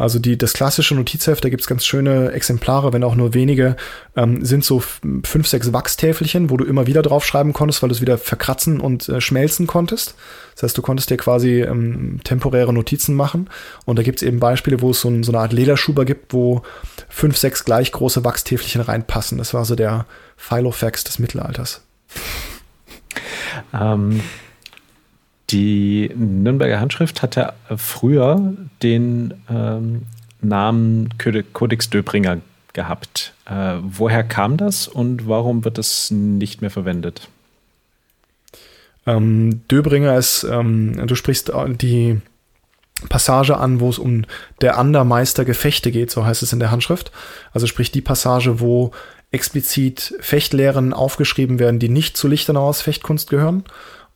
Also die, das klassische Notizheft, da gibt's ganz schöne Exemplare, wenn auch nur wenige, ähm, sind so fünf, sechs Wachstäfelchen, wo du immer wieder draufschreiben konntest, weil du es wieder verkratzen und äh, schmelzen konntest. Das heißt, du konntest dir quasi ähm, temporäre Notizen machen. Und da gibt's eben Beispiele, wo es so, ein, so eine Art Lederschuber gibt, wo fünf, sechs gleich große Wachstäfelchen reinpassen. Das war so der Filofax des Mittelalters. Ähm, die Nürnberger Handschrift hatte früher den ähm, Namen Codex Döbringer gehabt. Äh, woher kam das und warum wird das nicht mehr verwendet? Ähm, Döbringer ist, ähm, du sprichst die Passage an, wo es um der Andermeister Gefechte geht, so heißt es in der Handschrift. Also sprich die Passage, wo explizit Fechtlehren aufgeschrieben werden, die nicht zu Lichtenauers Fechtkunst gehören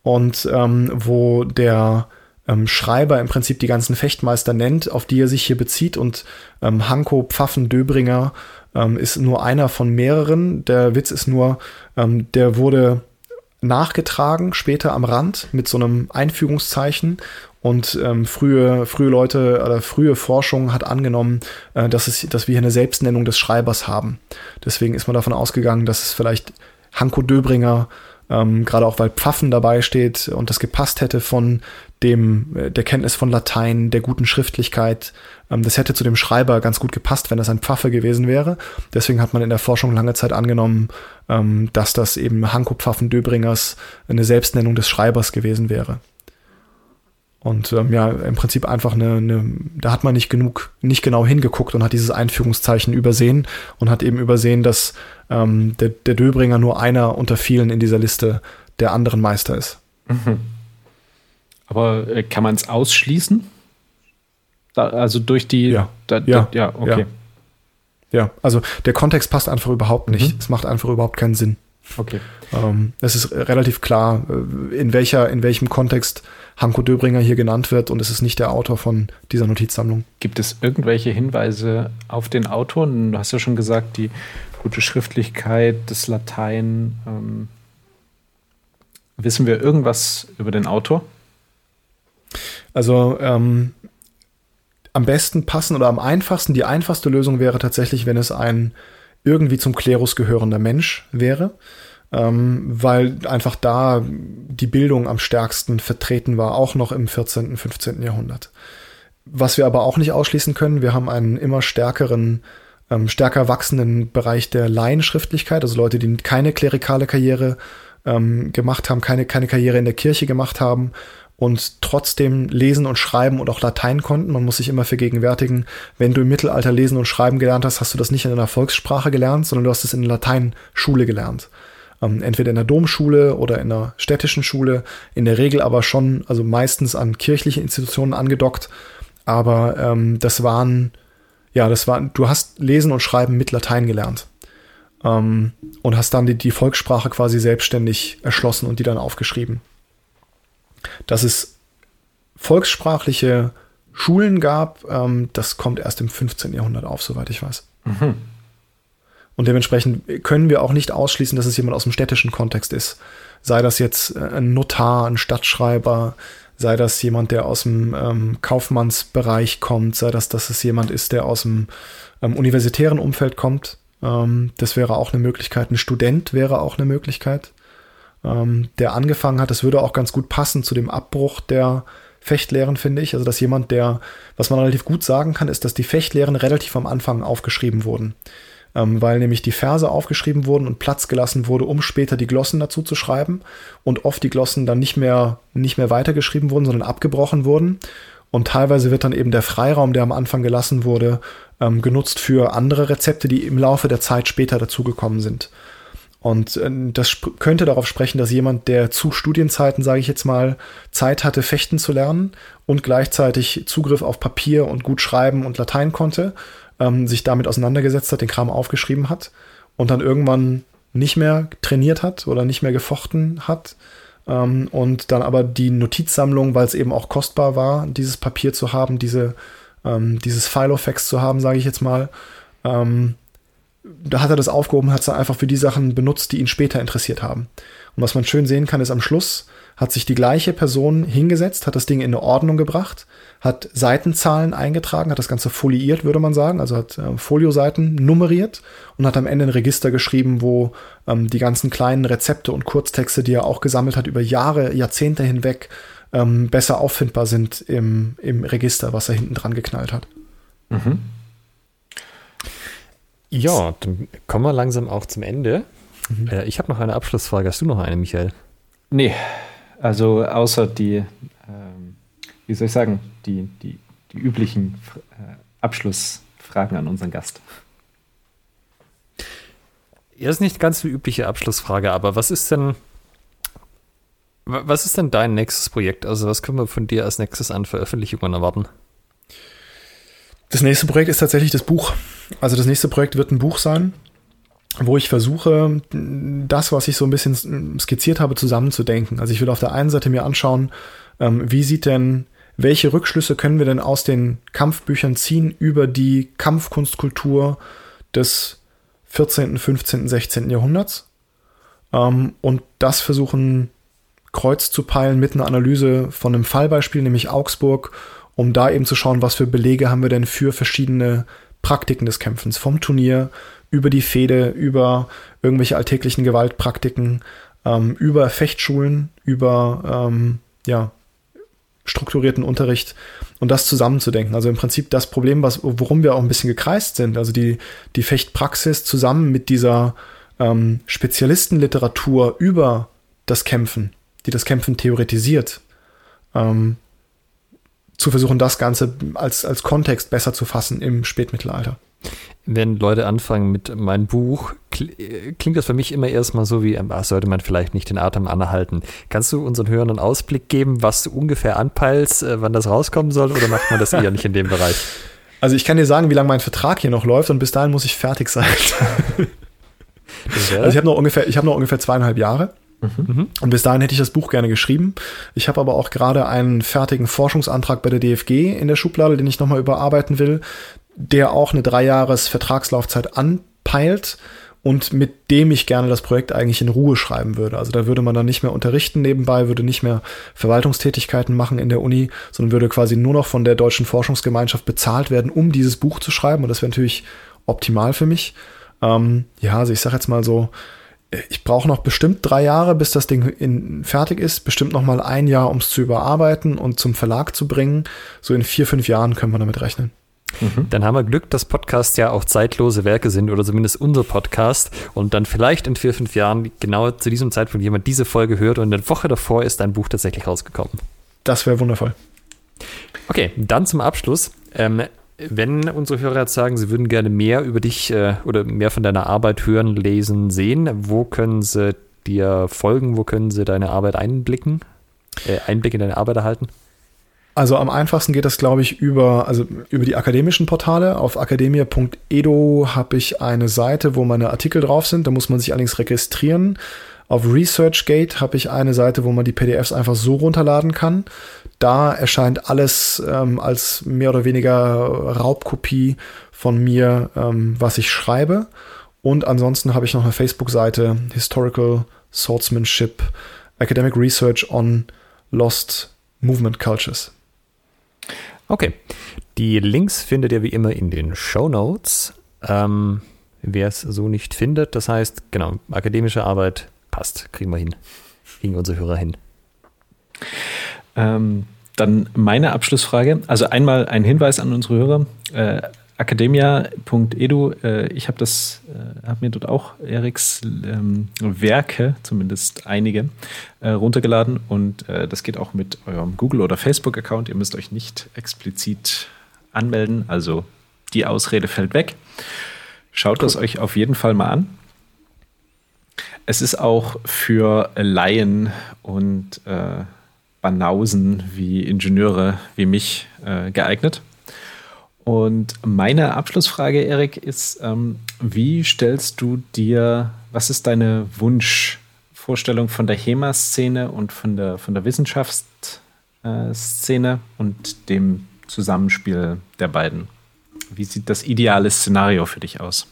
und ähm, wo der ähm, Schreiber im Prinzip die ganzen Fechtmeister nennt, auf die er sich hier bezieht und ähm, Hanko Pfaffen Döbringer ähm, ist nur einer von mehreren. Der Witz ist nur, ähm, der wurde nachgetragen später am Rand mit so einem Einfügungszeichen und ähm, frühe, frühe Leute oder frühe Forschung hat angenommen, äh, dass, es, dass wir hier eine Selbstnennung des Schreibers haben. Deswegen ist man davon ausgegangen, dass es vielleicht Hanko Döbringer ähm, gerade auch weil Pfaffen dabei steht und das gepasst hätte von dem, äh, der Kenntnis von Latein, der guten Schriftlichkeit. Ähm, das hätte zu dem Schreiber ganz gut gepasst, wenn das ein Pfaffe gewesen wäre. Deswegen hat man in der Forschung lange Zeit angenommen, ähm, dass das eben Hanko Pfaffen Döbringers eine Selbstnennung des Schreibers gewesen wäre. Und ähm, ja, im Prinzip einfach eine, eine, da hat man nicht genug, nicht genau hingeguckt und hat dieses Einführungszeichen übersehen und hat eben übersehen, dass ähm, der, der Döbringer nur einer unter vielen in dieser Liste der anderen Meister ist. Mhm. Aber äh, kann man es ausschließen? Da, also durch die. Ja, da, ja, da, ja, okay. Ja. ja. also der Kontext passt einfach überhaupt nicht. Mhm. Es macht einfach überhaupt keinen Sinn. Okay. Ähm, es ist relativ klar, äh, in welcher, in welchem Kontext Hanko Döbringer hier genannt wird und es ist nicht der Autor von dieser Notizsammlung. Gibt es irgendwelche Hinweise auf den Autor? Du hast ja schon gesagt, die gute Schriftlichkeit, das Latein. Ähm, wissen wir irgendwas über den Autor? Also ähm, am besten passen oder am einfachsten, die einfachste Lösung wäre tatsächlich, wenn es ein irgendwie zum Klerus gehörender Mensch wäre, ähm, weil einfach da die Bildung am stärksten vertreten war, auch noch im 14., 15. Jahrhundert. Was wir aber auch nicht ausschließen können, wir haben einen immer stärkeren, ähm, stärker wachsenden Bereich der Laienschriftlichkeit, also Leute, die keine klerikale Karriere ähm, gemacht haben, keine, keine Karriere in der Kirche gemacht haben und trotzdem lesen und schreiben und auch Latein konnten. Man muss sich immer vergegenwärtigen, wenn du im Mittelalter lesen und schreiben gelernt hast, hast du das nicht in einer Volkssprache gelernt, sondern du hast es in der Lateinschule gelernt. Ähm, entweder in der Domschule oder in der städtischen Schule, in der Regel aber schon, also meistens an kirchliche Institutionen angedockt. Aber ähm, das waren, ja, das war, du hast Lesen und Schreiben mit Latein gelernt. Ähm, und hast dann die, die Volkssprache quasi selbstständig erschlossen und die dann aufgeschrieben dass es volkssprachliche Schulen gab, ähm, das kommt erst im 15. Jahrhundert auf, soweit ich weiß. Mhm. Und dementsprechend können wir auch nicht ausschließen, dass es jemand aus dem städtischen Kontext ist. Sei das jetzt äh, ein Notar, ein Stadtschreiber, sei das jemand, der aus dem ähm, Kaufmannsbereich kommt, sei das, dass es jemand ist, der aus dem ähm, universitären Umfeld kommt. Ähm, das wäre auch eine Möglichkeit. Ein Student wäre auch eine Möglichkeit ähm, der angefangen hat. Das würde auch ganz gut passen zu dem Abbruch der Fechtlehren, finde ich. Also, dass jemand, der, was man relativ gut sagen kann, ist, dass die Fechtlehren relativ am Anfang aufgeschrieben wurden. Ähm, weil nämlich die Verse aufgeschrieben wurden und Platz gelassen wurde, um später die Glossen dazu zu schreiben. Und oft die Glossen dann nicht mehr, nicht mehr weitergeschrieben wurden, sondern abgebrochen wurden. Und teilweise wird dann eben der Freiraum, der am Anfang gelassen wurde, ähm, genutzt für andere Rezepte, die im Laufe der Zeit später dazugekommen sind. Und äh, das könnte darauf sprechen, dass jemand, der zu Studienzeiten, sage ich jetzt mal, Zeit hatte, fechten zu lernen und gleichzeitig Zugriff auf Papier und gut schreiben und Latein konnte, ähm, sich damit auseinandergesetzt hat, den Kram aufgeschrieben hat und dann irgendwann nicht mehr trainiert hat oder nicht mehr gefochten hat Ähm, und dann aber die Notizsammlung, weil es eben auch kostbar war, dieses Papier zu haben, diese, ähm, dieses Filofax zu haben, sage ich jetzt mal. Ähm, da hat er das aufgehoben, hat es einfach für die Sachen benutzt, die ihn später interessiert haben. Und was man schön sehen kann, ist am Schluss hat sich die gleiche Person hingesetzt, hat das Ding in eine Ordnung gebracht, hat Seitenzahlen eingetragen, hat das Ganze foliiert, würde man sagen, also hat äh, Folioseiten nummeriert und hat am Ende ein Register geschrieben, wo ähm, die ganzen kleinen Rezepte und Kurztexte, die er auch gesammelt hat über Jahre, Jahrzehnte hinweg, ähm, besser auffindbar sind im, im Register, was er hinten dran geknallt hat. Mhm. Ja, dann kommen wir langsam auch zum Ende. Mhm. Äh, ich habe noch eine Abschlussfrage. Hast du noch eine, Michael? Nee, also außer die, ähm, wie soll ich sagen, die, die, die üblichen äh, Abschlussfragen an unseren Gast. Ja, ist nicht ganz die übliche Abschlussfrage, aber was ist denn, was ist denn dein nächstes Projekt? Also was können wir von dir als nächstes an Veröffentlichungen erwarten? Das nächste Projekt ist tatsächlich das Buch. Also das nächste Projekt wird ein Buch sein, wo ich versuche, das, was ich so ein bisschen skizziert habe, zusammenzudenken. Also ich will auf der einen Seite mir anschauen, ähm, wie sieht denn, welche Rückschlüsse können wir denn aus den Kampfbüchern ziehen über die Kampfkunstkultur des 14., 15., 16. Jahrhunderts ähm, und das versuchen kreuz zu peilen mit einer Analyse von einem Fallbeispiel, nämlich Augsburg, um da eben zu schauen, was für Belege haben wir denn für verschiedene Praktiken des Kämpfens, vom Turnier über die Fehde, über irgendwelche alltäglichen Gewaltpraktiken, ähm, über Fechtschulen, über ähm, ja, strukturierten Unterricht und das zusammenzudenken. Also im Prinzip das Problem, was, worum wir auch ein bisschen gekreist sind, also die, die Fechtpraxis zusammen mit dieser ähm, Spezialistenliteratur über das Kämpfen, die das Kämpfen theoretisiert, ähm, zu versuchen, das Ganze als, als Kontext besser zu fassen im Spätmittelalter. Wenn Leute anfangen mit meinem Buch, klingt das für mich immer erstmal so wie, ach, sollte man vielleicht nicht den Atem anhalten. Kannst du unseren Hörern einen Ausblick geben, was du ungefähr anpeilst, äh, wann das rauskommen soll, oder macht man das eher nicht in dem Bereich? (laughs) Also ich kann dir sagen, wie lange mein Vertrag hier noch läuft und bis dahin muss ich fertig sein. (laughs) also ich habe noch ungefähr, ich habe noch ungefähr zweieinhalb Jahre. Mhm. Und bis dahin hätte ich das Buch gerne geschrieben. Ich habe aber auch gerade einen fertigen Forschungsantrag bei der DFG in der Schublade, den ich nochmal überarbeiten will, der auch eine Dreijahres Vertragslaufzeit anpeilt und mit dem ich gerne das Projekt eigentlich in Ruhe schreiben würde. Also da würde man dann nicht mehr unterrichten nebenbei, würde nicht mehr Verwaltungstätigkeiten machen in der Uni, sondern würde quasi nur noch von der deutschen Forschungsgemeinschaft bezahlt werden, um dieses Buch zu schreiben. Und das wäre natürlich optimal für mich. Ähm, ja, also ich sage jetzt mal so, ich brauche noch bestimmt drei Jahre, bis das Ding in, fertig ist. Bestimmt noch mal ein Jahr, um es zu überarbeiten und zum Verlag zu bringen. So in vier, fünf Jahren können wir damit rechnen. Mhm. Dann haben wir Glück, dass Podcasts ja auch zeitlose Werke sind oder zumindest unser Podcast und dann vielleicht in vier, fünf Jahren genau zu diesem Zeitpunkt jemand diese Folge hört und eine Woche davor ist dein Buch tatsächlich rausgekommen. Das wäre wundervoll. Okay, dann zum Abschluss. Ähm, wenn unsere Hörer jetzt sagen, sie würden gerne mehr über dich äh, oder mehr von deiner Arbeit hören, lesen, sehen, wo können sie dir folgen? Wo können sie deine Arbeit einblicken? Äh, Einblick in deine Arbeit erhalten? Also am einfachsten geht das, glaube ich, über, also über die akademischen Portale. Auf akademia.edo habe ich eine Seite, wo meine Artikel drauf sind. Da muss man sich allerdings registrieren. Auf ResearchGate habe ich eine Seite, wo man die PDFs einfach so runterladen kann. Da erscheint alles ähm, als mehr oder weniger Raubkopie von mir, ähm, was ich schreibe. Und ansonsten habe ich noch eine Facebook-Seite, Historical Swordsmanship, Academic Research on Lost Movement Cultures. Okay. Die Links findet ihr wie immer in den Show Notes. Ähm, Wer es so nicht findet, das heißt, genau, akademische Arbeit passt, kriegen wir hin. Kriegen unsere Hörer hin. Ähm, dann meine Abschlussfrage. Also einmal ein Hinweis an unsere Hörer. Äh, Academia.edu, äh, ich habe das, äh, habe mir dort auch Eriks ähm, Werke, zumindest einige, äh, runtergeladen und äh, das geht auch mit eurem Google- oder Facebook-Account. Ihr müsst euch nicht explizit anmelden, also die Ausrede fällt weg. Schaut cool. das euch auf jeden Fall mal an. Es ist auch für Laien und äh, Banausen wie Ingenieure wie mich äh, geeignet. Und meine Abschlussfrage, Erik, ist, ähm, wie stellst du dir, was ist deine Wunsch Vorstellung von der HEMA-Szene und von der, von der Wissenschaftsszene und dem Zusammenspiel der beiden. Wie sieht das ideale Szenario für dich aus?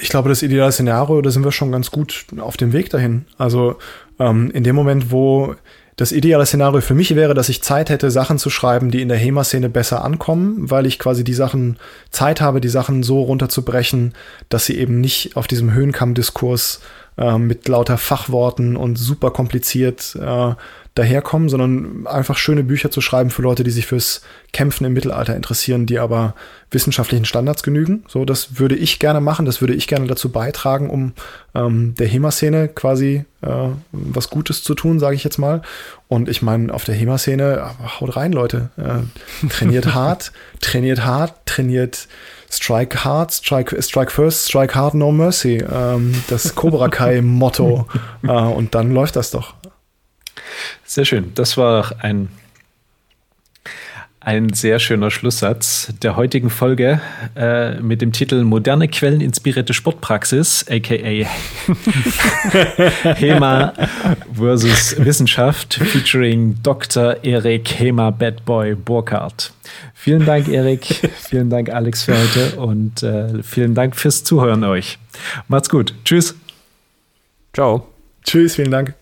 Ich glaube, das ideale Szenario, da sind wir schon ganz gut auf dem Weg dahin. Also ähm, in dem Moment, wo das ideale Szenario für mich wäre, dass ich Zeit hätte, Sachen zu schreiben, die in der HEMA-Szene besser ankommen, weil ich quasi die Sachen Zeit habe, die Sachen so runterzubrechen, dass sie eben nicht auf diesem Höhenkamm-Diskurs äh, mit lauter Fachworten und super kompliziert äh, daherkommen, sondern einfach schöne Bücher zu schreiben für Leute, die sich fürs Kämpfen im Mittelalter interessieren, die aber wissenschaftlichen Standards genügen. So, das würde ich gerne machen, das würde ich gerne dazu beitragen, um ähm, der HEMA-Szene quasi äh, was Gutes zu tun, sage ich jetzt mal. Und ich meine, auf der HEMA-Szene, haut rein, Leute. Äh, trainiert (laughs) hart, trainiert hart, trainiert Strike hard, strike, strike first, strike hard, no mercy. Ähm, das Cobra Kai-Motto. (laughs) äh, und dann läuft das doch. Sehr schön. Das war ein, ein sehr schöner Schlusssatz der heutigen Folge äh, mit dem Titel Moderne Quellen inspirierte Sportpraxis, aka (laughs) HEMA versus Wissenschaft, featuring Dr. Erik HEMA Bad Boy Burkhardt. Vielen Dank, Erik. vielen Dank, Alex, für heute und äh, vielen Dank fürs Zuhören euch. Macht's gut. Tschüss. Ciao. Tschüss, vielen Dank.